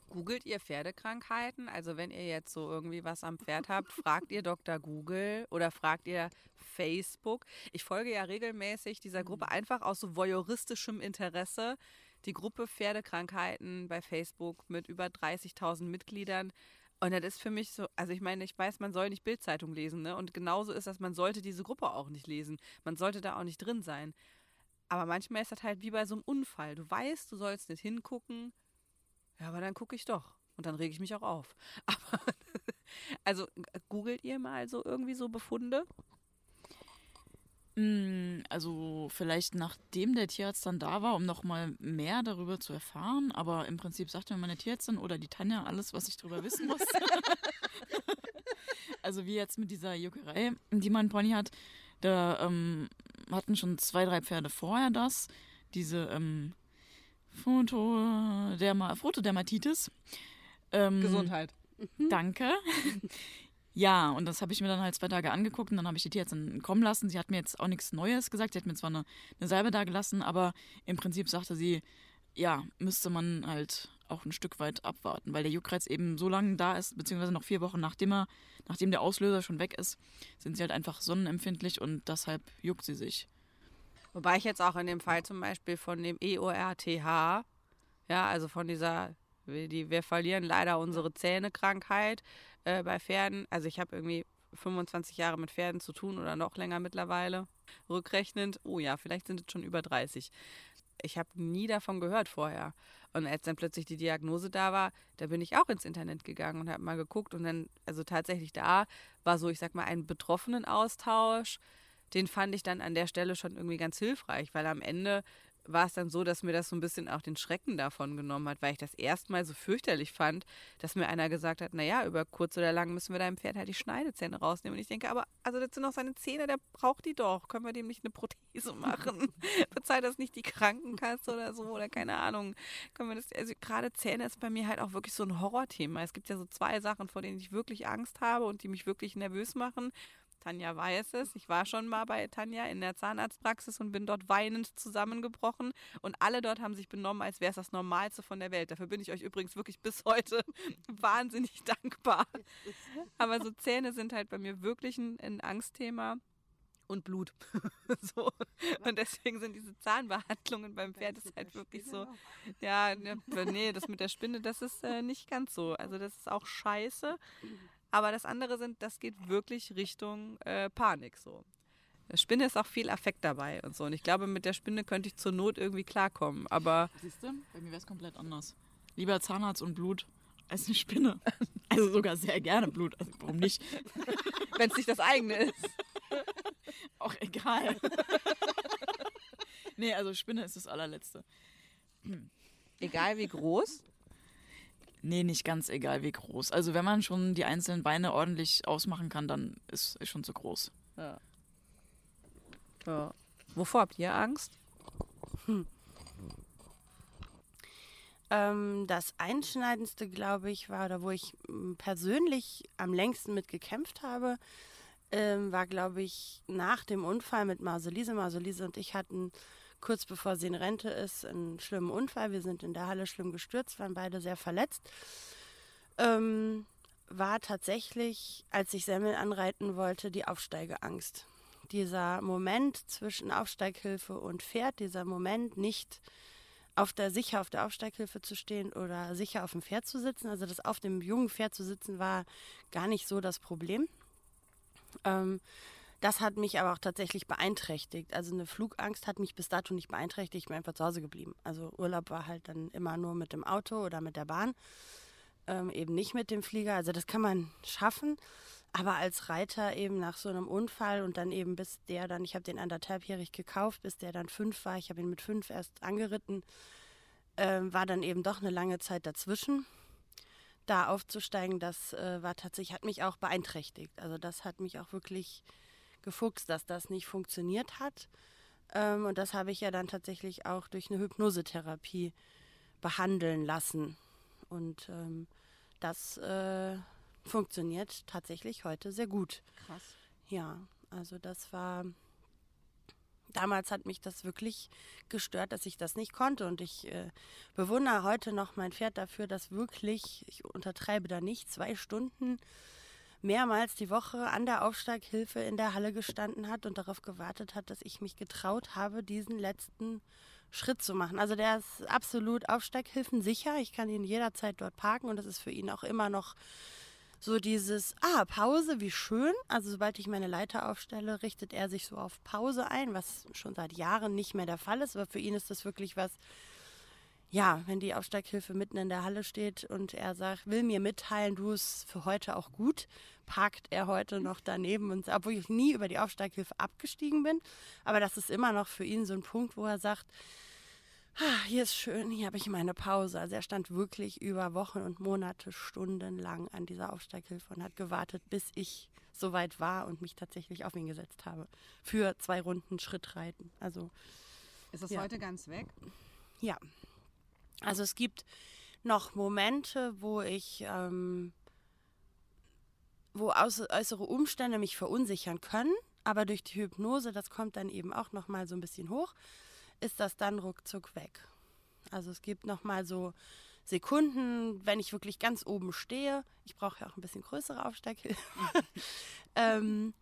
Googelt ihr Pferdekrankheiten? Also wenn ihr jetzt so irgendwie was am Pferd habt, fragt ihr Dr. Google oder fragt ihr Facebook? Ich folge ja regelmäßig dieser Gruppe einfach aus so voyeuristischem Interesse. Die Gruppe Pferdekrankheiten bei Facebook mit über 30.000 Mitgliedern. Und das ist für mich so, also ich meine, ich weiß, man soll nicht Bildzeitung lesen, ne? Und genauso ist das, man sollte diese Gruppe auch nicht lesen. Man sollte da auch nicht drin sein. Aber manchmal ist das halt wie bei so einem Unfall. Du weißt, du sollst nicht hingucken, ja, aber dann gucke ich doch. Und dann rege ich mich auch auf. Aber, also, googelt ihr mal so irgendwie so Befunde? Mm, Also vielleicht nachdem der Tierarzt dann da war, um nochmal mehr darüber zu erfahren. Aber im Prinzip sagte mir meine Tierärztin oder die Tanja alles, was ich darüber wissen muss. also wie jetzt mit dieser Juckerei, die mein Pony hat. Da ähm, hatten schon zwei, drei Pferde vorher das. Diese ähm, Photoderma Photodermatitis. Ähm, Gesundheit. Danke. Ja, und das habe ich mir dann halt zwei Tage angeguckt und dann habe ich die Tierärztin kommen lassen. Sie hat mir jetzt auch nichts Neues gesagt. Sie hat mir zwar eine, eine Salbe da gelassen, aber im Prinzip sagte sie, ja, müsste man halt auch ein Stück weit abwarten, weil der Juckreiz eben so lange da ist, beziehungsweise noch vier Wochen nachdem er, nachdem der Auslöser schon weg ist, sind sie halt einfach sonnenempfindlich und deshalb juckt sie sich. Wobei ich jetzt auch in dem Fall zum Beispiel von dem EORTH, ja, also von dieser, wir- die, wir verlieren leider unsere Zähne-Krankheit äh, bei Pferden. Also ich habe irgendwie 25 Jahre mit Pferden zu tun oder noch länger mittlerweile. Rückrechnend, oh ja, vielleicht sind es schon über 30. Ich habe nie davon gehört vorher. Und als dann plötzlich die Diagnose da war, da bin ich auch ins Internet gegangen und habe mal geguckt. Und dann, also tatsächlich da war so, ich sag mal, ein betroffenen Austausch den fand ich dann an der Stelle schon irgendwie ganz hilfreich, weil am Ende war es dann so, dass mir das so ein bisschen auch den Schrecken davon genommen hat, weil ich das erstmal so fürchterlich fand, dass mir einer gesagt hat, naja, über kurz oder lang müssen wir deinem Pferd halt die Schneidezähne rausnehmen. Und ich denke, aber also das sind doch seine Zähne, der braucht die doch. Können wir dem nicht eine Prothese machen? Bezahlt das nicht die Krankenkasse oder so oder keine Ahnung. Können wir das, also gerade Zähne ist bei mir halt auch wirklich so ein Horrorthema. Es gibt ja so zwei Sachen, vor denen ich wirklich Angst habe und die mich wirklich nervös machen. Tanja weiß es. Ich war schon mal bei Tanja in der Zahnarztpraxis und bin dort weinend zusammengebrochen. Und alle dort haben sich benommen, als wäre es das Normalste von der Welt. Dafür bin ich euch übrigens wirklich bis heute wahnsinnig dankbar. Aber so Zähne sind halt bei mir wirklich ein, ein Angstthema und Blut. so. Und deswegen sind diese Zahnbehandlungen beim Pferd ist halt wirklich so. Ja, ne, nee, das mit der Spinne, das ist äh, nicht ganz so. Also das ist auch scheiße. Aber das andere sind, das geht wirklich Richtung äh, Panik so. Der Spinne ist auch viel Affekt dabei und so. Und ich glaube, mit der Spinne könnte ich zur Not irgendwie klarkommen. Aber Siehst du, bei mir wäre es komplett anders. Lieber Zahnarzt und Blut als eine Spinne. Also sogar sehr gerne Blut. Also warum nicht? wenn es nicht das eigene ist. Auch egal. nee, also Spinne ist das allerletzte. Egal wie groß. Nee, nicht ganz egal wie groß. Also wenn man schon die einzelnen Beine ordentlich ausmachen kann, dann ist es schon zu groß. Ja. ja. Wovor habt ihr Angst? Ähm, das Einschneidendste, glaube ich, war, oder wo ich m, persönlich am längsten mit gekämpft habe, ähm, war, glaube ich, nach dem Unfall mit Marcelise. Marcelise und ich hatten kurz bevor sie in Rente ist, einen schlimmen Unfall. Wir sind in der Halle schlimm gestürzt, waren beide sehr verletzt. Ähm, war tatsächlich, als ich Semmel anreiten wollte, die Aufsteigeangst. Dieser Moment zwischen Aufsteighilfe und Pferd, dieser Moment nicht auf der sicher auf der Aufsteighilfe zu stehen oder sicher auf dem Pferd zu sitzen. Also das auf dem jungen Pferd zu sitzen war gar nicht so das Problem. Ähm, das hat mich aber auch tatsächlich beeinträchtigt. Also eine Flugangst hat mich bis dato nicht beeinträchtigt. Ich bin einfach zu Hause geblieben. Also Urlaub war halt dann immer nur mit dem Auto oder mit der Bahn, ähm, eben nicht mit dem Flieger. Also das kann man schaffen. Aber als Reiter eben nach so einem Unfall und dann eben bis der dann, ich habe den anderthalbjährig gekauft, bis der dann fünf war, ich habe ihn mit fünf erst angeritten, ähm, war dann eben doch eine lange Zeit dazwischen. Da aufzusteigen, das äh, war tatsächlich, hat mich auch beeinträchtigt. Also das hat mich auch wirklich gefuchst, dass das nicht funktioniert hat. Ähm, und das habe ich ja dann tatsächlich auch durch eine Hypnosetherapie behandeln lassen. Und ähm, das äh, funktioniert tatsächlich heute sehr gut. Krass. Ja, also das war. Damals hat mich das wirklich gestört, dass ich das nicht konnte. Und ich äh, bewundere heute noch mein Pferd dafür, dass wirklich, ich untertreibe da nicht, zwei Stunden mehrmals die Woche an der Aufsteighilfe in der Halle gestanden hat und darauf gewartet hat, dass ich mich getraut habe, diesen letzten Schritt zu machen. Also der ist absolut Aufsteighilfen sicher. Ich kann ihn jederzeit dort parken und das ist für ihn auch immer noch so dieses, ah, Pause, wie schön. Also sobald ich meine Leiter aufstelle, richtet er sich so auf Pause ein, was schon seit Jahren nicht mehr der Fall ist. Aber für ihn ist das wirklich was, ja, wenn die Aufsteighilfe mitten in der Halle steht und er sagt, will mir mitteilen, du ist für heute auch gut, parkt er heute noch daneben und obwohl ich nie über die Aufsteighilfe abgestiegen bin, aber das ist immer noch für ihn so ein Punkt, wo er sagt, ah, hier ist schön, hier habe ich meine Pause. Also er stand wirklich über Wochen und Monate stundenlang an dieser Aufsteighilfe und hat gewartet, bis ich soweit war und mich tatsächlich auf ihn gesetzt habe für zwei Runden Schrittreiten. Also Ist das Ja. heute ganz weg? ja. Also es gibt noch Momente, wo ich, ähm, wo äuß- äußere Umstände mich verunsichern können, aber durch die Hypnose, das kommt dann eben auch noch mal so ein bisschen hoch, ist das dann ruckzuck weg. Also es gibt noch mal so Sekunden, wenn ich wirklich ganz oben stehe. Ich brauche ja auch ein bisschen größere Aufsteighilfe. ähm,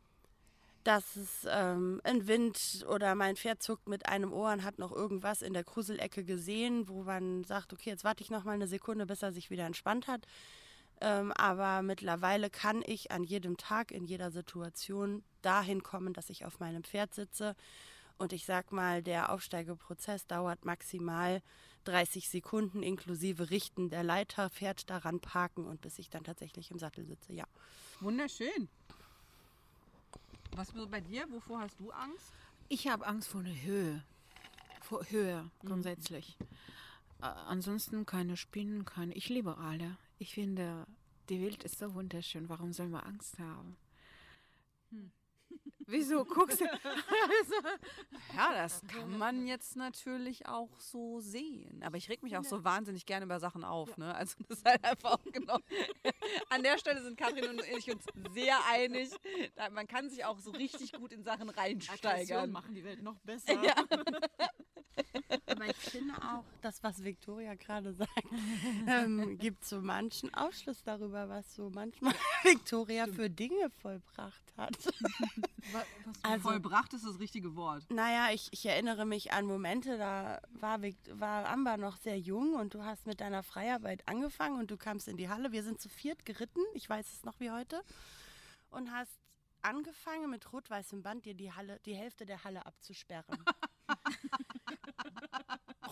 dass es ähm, ein Wind oder mein Pferd zuckt mit einem Ohr und hat noch irgendwas in der Kruselecke gesehen, wo man sagt, okay, jetzt warte ich noch mal eine Sekunde, bis er sich wieder entspannt hat. Ähm, aber mittlerweile kann ich an jedem Tag, in jeder Situation dahin kommen, dass ich auf meinem Pferd sitze. Und ich sag mal, der Aufsteigeprozess dauert maximal 30 Sekunden inklusive Richten der Leiter, Pferd daran parken und bis ich dann tatsächlich im Sattel sitze, ja. Wunderschön. Was bei dir? Wovor hast du Angst? Ich habe Angst vor der Höhe. Vor Höhe grundsätzlich. Äh, ansonsten keine Spinnen, keine. Ich liebe alle. Ich finde, die Welt ist so wunderschön. Warum soll man Angst haben? Wieso guckst du? ja, das kann man jetzt natürlich auch so sehen. Aber ich reg mich auch so wahnsinnig gerne über Sachen auf. Ne? Also das ist halt einfach auch genau. An der Stelle sind Kathrin und ich uns sehr einig. Da- Man kann sich auch so richtig gut in Sachen reinsteigern. machen die Welt noch besser. Ja. Aber ich finde auch, das, was Victoria gerade sagt, ähm, gibt so manchen Aufschluss darüber, was so manchmal Victoria für Dinge vollbracht hat. Also- Vollbracht ist das richtige Wort. Naja, ich, ich erinnere mich an Momente, da war, war Amber noch sehr jung und du hast mit deiner Freiarbeit angefangen und du kamst in die Halle. Wir sind zu viert geritten, ich weiß es noch wie heute, und hast angefangen mit rot-weißem Band dir die Halle, die Hälfte der Halle abzusperren.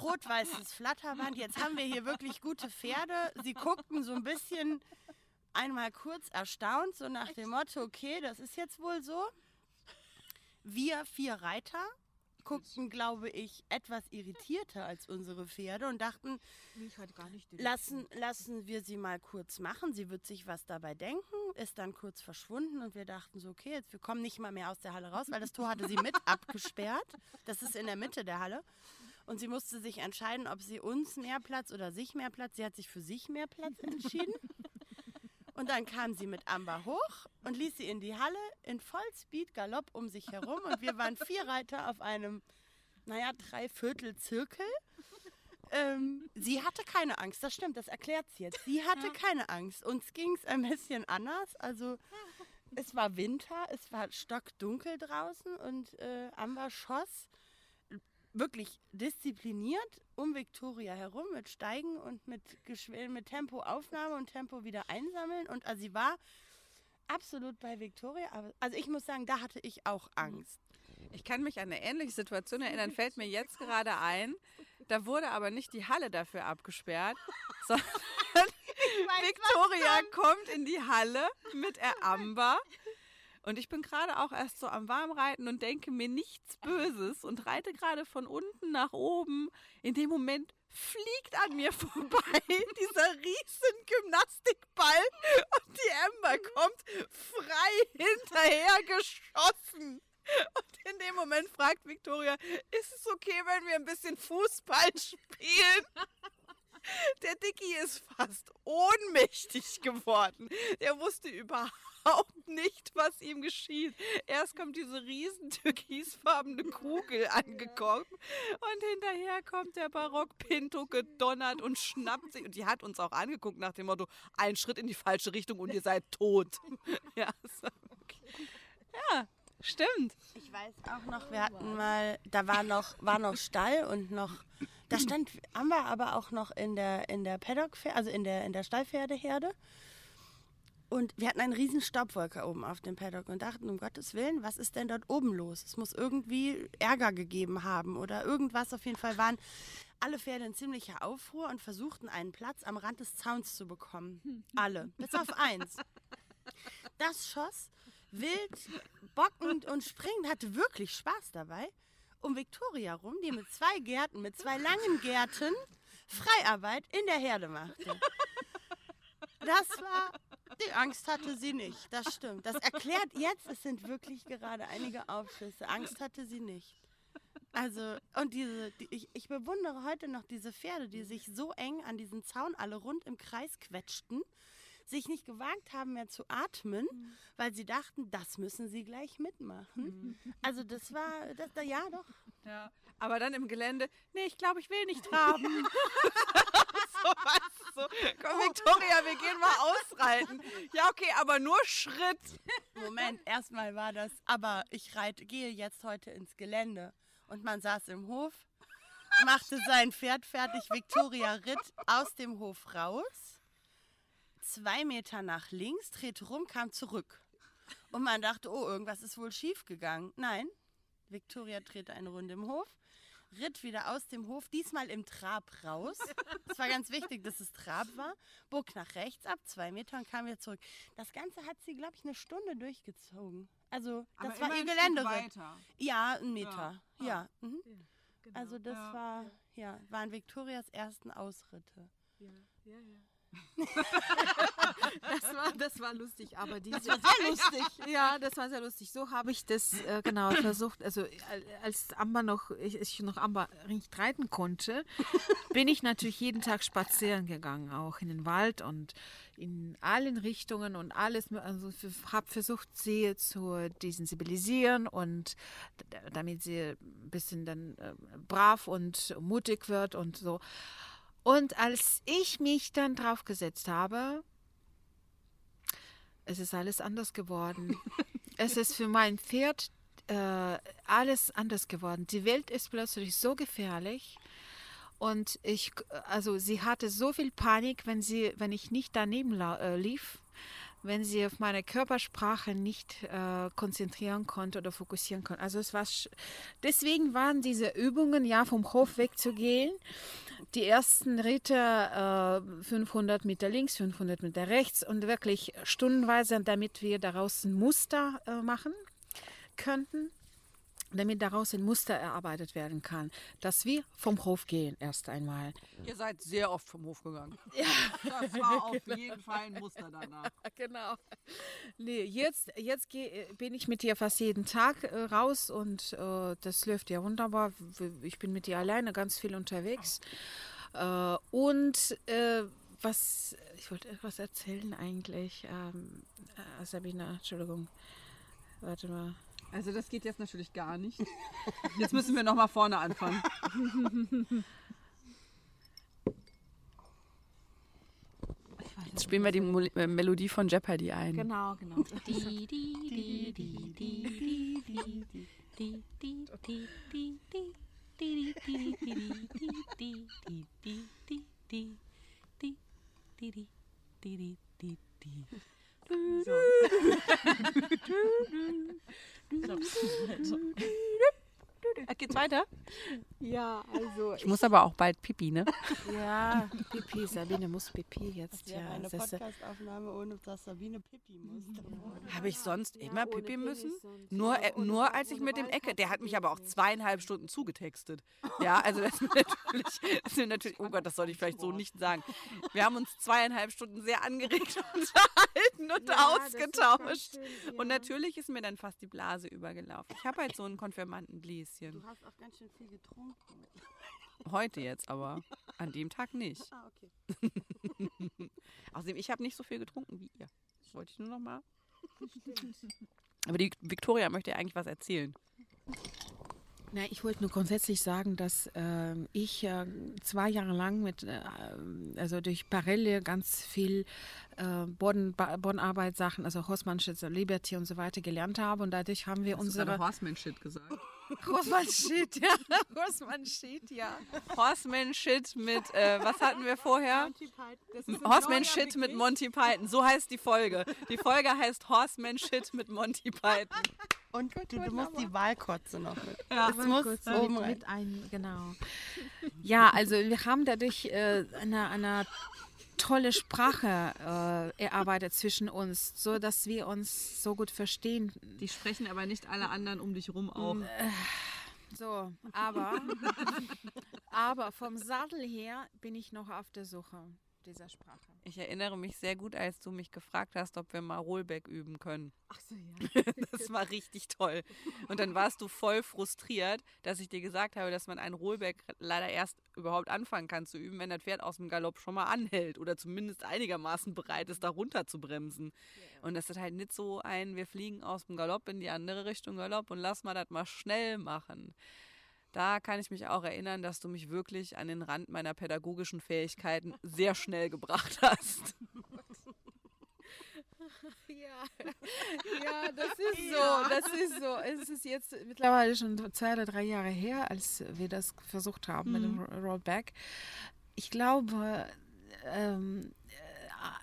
Rot-weißes Flatterband, jetzt haben wir hier wirklich gute Pferde. Sie guckten so ein bisschen einmal kurz erstaunt, so nach dem Motto, okay, das ist jetzt wohl so. Wir vier Reiter guckten, glaube ich, etwas irritierter als unsere Pferde und dachten, lassen, lassen wir sie mal kurz machen. Sie wird sich was dabei denken, ist dann kurz verschwunden und wir dachten so, okay, jetzt wir kommen nicht mal mehr aus der Halle raus, weil das Tor hatte sie mit abgesperrt. Das ist in der Mitte der Halle. Und sie musste sich entscheiden, ob sie uns mehr Platz oder sich mehr Platz. Sie hat sich für sich mehr Platz entschieden. Und dann kam sie mit Amber hoch und ließ sie in die Halle in Vollspeed Galopp um sich herum. Und wir waren vier Reiter auf einem, naja, Dreiviertel Zirkel. Ähm, sie hatte keine Angst, das stimmt, das erklärt sie jetzt. Sie hatte keine Angst. Uns ging es ein bisschen anders. Also es war Winter, es war stockdunkel draußen und äh, Amber schoss wirklich diszipliniert um Victoria herum mit Steigen und mit, Geschw- mit Tempoaufnahme und Tempo wieder einsammeln. Und also sie war absolut bei Victoria. Aber, also ich muss sagen, da hatte ich auch Angst. Ich kann mich an eine ähnliche Situation erinnern, fällt mir jetzt gerade ein. Da wurde aber nicht die Halle dafür abgesperrt, sondern Victoria kommt in die Halle mit der Amber. Und ich bin gerade auch erst so am Warmreiten und denke mir nichts Böses und reite gerade von unten nach oben. In dem Moment fliegt an mir vorbei dieser riesen Gymnastikball und die Amber kommt frei hinterher geschossen. Und in dem Moment fragt Victoria, ist es okay, wenn wir ein bisschen Fußball spielen? Der Dicky ist fast ohnmächtig geworden. Der wusste überhaupt nicht, was ihm geschieht. Erst kommt diese riesen türkisfarbene Kugel angekommen und hinterher kommt der Barock Pinto gedonnert und schnappt sich. Und die hat uns auch angeguckt nach dem Motto, ein Schritt in die falsche Richtung und ihr seid tot. Ja, so, ja stimmt. Ich weiß auch noch, wir hatten mal, da war noch, war noch Stall und noch, da stand Amber aber auch noch in der, in der Paddock, also in der, in der Stallpferdeherde. Und wir hatten einen riesen Staubwolke oben auf dem Paddock und dachten, um Gottes Willen, was ist denn dort oben los? Es muss irgendwie Ärger gegeben haben oder irgendwas. Auf jeden Fall waren alle Pferde in ziemlicher Aufruhr und versuchten einen Platz am Rand des Zauns zu bekommen. Alle, bis auf eins. Das schoss wild, bockend und springend, hatte wirklich Spaß dabei, um Victoria rum, die mit zwei Gärten, mit zwei langen Gärten Freiarbeit in der Herde machte. Das war, die Angst hatte sie nicht, das stimmt. Das erklärt jetzt, es sind wirklich gerade einige Aufschlüsse. Angst hatte sie nicht. Also, und diese, die, ich, ich bewundere heute noch diese Pferde, die sich so eng an diesen Zaun alle rund im Kreis quetschten, sich nicht gewagt haben mehr zu atmen, weil sie dachten, das müssen sie gleich mitmachen. Also das war, das, ja doch. Ja. Aber dann im Gelände, nee, ich glaube, ich will nicht traben. so, weißt du, so, komm, Victoria, wir gehen mal ausreiten. Ja, okay, aber nur Schritt. Moment, erstmal war das, aber ich reite, gehe jetzt heute ins Gelände. Und man saß im Hof, machte sein Pferd fertig, Victoria ritt aus dem Hof raus, zwei Meter nach links, drehte rum, kam zurück. Und man dachte, oh, irgendwas ist wohl schief gegangen. Nein, Victoria drehte eine Runde im Hof, ritt wieder aus dem Hof, diesmal im Trab raus. Es war ganz wichtig, dass es Trab war. Bog nach rechts ab, zwei Meter und kam wieder zurück. Das Ganze hat sie, glaube ich, eine Stunde durchgezogen. Also, das war ihr Geländeritt. Ja, ein Meter. Ja. mhm. Also, das war, ja, waren Victorias ersten Ausritte. Das war das war lustig, aber diese. Das war sehr lustig. Ja, das war sehr lustig. So habe ich das äh, genau versucht. Also als Amber noch, ich, ich noch Amber nicht reiten konnte, bin ich natürlich jeden Tag spazieren gegangen, auch in den Wald und in allen Richtungen und alles. Also habe versucht, sie zu desensibilisieren und damit sie ein bisschen dann äh, brav und mutig wird und so. Und als ich mich dann drauf gesetzt habe, es ist alles anders geworden. es ist für mein Pferd äh, alles anders geworden. Die Welt ist plötzlich so gefährlich. Und ich, also sie hatte so viel Panik, wenn sie, wenn ich nicht daneben äh, lief, wenn sie auf meine Körpersprache nicht äh, konzentrieren konnte oder fokussieren konnte. Also es war, deswegen waren diese Übungen, ja, vom Hof wegzugehen. Die ersten Ritte äh, 500 Meter links, 500 Meter rechts und wirklich stundenweise, damit wir daraus ein Muster äh, machen könnten, damit daraus ein Muster erarbeitet werden kann, dass wir vom Hof gehen erst einmal. Ihr seid sehr oft vom Hof gegangen. Das war auf jeden Fall ein Muster danach. Genau. Nee, jetzt, jetzt geh, bin ich mit dir fast jeden Tag äh, raus und äh, das läuft ja wunderbar. Ich bin mit dir alleine ganz viel unterwegs. Äh, und äh, was, ich wollte etwas erzählen eigentlich. Ähm, äh, Sabine, Entschuldigung. Warte mal. Also das geht jetzt natürlich gar nicht. Jetzt müssen wir nochmal vorne anfangen. Jetzt spielen wir die äh, Melodie von Jeopardy ein. Genau, genau. Äh, Geht's weiter? Ja, also Ich muss aber auch bald pipi, ne? ja, Pipi, Sabine muss Pipi jetzt. Ja, Ja, eine das Podcastaufnahme, ohne dass Sabine Pipi musste. Habe ich sonst immer pipi müssen? Nur, äh, nur als ich mit dem Ecke, der hat mich aber auch zweieinhalb Stunden zugetextet. Ja, also das ist natürlich, das ist natürlich, oh Gott, das soll ich vielleicht so nicht sagen. Wir haben uns zweieinhalb Stunden sehr angeregt unterhalten und ausgetauscht. Und natürlich ist mir dann fast die Blase übergelaufen. Ich habe halt so ein Konfirmandenbläschen. Du hast auch ganz schön viel getrunken. Heute jetzt aber. An dem Tag nicht. Ah, okay. Außerdem, ich habe nicht so viel getrunken wie ihr. Das wollte ich nur noch mal. Aber die Victoria möchte ja eigentlich was erzählen. Na, ich wollte nur grundsätzlich sagen, dass ähm, ich äh, zwei Jahre lang mit, äh, also durch Parelle ganz viel äh, Boden, Bodenarbeit Sachen, also Horsemanship, Liberty und so weiter gelernt habe und dadurch haben wir unsere Horseman-Shit gesagt. Horsemanship, ja, Horsemanship, ja. Horseman Shit mit, äh, was hatten wir vorher? Horseman Shit mit Monty Python. So heißt die Folge. Die Folge heißt Horseman Shit mit Monty Python. Und du, du musst die Wahlkotze noch mit. Ja, es muss oben rein. mit ein, genau. Ja, also wir haben dadurch äh, eine, eine tolle Sprache äh, erarbeitet zwischen uns, so dass wir uns so gut verstehen. Die sprechen aber nicht alle anderen um dich rum auch. So, aber, aber vom Sattel her bin ich noch auf der Suche dieser Sprache. Ich erinnere mich sehr gut, als du mich gefragt hast, ob wir mal Rollback üben können. Ach so, ja. Das war richtig toll. Und dann warst du voll frustriert, dass ich dir gesagt habe, dass man einen Rollback leider erst überhaupt anfangen kann zu üben, wenn das Pferd aus dem Galopp schon mal anhält oder zumindest einigermaßen bereit ist, da runter zu bremsen. Und das ist halt nicht so ein, wir fliegen aus dem Galopp in die andere Richtung Galopp und lass mal das mal schnell machen. Da kann ich mich auch erinnern, dass du mich wirklich an den Rand meiner pädagogischen Fähigkeiten sehr schnell gebracht hast. Ja, ja, das ist so, das ist so. Es ist jetzt mittlerweile schon zwei oder drei Jahre her, als wir das versucht haben mit dem Ro- Rollback. Ich glaube, ähm, äh,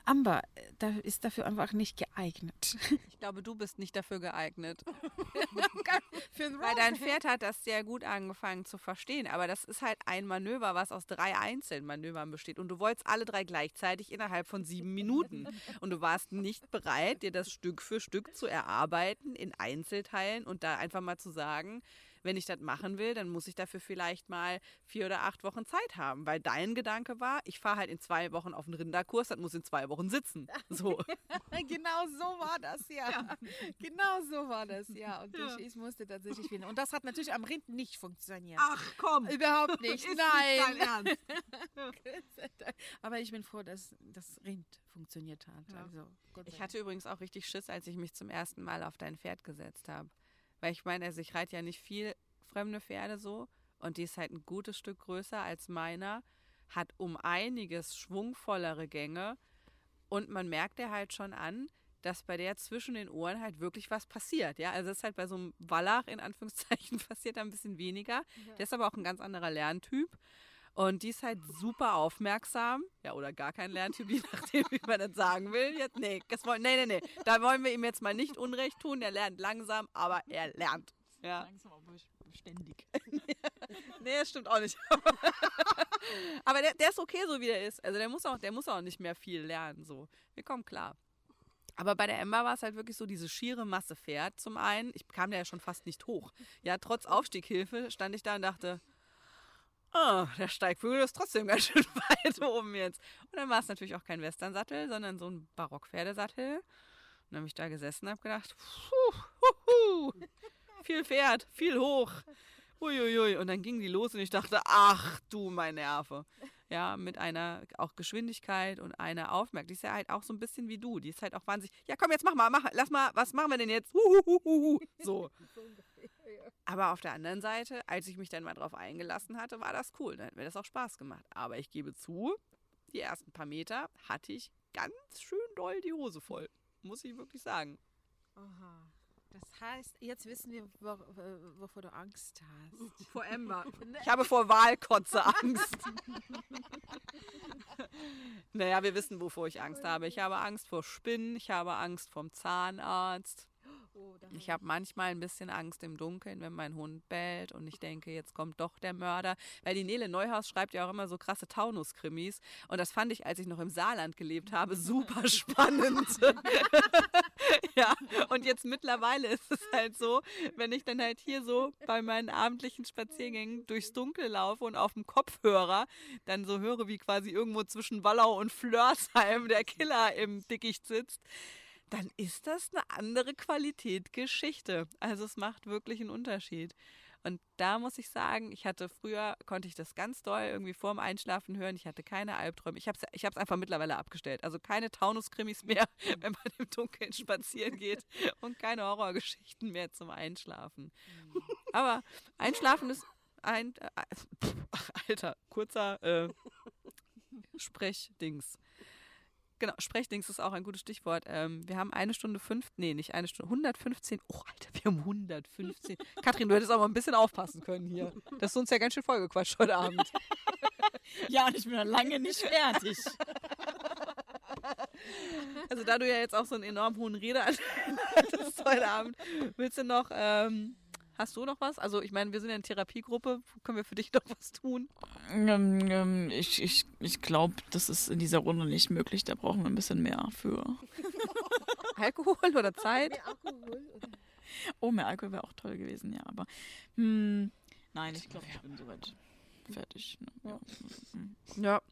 Amber da ist dafür einfach nicht geeignet. Ich glaube, du bist nicht dafür geeignet. Weil dein Pferd hat das sehr gut angefangen zu verstehen. Aber das ist halt ein Manöver, was aus drei einzelnen Manövern besteht. Und du wolltest alle drei gleichzeitig innerhalb von sieben Minuten. Und du warst nicht bereit, dir das Stück für Stück zu erarbeiten in Einzelteilen und da einfach mal zu sagen, wenn ich das machen will, dann muss ich dafür vielleicht mal vier oder acht Wochen Zeit haben. Weil dein Gedanke war, ich fahre halt in zwei Wochen auf einen Rinderkurs, das muss in zwei Wochen sitzen. So. genau so war das, ja. Genau so war das, ja. Und ich, ich musste tatsächlich finden. Und das hat natürlich am Rind nicht funktioniert. Ach komm, Überhaupt nicht, ist nein. nicht Ernst. Aber ich bin froh, dass das Rind funktioniert hat. Also, Gott sei Ich hatte übrigens auch richtig Schiss, als ich mich zum ersten Mal auf dein Pferd gesetzt habe. Weil ich meine, also ich reite ja nicht viel fremde Pferde so und die ist halt ein gutes Stück größer als meiner, hat um einiges schwungvollere Gänge und man merkt ja halt schon an, dass bei der zwischen den Ohren halt wirklich was passiert. Ja, also es ist halt bei so einem Wallach in Anführungszeichen passiert da ein bisschen weniger. Der ist aber auch ein ganz anderer Lerntyp. Und die ist halt super aufmerksam. Ja, oder gar kein Lerntyp, je nachdem, wie man das sagen will. Jetzt, nee, das wollen, nee, nee, nee. Da wollen wir ihm jetzt mal nicht Unrecht tun. Er lernt langsam, aber er lernt. Ja. Langsam, aber beständig. Nee, das stimmt auch nicht. aber der, der ist okay, so wie der ist. Also der muss auch, der muss auch nicht mehr viel lernen. So. Wir kommen klar. Aber bei der Emma war es halt wirklich so diese schiere Masse Pferd zum einen. Ich kam da ja schon fast nicht hoch. Ja, trotz Aufstieghilfe stand ich da und dachte, oh, der Steigbügel ist trotzdem ganz schön weit oben jetzt. Und dann war es natürlich auch kein Westernsattel, sondern so ein Barockpferdesattel. Und dann habe ich da gesessen und habe gedacht, puh, huhu, viel Pferd, viel hoch. Uiuiui. Und dann ging die los und ich dachte, ach du mein Nerve. Ja, mit einer auch Geschwindigkeit und einer Aufmerksamkeit. Die ist ja halt auch so ein bisschen wie du. Die ist halt auch wahnsinnig, ja komm, jetzt mach mal, mach, lass mal, was machen wir denn jetzt? Huhuhuhu. So. Aber auf der anderen Seite, als ich mich dann mal drauf eingelassen hatte, war das cool. Dann hat mir das auch Spaß gemacht. Aber ich gebe zu, die ersten paar Meter hatte ich ganz schön doll die Hose voll. Muss ich wirklich sagen. Aha. Das heißt, jetzt wissen wir, wo, wo- wovor du Angst hast. Vor Ember. Ich habe vor Wahlkotze Angst. naja, wir wissen, wovor ich Angst habe. Ich habe Angst vor Spinnen, ich habe Angst vom Zahnarzt. Ich habe manchmal ein bisschen Angst im Dunkeln, wenn mein Hund bellt und ich denke, jetzt kommt doch der Mörder. Weil die Nele Neuhaus schreibt ja auch immer so krasse Taunus-Krimis. Und das fand ich, als ich noch im Saarland gelebt habe, super spannend. ja, und jetzt mittlerweile ist es halt so, wenn ich dann halt hier so bei meinen abendlichen Spaziergängen durchs Dunkel laufe und auf dem Kopfhörer dann so höre, wie quasi irgendwo zwischen Wallau und Flörsheim der Killer im Dickicht sitzt, dann ist das eine andere Qualität Geschichte. Also es macht wirklich einen Unterschied. Und da muss ich sagen, ich hatte früher, konnte ich das ganz doll irgendwie vorm Einschlafen hören. Ich hatte keine Albträume. Ich habe es ich hab's einfach mittlerweile abgestellt. Also keine Taunus-Krimis mehr, wenn man im Dunkeln spazieren geht. Und keine Horrorgeschichten mehr zum Einschlafen. Aber Einschlafen ist ein... Äh, pff, Alter, kurzer äh, Sprechdings. Genau, Sprechdings ist auch ein gutes Stichwort. Ähm, wir haben eine Stunde fünf, nee, nicht eine Stunde, 115. Oh, Alter, wir haben 115. Katrin, du hättest auch mal ein bisschen aufpassen können hier. Das ist uns ja ganz schön vollgequatscht heute Abend. Ja, und ich bin noch lange nicht fertig. Also da du ja jetzt auch so einen enorm hohen Redeanteil hattest heute Abend, willst du noch, ähm, hast du noch was? Also ich meine, wir sind ja eine Therapiegruppe, können wir für dich noch was tun? Ähm, ähm, ich ich, ich glaube, das ist in dieser Runde nicht möglich. Da brauchen wir ein bisschen mehr für. Alkohol oder Zeit? Oh, mehr Alkohol wäre auch toll gewesen, ja. Aber hm, nein, ich glaube, ich bin soweit fertig. Ne? Ja. Ja.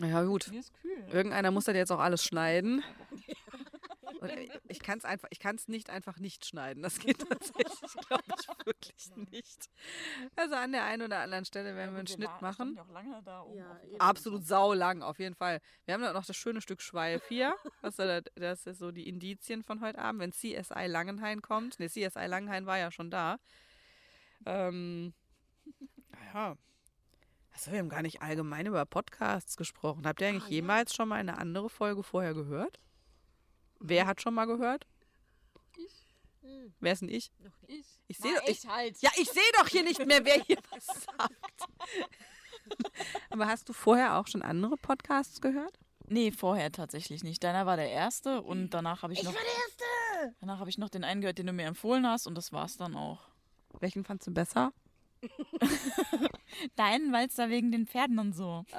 Ja, gut. Mir ist kühl. Irgendeiner muss das jetzt auch alles schneiden. Und ich kann es einfach, ich kann es nicht einfach nicht schneiden. Das geht tatsächlich, glaube ich, wirklich nicht. Also an der einen oder anderen Stelle werden wir einen Schnitt machen. Ja auch lange da oben Ja. Absolut saulang, auf jeden Fall. Wir haben dann noch das schöne Stück Schweif hier. Was da, das ist so die Indizien von heute Abend, wenn CSI Langenhain kommt. Ne, CSI Langenhain war ja schon da. Ähm, naja. Achso, wir haben gar nicht allgemein über Podcasts gesprochen. Habt ihr eigentlich jemals schon mal eine andere Folge vorher gehört? Wer hat schon mal gehört? Ich. Wer ist denn ich? Ich. Ich sehe ich, halt. ja, ich sehe doch hier nicht mehr, wer hier was sagt. Aber hast du vorher auch schon andere Podcasts gehört? Nee, vorher tatsächlich nicht. Deiner war der erste und danach habe ich, noch. Ich war der erste! Danach habe ich noch den einen gehört, den du mir empfohlen hast und das war's dann auch. Welchen fandst du besser? Deinen, weil es da wegen den Pferden und so.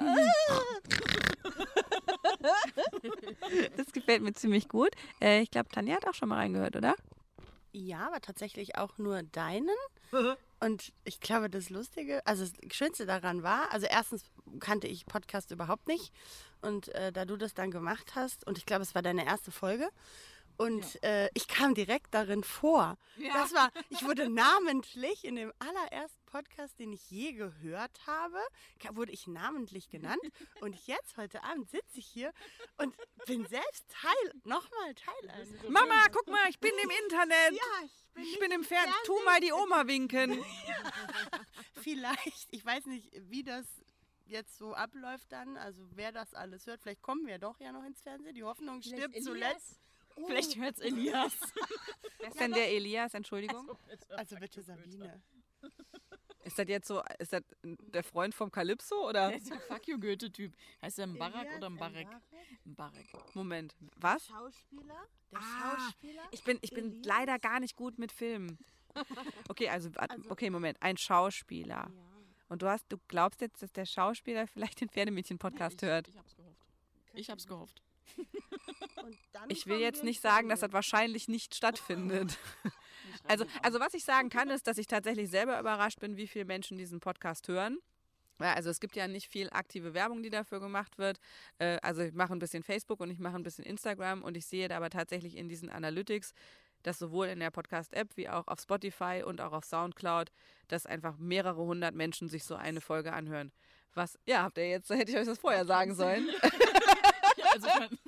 Das gefällt mir ziemlich gut. Äh, ich glaube, Tanja hat auch schon mal reingehört, oder? Ja, aber tatsächlich auch nur deinen. Und ich glaube, das Lustige, also das Schönste daran war, also erstens kannte ich Podcast überhaupt nicht. Und äh, da du das dann gemacht hast, und ich glaube, es war deine erste Folge, und äh, ich kam direkt darin vor. Das war, ich wurde namentlich in dem allerersten Podcast, den ich je gehört habe, wurde ich namentlich genannt. Und jetzt, heute Abend, sitze ich hier und bin selbst Teil, nochmal Teil eines. Mama, guck mal, ich bin im Internet. Ja, ich bin, Ich bin im Fernsehen. Tu mal die Oma winken. vielleicht, ich weiß nicht, wie das jetzt so abläuft dann, also wer das alles hört. Vielleicht kommen wir doch ja noch ins Fernsehen. Die Hoffnung stirbt zuletzt. Vielleicht hört's Elias. Wer ist denn der Elias? Entschuldigung. Also bitte Sabine. Ist das jetzt so, ist das der Freund vom Calypso oder? Der ist der Fuck you Goethe-Typ. Heißt der Mbarak Elias oder Mbarek? Mbarek? Mbarek. Moment, was? Schauspieler? Der Ah, Schauspieler? Ich bin, ich bin Elias? leider gar nicht gut mit Filmen. Okay, also, okay, Moment, ein Schauspieler. Und du hast, du glaubst jetzt, dass der Schauspieler vielleicht den Pferdemädchen-Podcast hört. Ich hab's gehofft. Ich hab's gehofft. Ich will jetzt nicht sagen, dass das wahrscheinlich nicht stattfindet. Also, also was ich sagen kann, ist, dass ich tatsächlich selber überrascht bin, wie viele Menschen diesen Podcast hören. Ja, also es gibt ja nicht viel aktive Werbung, die dafür gemacht wird. Äh, Also ich mache ein bisschen Facebook und ich mache ein bisschen Instagram und ich sehe da aber tatsächlich in diesen Analytics, dass sowohl in der Podcast-App wie auch auf Spotify und auch auf Soundcloud, dass einfach mehrere hundert Menschen sich so eine Folge anhören. Was, ja, habt ihr jetzt, hätte ich euch das vorher sagen sollen. Also ich mein,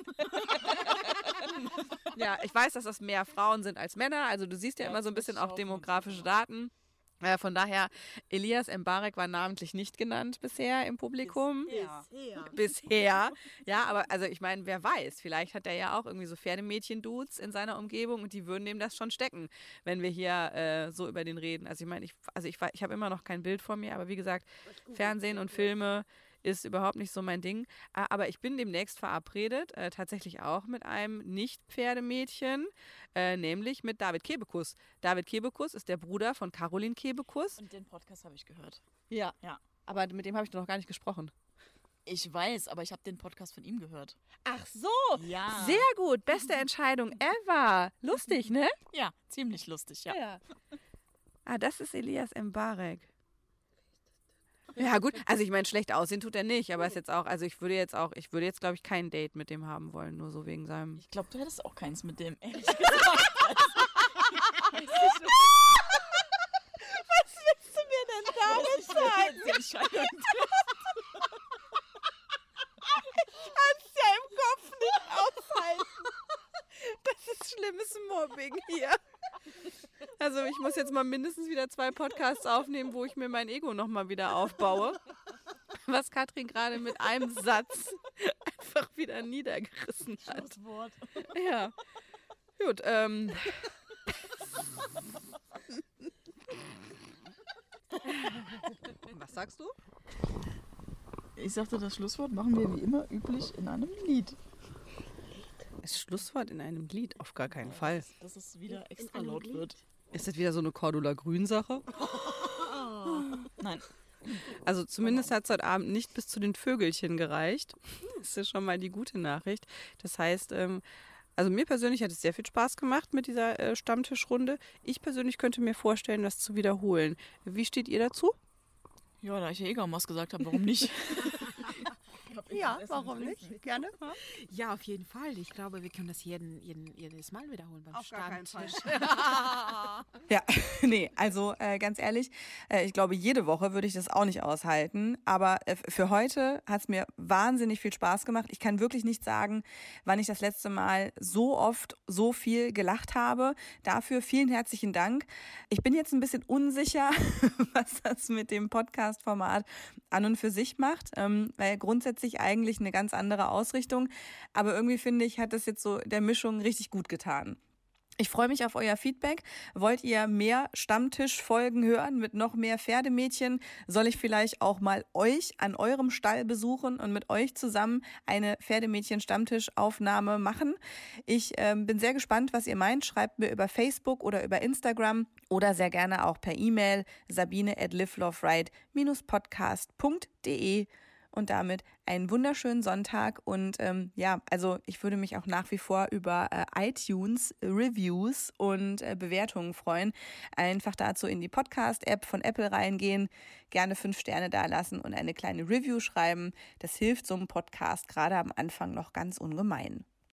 Ja, ich weiß, dass das mehr Frauen sind als Männer. Also du siehst ja, Ja, immer so ein bisschen auch demografische Daten. Äh, von daher, Elias Mbarek war namentlich nicht genannt bisher im Publikum. Bisher. Bisher. Ja, aber also ich meine, wer weiß, vielleicht hat er ja auch irgendwie so Pferdemädchen-Dudes in seiner Umgebung und die würden dem das schon stecken, wenn wir hier äh, so über den reden. Also ich meine, ich, also ich, ich habe immer noch kein Bild vor mir, aber wie gesagt, Fernsehen und Filme ist überhaupt nicht so mein Ding. Aber ich bin demnächst verabredet, äh, tatsächlich auch mit einem Nicht-Pferdemädchen, äh, nämlich mit David Kebekus. David Kebekus ist der Bruder von Caroline Kebekus. und den Podcast habe ich gehört. Ja. Ja. Aber mit dem habe ich noch gar nicht gesprochen. Ich weiß, aber ich habe den Podcast von ihm gehört. Ach so, Ja. sehr gut. Beste Entscheidung ever. Lustig, ne? Ja, ziemlich lustig, ja. Ja. Ah, das ist Elias Mbarek. Ja, gut. Also ich meine, schlecht aussehen tut er nicht, aber ist jetzt auch, also ich würde jetzt auch, ich würde jetzt, glaube ich, kein Date mit dem haben wollen, nur so wegen seinem. Ich glaube, du hättest auch keins mit dem. Ehrlich Was willst du mir denn damit sagen? Die Entscheidung. kannst ja im Kopf nicht aushalten. Das ist schlimmes Mobbing hier. Also ich muss jetzt mal mindestens wieder zwei Podcasts aufnehmen, wo ich mir mein Ego nochmal wieder aufbaue. Was Katrin gerade mit einem Satz einfach wieder niedergerissen hat. Das Wort. Ja. Gut, ähm. Was sagst du? Ich sagte, das Schlusswort machen wir wie immer üblich in einem Lied. Das Schlusswort in einem Lied? Auf gar keinen Fall. Dass es wieder extra laut wird. Ist das wieder so eine Cordula Grün-Sache? Nein. Also zumindest hat es heute Abend nicht bis zu den Vögelchen gereicht. Das ist schon mal die gute Nachricht. Das heißt, ähm, also mir persönlich hat es sehr viel Spaß gemacht mit dieser äh, Stammtischrunde. Ich persönlich könnte mir vorstellen, das zu wiederholen. Wie steht ihr dazu? Ja, da ich ja eh kaum was gesagt habe, warum nicht? Ja, warum nicht? Gerne. Ja, auf jeden Fall. Ich glaube, wir können das jeden, jeden, jedes Mal wiederholen beim Auf gar keinen Stammtisch. Ja, nee, also äh, ganz ehrlich, äh, ich glaube, jede Woche würde ich das auch nicht aushalten. Aber äh, für heute hat es mir wahnsinnig viel Spaß gemacht. Ich kann wirklich nicht sagen, wann ich das letzte Mal so oft so viel gelacht habe. Dafür vielen herzlichen Dank. Ich bin jetzt ein bisschen unsicher, was das mit dem Podcast-Format an und für sich macht, ähm, weil grundsätzlich eigentlich eine ganz andere Ausrichtung. Aber irgendwie finde ich, hat das jetzt so der Mischung richtig gut getan. Ich freue mich auf euer Feedback. Wollt ihr mehr Stammtischfolgen hören mit noch mehr Pferdemädchen? Soll ich vielleicht auch mal euch an eurem Stall besuchen und mit euch zusammen eine Pferdemädchen-Stammtischaufnahme machen? Ich ähm, bin sehr gespannt, was ihr meint. Schreibt mir über Facebook oder über Instagram oder sehr gerne auch per E-Mail sabine at liveloveright-podcast.de und damit einen wunderschönen Sonntag. Und ähm, ja, also ich würde mich auch nach wie vor über äh, iTunes Reviews und äh, Bewertungen freuen. Einfach dazu in die Podcast-App von Apple reingehen, gerne fünf Sterne da lassen und eine kleine Review schreiben. Das hilft so einem Podcast gerade am Anfang noch ganz ungemein.